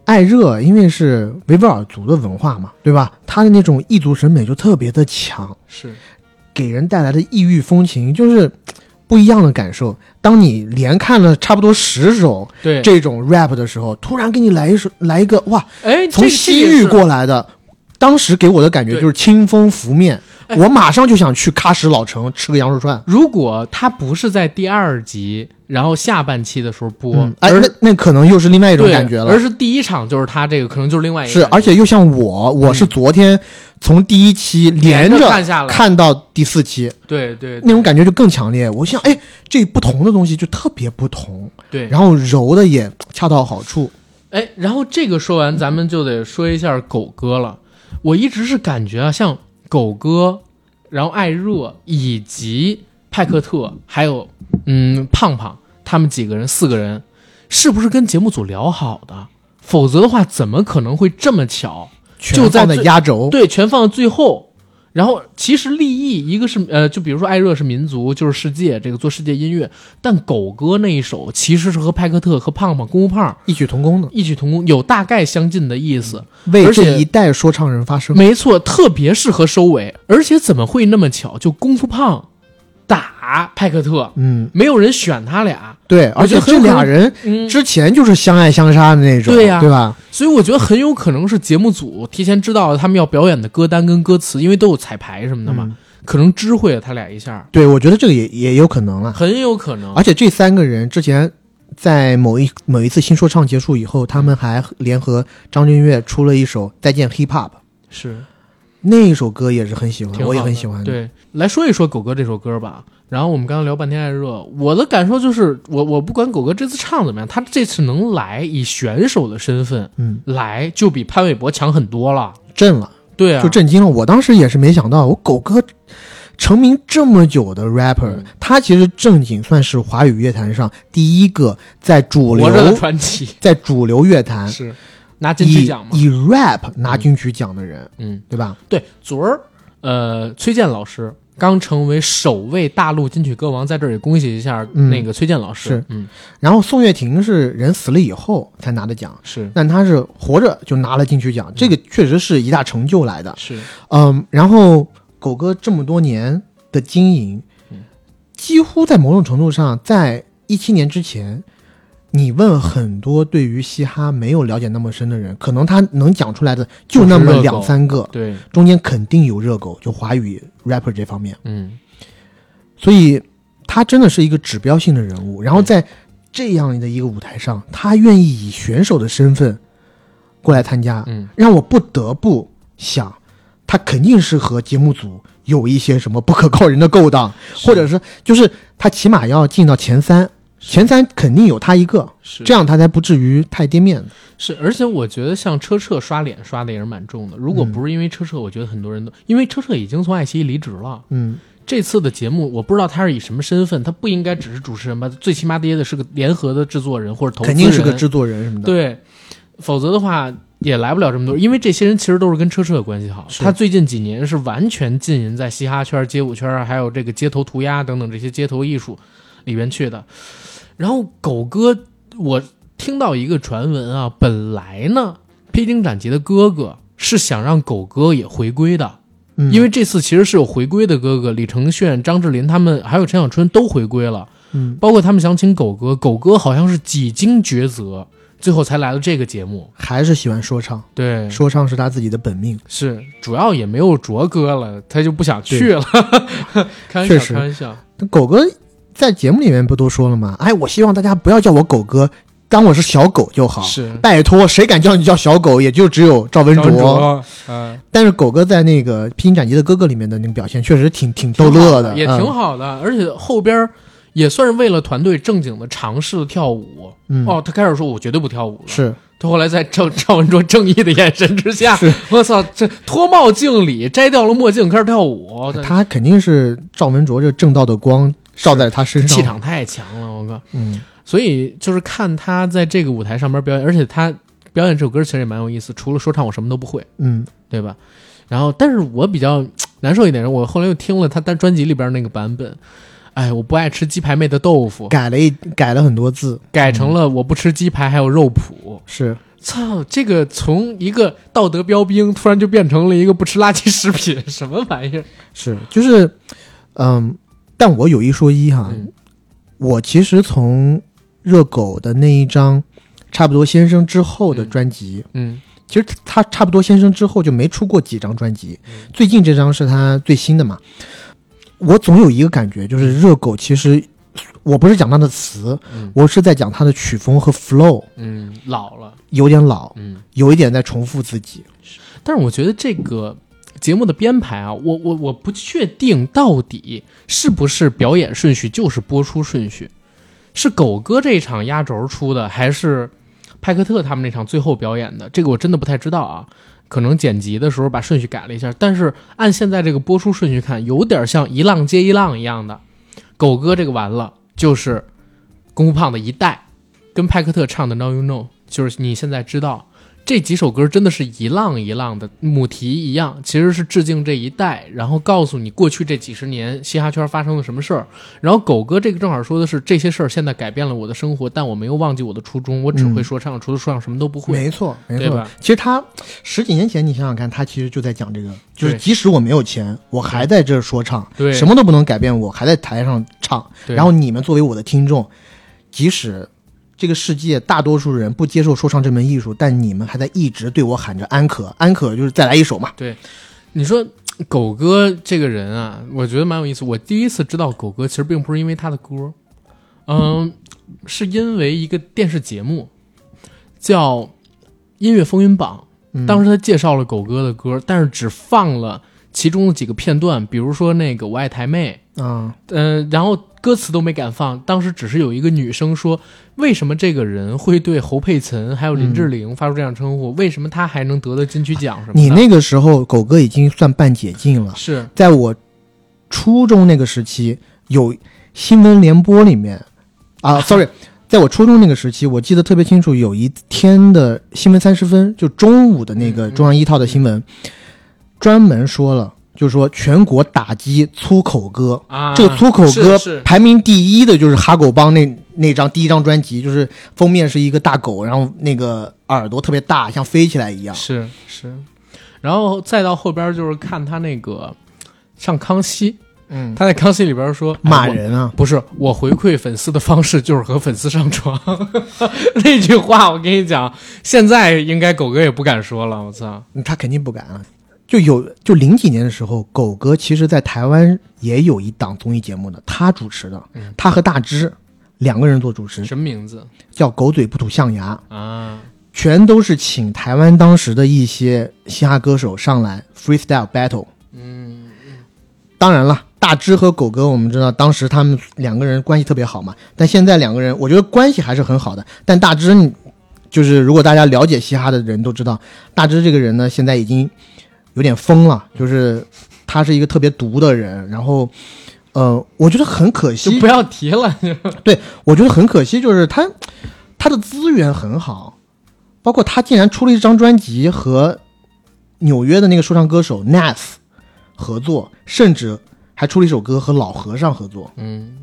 艾热因为是维吾尔族的文化嘛，对吧？他的那种异族审美就特别的强，是，给人带来的异域风情就是不一样的感受。当你连看了差不多十首对，这种 rap 的时候，突然给你来一首来一个哇，哎，从西域，过来的，当时给我的感觉就是清风拂面，哎我马上就想去喀什老城吃个羊肉串。如果他不是在第二集，然后下半期的时候播，嗯，哎，而那那可能又是另外一种感觉了而。是第一场就是他这个，可能就是另外一个是，而且又像我，我是昨天从第一期连连着着看下来看到第四期，对对那种感觉就更强烈。我想，哎，这不同的东西就特别不同，对，然后揉的也恰到好处。哎，然后这个说完，咱们就得说一下狗哥了。我一直是感觉啊，像狗哥，然后艾热以及派克特，还有嗯胖胖，他们几个人四个人，是不是跟节目组聊好的？否则的话，怎么可能会这么巧？全放在就在那压轴，对，全放到最后。然后其实立意一个是呃，就比如说艾热是民族，就是世界这个做世界音乐，但狗哥那一首其实是和派克特和胖胖功夫胖异曲同工的，异曲同工，有大概相近的意思。为而且这一代说唱人发声。没错，特别适合收尾。而且怎么会那么巧？就功夫胖打派克特，嗯，没有人选他俩，对，而且这俩人嗯，之前就是相爱相杀的那种，对呀。对吧？所以我觉得很有可能是节目组提前知道了他们要表演的歌单跟歌词，因为都有彩排什么的嘛，嗯。可能知会了他俩一下，对，我觉得这个也也有可能。了。很有可能。而且这三个人之前在某一某一次新说唱结束以后，他们还联合张震岳出了一首《再见 Hip Hop》，是那一首歌也是很喜欢，我也很喜欢。对，来说一说狗哥这首歌吧。然后我们刚刚聊半天爱热，我的感受就是，我我不管狗哥这次唱怎么样，他这次能来以选手的身份嗯，来，就比潘玮柏强很多了。震了，对啊，就震惊了。我当时也是没想到，我狗哥成名这么久的 rapper，、嗯他其实正经算是华语乐坛上第一个在主流传奇在主流乐坛是拿金曲奖吗？以 rap 拿金曲奖的人，嗯，对吧？对，昨儿呃，崔健老师刚成为首位大陆金曲歌王，在这儿也恭喜一下嗯那个崔健老师。是嗯，然后宋岳庭是人死了以后才拿的奖，是但他是活着就拿了金曲奖，这个确实是一大成就来的。是，嗯，然后狗哥这么多年的经营嗯，几乎在某种程度上，在一七年之前，你问很多对于嘻哈没有了解那么深的人，可能他能讲出来的就那么两三个，对，中间肯定有热狗，就华语 rapper 这方面，嗯，所以他真的是一个指标性的人物。然后在这样的一个舞台上，他愿意以选手的身份过来参加，嗯，让我不得不想，他肯定是和节目组有一些什么不可告人的勾当，或者是就是他起码要进到前三，前三肯定有他一个，是这样他才不至于太跌面子。是，而且我觉得像车澈刷脸刷的也是蛮重的。如果嗯不是因为车澈，我觉得很多人都因为车澈已经从爱奇艺离职了。嗯，这次的节目我不知道他是以什么身份，他不应该只是主持人吧？最起码得也得是个联合的制作人或者投资人，肯定是个制作人什么的。，对，否则的话也来不了这么多。因为这些人其实都是跟车澈关系好，他最近几年是完全浸淫在嘻哈圈、街舞圈，还有这个街头涂鸦等等这些街头艺术里边去的。然后狗哥，我听到一个传闻啊，本来呢，披荆斩棘的哥哥是想让狗哥也回归的。嗯、因为这次其实是有回归的哥哥，李承铉、张智霖他们还有陈小春都回归了，嗯，包括他们想请狗哥，狗哥好像是几经抉择，最后才来了这个节目。还是喜欢说唱，对，说唱是他自己的本命。是主要也没有卓哥了，他就不想去了。开玩笑，确实开玩笑。那狗哥在节目里面不都说了吗？哎，我希望大家不要叫我狗哥，当我是小狗就好。是拜托，谁敢叫你叫小狗，也就只有赵文张卓。卓，嗯，但是狗哥在那个《披荆斩棘的哥哥》里面的那个表现，确实挺挺逗乐的，也挺嗯。好的，而且后边也算是为了团队正经的尝试跳舞。嗯，哦，他开始说我绝对不跳舞了，是他后来在赵赵文卓正义的眼神之下，我操，这脱帽敬礼，摘掉了墨镜，开始跳舞，他肯定是赵文卓这正道的光照在他身上，气场太强了，我靠！嗯，所以就是看他在这个舞台上面表演，而且他表演这首歌其实也蛮有意思，除了说唱我什么都不会，嗯对吧？然后，但是我比较难受一点，我后来又听了他单专辑里边那个版本，哎，我不爱吃鸡排妹的豆腐，改了一改了很多字，改成了我不吃鸡排，还有肉脯。是操，这个从一个道德标兵突然就变成了一个不吃垃圾食品，什么玩意儿？是，就是，嗯，但我有一说一哈，嗯。我其实从热狗的那一张差不多先生之后的专辑，嗯。其实他差不多先生之后就没出过几张专辑，最近这张是他最新的嘛。我总有一个感觉，就是热狗其实我不是讲他的词，嗯。我是在讲他的曲风和 flow 嗯，老了，有点老，嗯。有一点在重复自己。但是我觉得这个节目的编排啊，我我我不确定到底是不是表演顺序就是播出顺序，是狗哥这一场压轴出的，还是派克特他们那场最后表演的？这个我真的不太知道啊。可能剪辑的时候把顺序改了一下，但是按现在这个播出顺序看，有点像一浪接一浪一样的。狗哥这个完了，就是功夫胖的一代，跟派克特唱的《Now You Know》，就是你现在知道。这几首歌真的是一浪一浪的，母题一样，其实是致敬这一代，然后告诉你过去这几十年嘻哈圈发生了什么事儿。然后狗哥这个正好说的是这些事儿现在改变了我的生活，但我没有忘记我的初衷，我只会说唱，除了说唱什么都不会。没错，没错。其实他十几年前，你想想看，他其实就在讲这个，就是即使我没有钱，我还在这儿说唱，对什么都不能改变我，还在台上唱。然后你们作为我的听众，即使这个世界大多数人不接受说唱这门艺术，但你们还在一直对我喊着安可，安可就是再来一首嘛。对你说狗哥这个人啊，我觉得蛮有意思。我第一次知道狗哥，其实并不是因为他的歌，嗯，是因为一个电视节目叫《音乐风云榜》。嗯当时他介绍了狗哥的歌，但是只放了其中的几个片段，比如说那个《我爱台妹》，啊、嗯、然后歌词都没敢放。当时只是有一个女生说，为什么这个人会对侯佩岑还有林志玲发出这样称呼？为什么他还能得了金曲奖什么的？你那个时候狗哥已经算半解禁了，是在我初中那个时期，有新闻联播里面啊，sorry，在我初中那个时期，我记得特别清楚，有一天的新闻三十分，就中午的那个中央一套的新闻，专门说了，就是说全国打击粗口歌。啊，这个粗口歌排名第一的就是哈狗帮那那张第一张专辑，就是封面是一个大狗，然后那个耳朵特别大，像飞起来一样。是是，然后再到后边就是看他那个上康熙，嗯，他在康熙里边说哎骂人啊，不是我回馈粉丝的方式就是和粉丝上床，那句话我跟你讲，现在应该狗哥也不敢说了，我操，他肯定不敢啊。就有就零几年的时候，狗哥其实在台湾也有一档综艺节目的，他主持的，嗯他和大芝两个人做主持，什么名字叫“狗嘴不吐象牙啊？”，全都是请台湾当时的一些嘻哈歌手上来 freestyle battle。嗯，当然了，大芝和狗哥，我们知道当时他们两个人关系特别好嘛，但现在两个人，我觉得关系还是很好的。但大芝，就是如果大家了解嘻哈的人都知道，大芝这个人呢，现在已经有点疯了，就是他是一个特别毒的人，然后。呃，我觉得很可惜，就不要提了。对我觉得很可惜，就是他他的资源很好，包括他竟然出了一张专辑和纽约的那个说唱歌手 Nas 合作，甚至还出了一首歌和老和尚合作。嗯，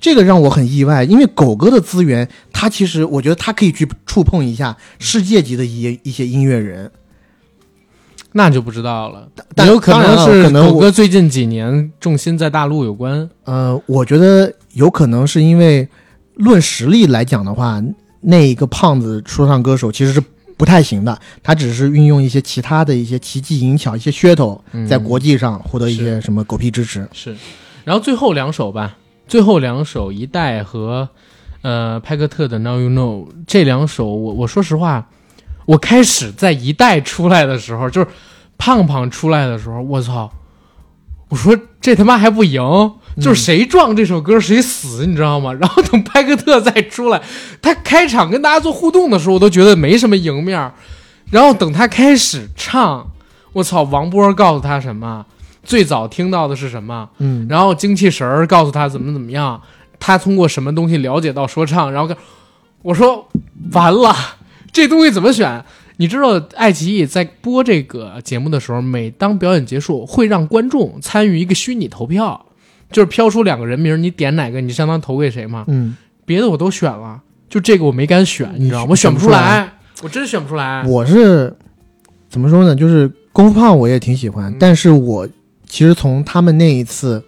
这个让我很意外，因为狗哥的资源，他其实我觉得他可以去触碰一下世界级的一一些音乐人。那就不知道了，但有可能是可能我狗哥最近几年重心在大陆有关。呃，我觉得有可能是因为论实力来讲的话，那一个胖子说唱歌手其实是不太行的，他只是运用一些其他的一些奇技淫巧、一些噱头，嗯在国际上获得一些什么狗屁支持。是，然后最后两首吧，最后两首一代和呃派克特的 Now You Know 这两首，我我说实话，我开始在一代出来的时候，就是胖胖出来的时候，我操，我说这他妈还不赢，就是谁撞这首歌谁死，你知道吗？然后等派克特再出来，他开场跟大家做互动的时候，我都觉得没什么赢面儿，然后等他开始唱，我操，王波告诉他什么？最早听到的是什么？嗯，然后精气神儿告诉他怎么怎么样，他通过什么东西了解到说唱，然后跟我说完了，这东西怎么选？你知道爱奇艺在播这个节目的时候，每当表演结束，会让观众参与一个虚拟投票，就是飘出两个人名，你点哪个，你相当投给谁嘛。嗯，别的我都选了，就这个我没敢选，你知道吗？我选不出来，我真选不出来。我是怎么说呢？就是功夫胖我也挺喜欢，嗯但是我其实从他们那一次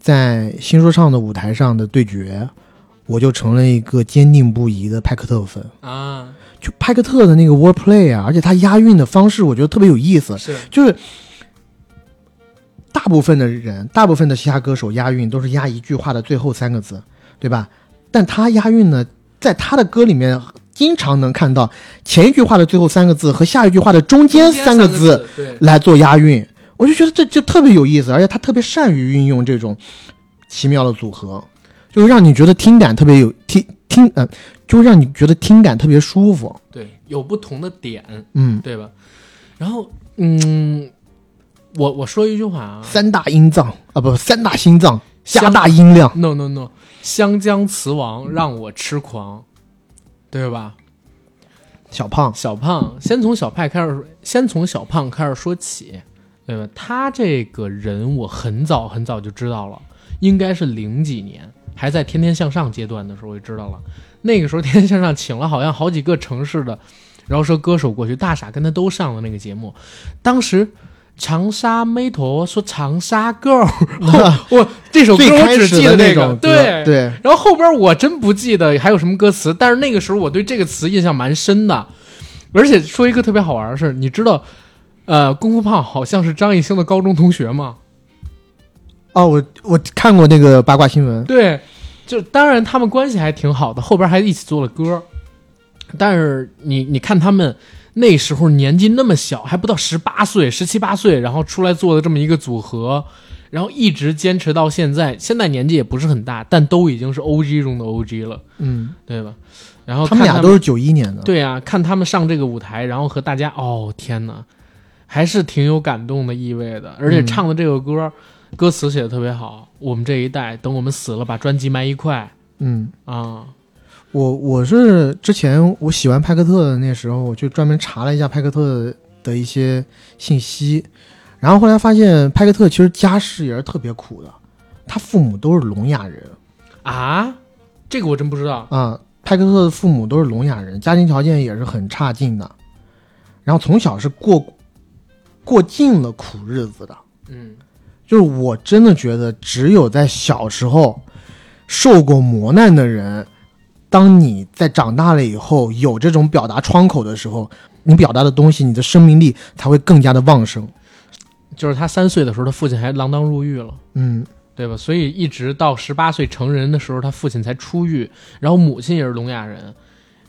在新说唱的舞台上的对决，我就成了一个坚定不移的派克特粉。啊，就派克特的那个 wordplay 啊，而且他押韵的方式，我觉得特别有意思。是就是大部分的人，大部分的嘻哈歌手押韵都是押一句话的最后三个字，对吧？但他押韵呢，在他的歌里面经常能看到前一句话的最后三个字和下一句话的中间三个字，来做押韵，我就觉得这就特别有意思，而且他特别善于运用这种奇妙的组合，就是让你觉得听感特别有听听，呃，就让你觉得听感特别舒服。对，有不同的点，嗯，对吧？然后，嗯，我我说一句话啊三大音脏啊，不，三大心脏加大音量。，no no no，湘江词王让我痴狂，对吧？小胖，小胖，先从小派开始，先从小胖开始说起，对吧？他这个人我很早很早就知道了，应该是零几年，还在《天天向上》阶段的时候我就知道了。那个时候《天天向上》请了好像好几个城市的饶舌歌手过去，大傻跟他都上了那个节目。当时长沙妹头说长沙 girl，我这首歌我开始只记得那种对对，然后后边我真不记得还有什么歌词，但是那个时候我对这个词印象蛮深的。而且说一个特别好玩的事，你知道，呃，功夫胖好像是张艺兴的高中同学吗？哦，我我看过那个八卦新闻，对，就当然他们关系还挺好的，后边还一起做了歌。但是你你看他们那时候年纪那么小，还不到十八岁、十七八岁，然后出来做的这么一个组合，然后一直坚持到现在，现在年纪也不是很大，但都已经是 OG 中的 OG 了，嗯，对吧？然后他们看俩都是九一年的，对啊，看他们上这个舞台，然后和大家，哦天哪，还是挺有感动的意味的。而且嗯唱的这个歌，歌词写的特别好。我们这一代，等我们死了，把专辑埋一块嗯，啊。我我是之前我喜欢派克特的那时候，我就专门查了一下派克特的一些信息，然后后来发现派克特其实家世也是特别苦的，他父母都是聋哑人啊，这个我真不知道。啊，派克特的父母都是聋哑人，家庭条件也是很差劲的，然后从小是过过尽了苦日子的。嗯，就是我真的觉得，只有在小时候受过磨难的人，当你在长大了以后有这种表达窗口的时候，你表达的东西，你的生命力才会更加的旺盛。就是他三岁的时候，他父亲还锒铛入狱了。嗯，对吧？所以一直到十八岁成人的时候，他父亲才出狱，然后母亲也是聋哑人，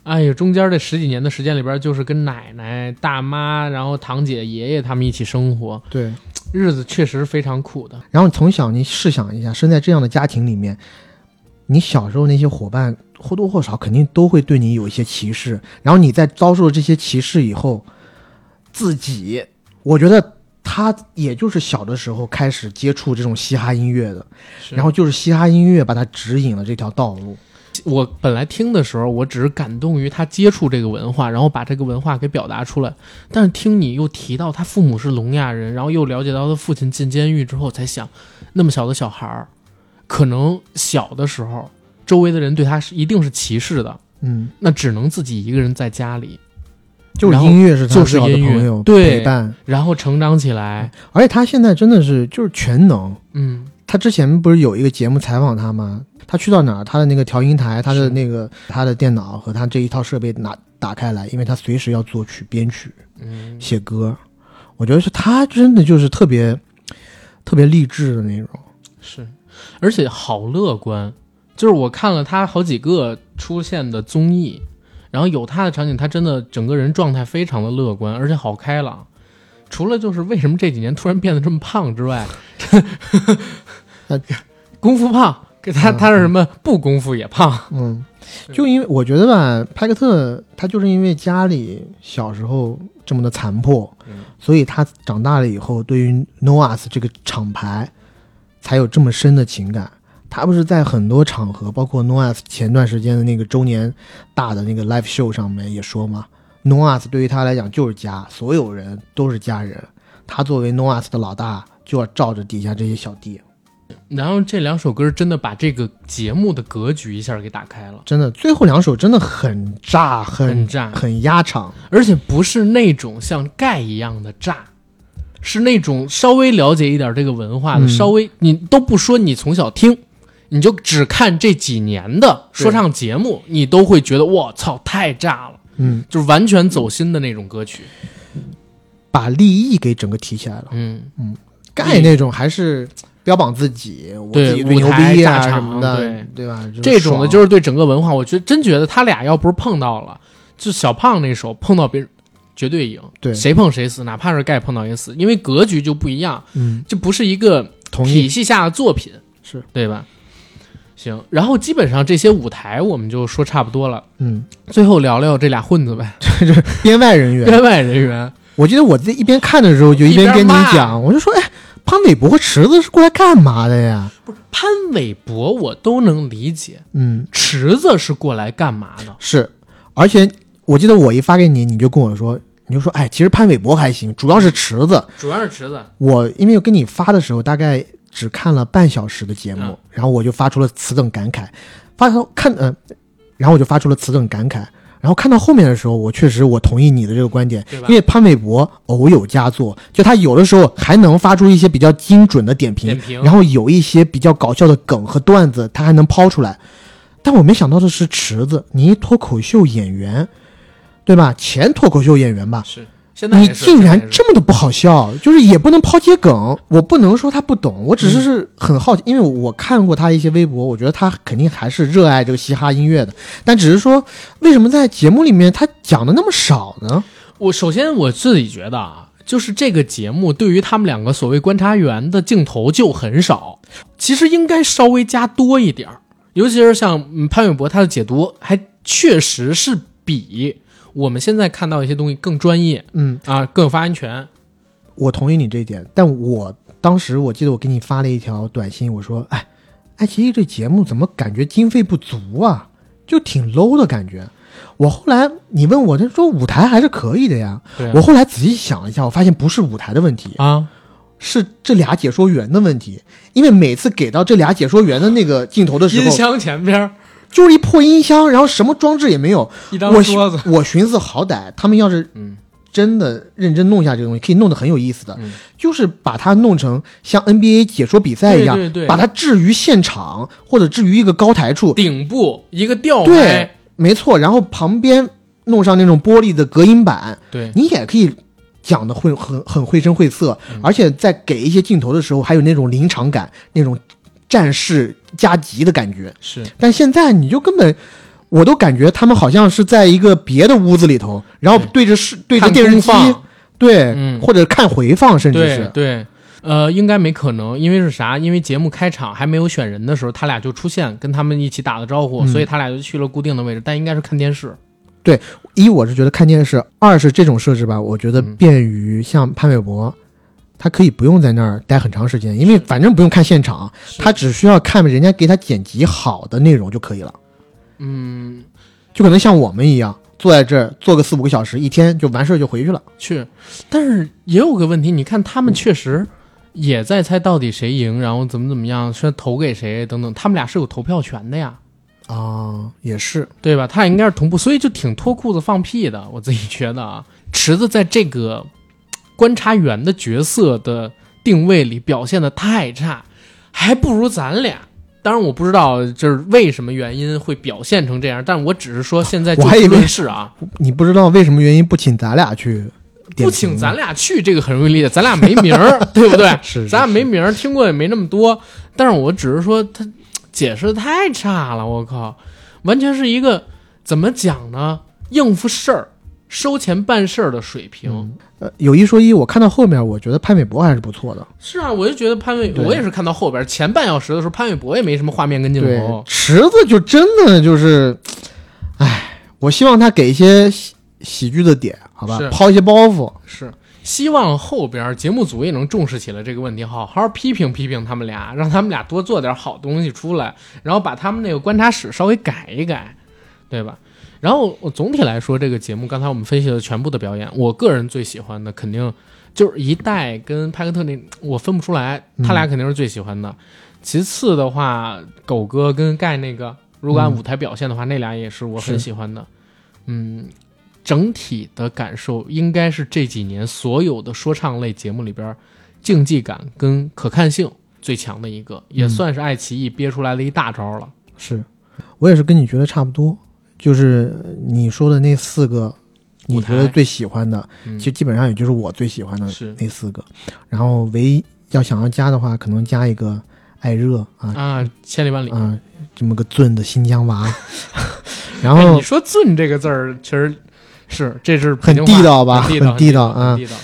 哎呀，中间这十几年的时间里边，就是跟奶奶、大妈，然后堂姐、爷爷他们一起生活，对。日子确实非常苦的。然后从小你试想一下，生在这样的家庭里面，你小时候那些伙伴或多或少肯定都会对你有一些歧视。然后你在遭受了这些歧视以后，自己，我觉得他也就是小的时候开始接触这种嘻哈音乐的，然后就是嘻哈音乐把他指引了这条道路。我本来听的时候，我只是感动于他接触这个文化，然后把这个文化给表达出来。但是听你又提到他父母是聋哑人，然后又了解到他父亲进监狱之后，才想，那么小的小孩儿，可能小的时候周围的人对他是一定是歧视的，嗯，那只能自己一个人在家里，就是音乐是他就是最好的朋友，对陪伴。然后成长起来。而且他现在真的是就是全能。嗯，他之前不是有一个节目采访他吗？他去到哪儿，他的那个调音台，他的那个他的电脑和他这一套设备拿打开来，因为他随时要作曲、编曲、嗯，写歌。我觉得是他真的就是特别特别励志的那种。是，而且好乐观。就是我看了他好几个出现的综艺，然后有他的场景，他真的整个人状态非常的乐观，而且好开朗。除了就是为什么这几年突然变得这么胖之外，呃功夫胖，给他嗯他是什么不功夫也胖，嗯，就因为我觉得吧，派克特他就是因为家里小时候这么的残破，嗯所以他长大了以后对于 Noahs 这个厂牌才有这么深的情感。他不是在很多场合，包括 Noahs 前段时间的那个周年大的那个 live show 上面也说嘛，Noahs 对于他来讲就是家，所有人都是家人。他作为 Noahs 的老大，就要罩着底下这些小弟。然后这两首歌真的把这个节目的格局一下给打开了，真的，最后两首真的很炸，很很炸，很压场。而且不是那种像盖一样的炸，是那种稍微了解一点这个文化的，嗯。稍微你都不说你从小听，你就只看这几年的说唱节目，你都会觉得我操太炸了，嗯，就是完全走心的那种歌曲。把利益给整个提起来了。嗯。嗯，盖那种还是标榜自己，我对自己最牛逼啊什么的，对对吧？这种的就是对整个文化，我觉得真觉得他俩要不是碰到了，就小胖那首碰到别人绝对赢，对谁碰谁死，哪怕是盖碰到也死，因为格局就不一样，嗯，就不是一个同体系下的作品，是对吧？行，然后基本上这些舞台我们就说差不多了，嗯，最后聊聊这俩混子呗，编外人员。编外人员。我记得我在一边看的时候，就一边跟你讲，我就说，哎，潘玮柏和池子是过来干嘛的呀？潘玮柏我都能理解，嗯，池子是过来干嘛的？是，而且我记得我一发给你，你就跟我说，你就说，哎，其实潘玮柏还行，主要是池子。主要是池子，我因为跟你发的时候，大概只看了半小时的节目，嗯然后我就发出了此等感慨，发到看呃，然后我就发出了此等感慨。然后看到后面的时候，我确实我同意你的这个观点，因为潘玮柏偶有佳作，就他有的时候还能发出一些比较精准的点评，点评然后有一些比较搞笑的梗和段子，他还能抛出来。但我没想到的是，池子，你一脱口秀演员，对吧？前脱口秀演员吧，是现在你竟然这么的不好笑，就是也不能抛接梗。我不能说他不懂，我只是是很好奇，因为我看过他一些微博，我觉得他肯定还是热爱这个嘻哈音乐的，但只是说为什么在节目里面他讲的那么少呢？我首先我自己觉得啊，就是这个节目对于他们两个所谓观察员的镜头就很少，其实应该稍微加多一点儿。尤其是像嗯潘玮柏他的解读，还确实是比我们现在看到一些东西更专业嗯，啊，更有发言权。我同意你这一点，但我当时我记得我给你发了一条短信，我说，哎，爱奇艺这节目怎么感觉经费不足啊？就挺 low 的感觉。我后来你问我，他说舞台还是可以的呀。啊我后来仔细想了一下，我发现不是舞台的问题，啊，是这俩解说员的问题。因为每次给到这俩解说员的那个镜头的时候，音箱前边就是一破音箱，然后什么装置也没有。一张我桌子，我寻思，好歹他们要是嗯。真的认真弄一下这个东西，可以弄得很有意思的，嗯。就是把它弄成像 NBA 解说比赛一样，对对对。把它置于现场或者置于一个高台处。顶部一个吊对，，没错。然后旁边弄上那种玻璃的隔音板，对。你也可以讲的会很很绘声绘色，嗯。而且在给一些镜头的时候，还有那种临场感，那种战士加急的感觉。是。但现在你就根本，我都感觉他们好像是在一个别的屋子里头，然后对着视对着电视机，对，嗯。或者看回放，甚至是。对，呃，应该没可能，因为是啥？因为节目开场还没有选人的时候，他俩就出现，跟他们一起打了招呼，嗯。所以他俩就去了固定的位置，但应该是看电视。对一我是觉得看电视，二是这种设置吧，我觉得嗯。便于像潘玮柏，他可以不用在那儿待很长时间，因为反正不用看现场，他只需要看人家给他剪辑好的内容就可以了。嗯，就可能像我们一样，坐在这儿坐个四五个小时，一天就完事儿就回去了。去，但是也有个问题，你看他们确实也在猜到底谁赢，然后怎么怎么样，说投给谁等等，他们俩是有投票权的呀。啊，也是，对吧？他俩应该是同步，所以就挺脱裤子放屁的。我自己觉得啊，池子在这个观察员的角色的定位里表现的太差，还不如咱俩。当然我不知道就是为什么原因会表现成这样，但我只是说现在就我还以为事论事啊，你不知道为什么原因不请咱俩去？不请咱俩去这个很容易理解，咱俩没名儿，对不对？是是咱俩没名儿，听过也没那么多。但是我只是说他解释的太差了，我靠，完全是一个怎么讲呢？应付事儿、收钱办事儿的水平。呃，有一说一，我看到后面，我觉得潘玮柏还是不错的。是啊，我就觉得潘玮，对我也是看到后边前半小时的时候，潘玮柏也没什么画面跟镜头，。池子就真的就是，唉，我希望他给一些喜喜剧的点，好吧，抛一些包袱。是，希望后边节目组也能重视起来这个问题，好好批评批评他们俩，让他们俩多做点好东西出来，然后把他们那个观察室稍微改一改，对吧？然后我总体来说，这个节目刚才我们分析了全部的表演，我个人最喜欢的肯定就是一代跟派克特那，我分不出来，他俩肯定是最喜欢的。其次的话，狗哥跟盖那个，如果按舞台表现的话，那俩也是我很喜欢的。嗯，整体的感受应该是这几年所有的说唱类节目里边，竞技感跟可看性最强的一个，也算是爱奇艺憋出来的一大招了。是我也是跟你觉得差不多，就是你说的那四个，你觉得最喜欢的，嗯其实基本上也就是我最喜欢的那四个。然后唯一要想要加的话，可能加一个艾热啊啊，千里万里。啊，这么个俊的新疆娃。然哎，后你说“俊”这个字儿，确实是，这是很地道吧很地道，啊地道。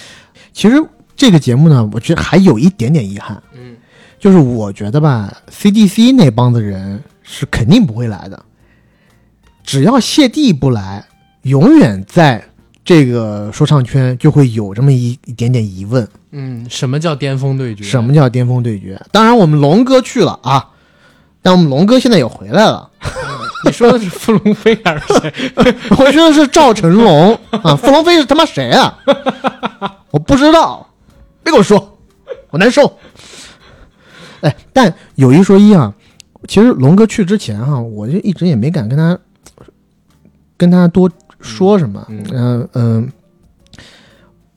其实这个节目呢，我觉得还有一点点遗憾，嗯，就是我觉得吧，CDC 那帮子人是肯定不会来的。只要谢帝不来，永远在这个说唱圈就会有这么一一点点疑问：嗯，什么叫巅峰对决？什么叫巅峰对决？当然，我们龙哥去了啊，但我们龙哥现在也回来了。你说的是傅龙飞还是谁？我说的是赵成龙啊，傅龙飞是他妈谁啊？我不知道，别跟我说，我难受。哎，但有一说一啊，其实龙哥去之前哈、我就一直也没敢跟他跟他多说什么。嗯嗯嗯、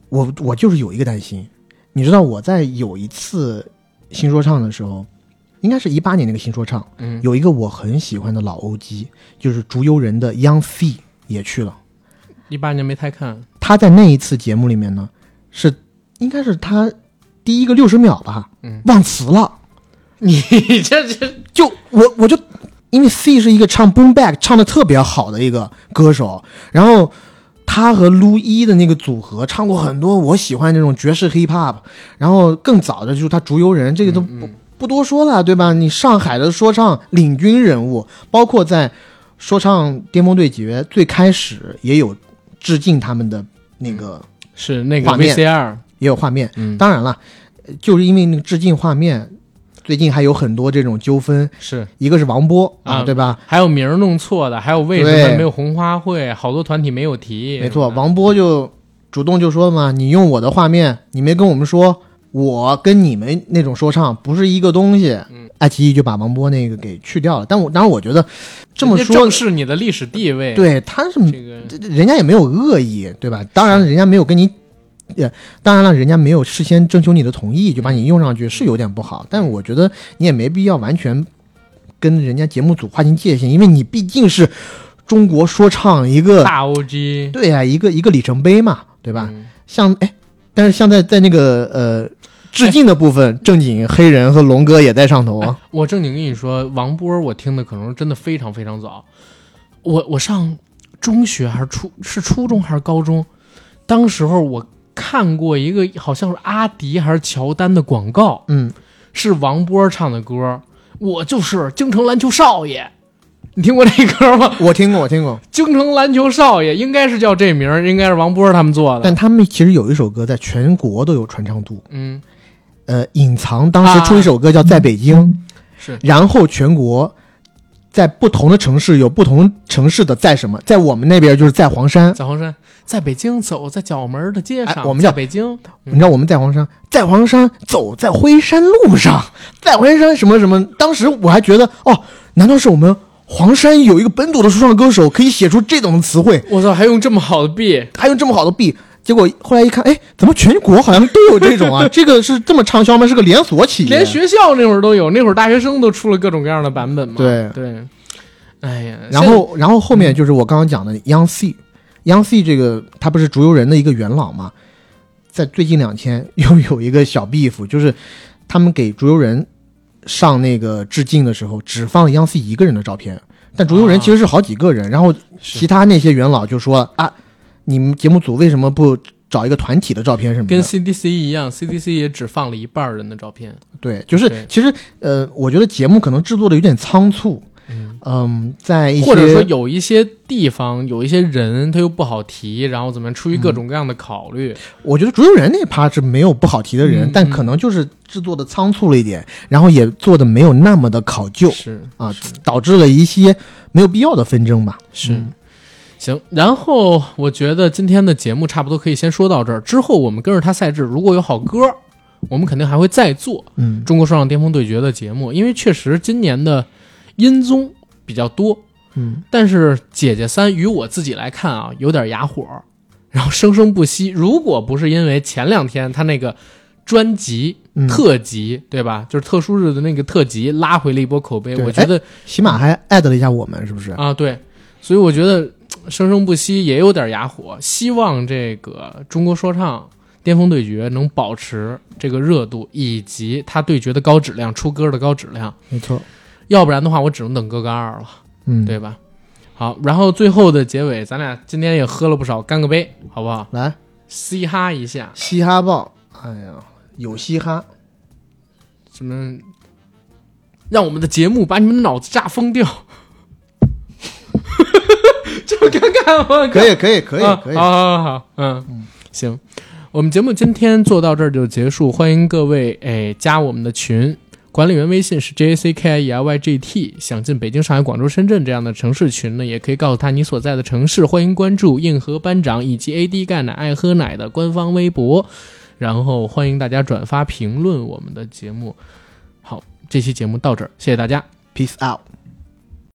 我我就是有一个担心，你知道我在有一次新说唱的时候，应该是一八年那个新说唱，嗯，有一个我很喜欢的老欧 G，就是竹游人的 Young Fee 也去了。一八年没太看。他在那一次节目里面呢，是应该是他第一个六十秒吧，嗯忘词了。你这这就我我就因为 C 是一个唱 boom back 唱的特别好的一个歌手，然后他和陆一的那个组合唱过很多我喜欢那种爵士 hip hop，然后更早的就是他竹游人，这个都不、不多说了，对吧？你上海的说唱领军人物，包括在说唱巅峰对决最开始也有致敬他们的那个、是那个画面 VCR，也有画面，嗯，当然了，呃就是因为那个致敬画面，最近还有很多这种纠纷，是一个是王波啊，啊对吧？还有名儿弄错的，还有为什么没有红花会，好多团体没有提。没错，王波就主动就说嘛，你用我的画面，你没跟我们说，我跟你们那种说唱不是一个东西。嗯爱奇艺就把王波那个给去掉了，但我当然我觉得这么说正，视你的历史地位。对他是这个人家也没有恶意，对吧？当然，人家没有跟你，也当然了，人家没有事先征求你的同意就把你用上去，是有点不好。但我觉得你也没必要完全跟人家节目组划清界限，因为你毕竟是中国说唱一个，大 OG 对呀、一个一个里程碑嘛，对吧？嗯像哎，但是像在在那个呃致敬的部分，正经黑人和龙哥也在上头啊。我正经跟你说，王波我听的可能真的非常非常早。我我上中学还是初是初中还是高中，当时候我看过一个好像是阿迪还是乔丹的广告，嗯，是王波唱的歌，我就是京城篮球少爷。你听过这歌吗？我听过，我听过。京城篮球少爷应该是叫这名儿，应该是王波他们做的。但他们其实有一首歌在全国都有传唱度，嗯，呃，隐藏当时出一首歌叫《在北京》，是然后全国在不同的城市有不同城市的在什么，在我们那边就是在黄山，在黄山，在北京走在角门的街上，哎我们叫在北京，你知道我们在黄山，在黄山走在辉山路上，在黄山什么什么，当时我还觉得哦，难道是我们黄山有一个本土的说唱歌手可以写出这种的词汇，我操，还用这么好的 B，还用这么好的 B？结果后来一看，哎，怎么全国好像都有这种啊？这个是这么畅销吗？是个连锁企业，连学校那会儿都有，那会儿大学生都出了各种各样的版本嘛。对。对，哎呀，然后，然后后面就是我刚刚讲的 Young C，Young C 这个他不是竹游人的一个元老嘛，在最近两天又有一个小 beef，就是他他们给竹游人上那个致敬的时候，只放了 Young C 一个人的照片，但竹游人其实是好几个人，然后其他那些元老就说啊，你们节目组为什么不找一个团体的照片什么跟？CDC 一样，CDC 也只放了一半儿人的照片。对，就是其实呃，我觉得节目可能制作的有点仓促，嗯，嗯，在一些或者说有一些地方有一些人他又不好提，然后怎么样，出于各种各样的考虑，我觉得竹游人那趴是没有不好提的人，嗯但可能就是制作的仓促了一点，然后也做的没有那么的考究是啊是，导致了一些没有必要的纷争吧。是。嗯行，然后我觉得今天的节目差不多可以先说到这儿。之后我们跟着他赛制，如果有好歌，我们肯定还会再做嗯，中国说唱巅峰对决的节目，因为确实今年的音综比较多，嗯，但是姐姐三与我自己来看啊，有点哑火，然后生生不息。如果不是因为前两天他那个专辑、嗯特辑，对吧？就是特殊日的那个特辑拉回了一波口碑，对我觉得起码还艾特了一下我们，是不是？啊，对，所以我觉得嘖生生不息也有点哑火。希望这个中国说唱巅峰对决能保持这个热度，以及他对决的高质量，出歌的高质量。没错，要不然的话，我只能等哥哥二了，嗯，，对吧？好，然后最后的结尾，咱俩今天也喝了不少，干个杯，好不好？来嘻哈一下，嘻哈爆，哎呀，有嘻哈，什么？让我们的节目把你们的脑子炸疯掉，这么尴尬吗？可以，可以，可以啊，可以，好好好好，嗯，行，我们节目今天做到这儿就结束，欢迎各位哎加我们的群，管理员微信是 J A C K I E L Y G T，想进北京、上海、广州、深圳这样的城市群呢，也可以告诉他你所在的城市，欢迎关注硬核班长以及 A D 钙奶爱喝奶的官方微博，然后欢迎大家转发评论我们的节目。好，这期节目到这儿，谢谢大家。，peace out。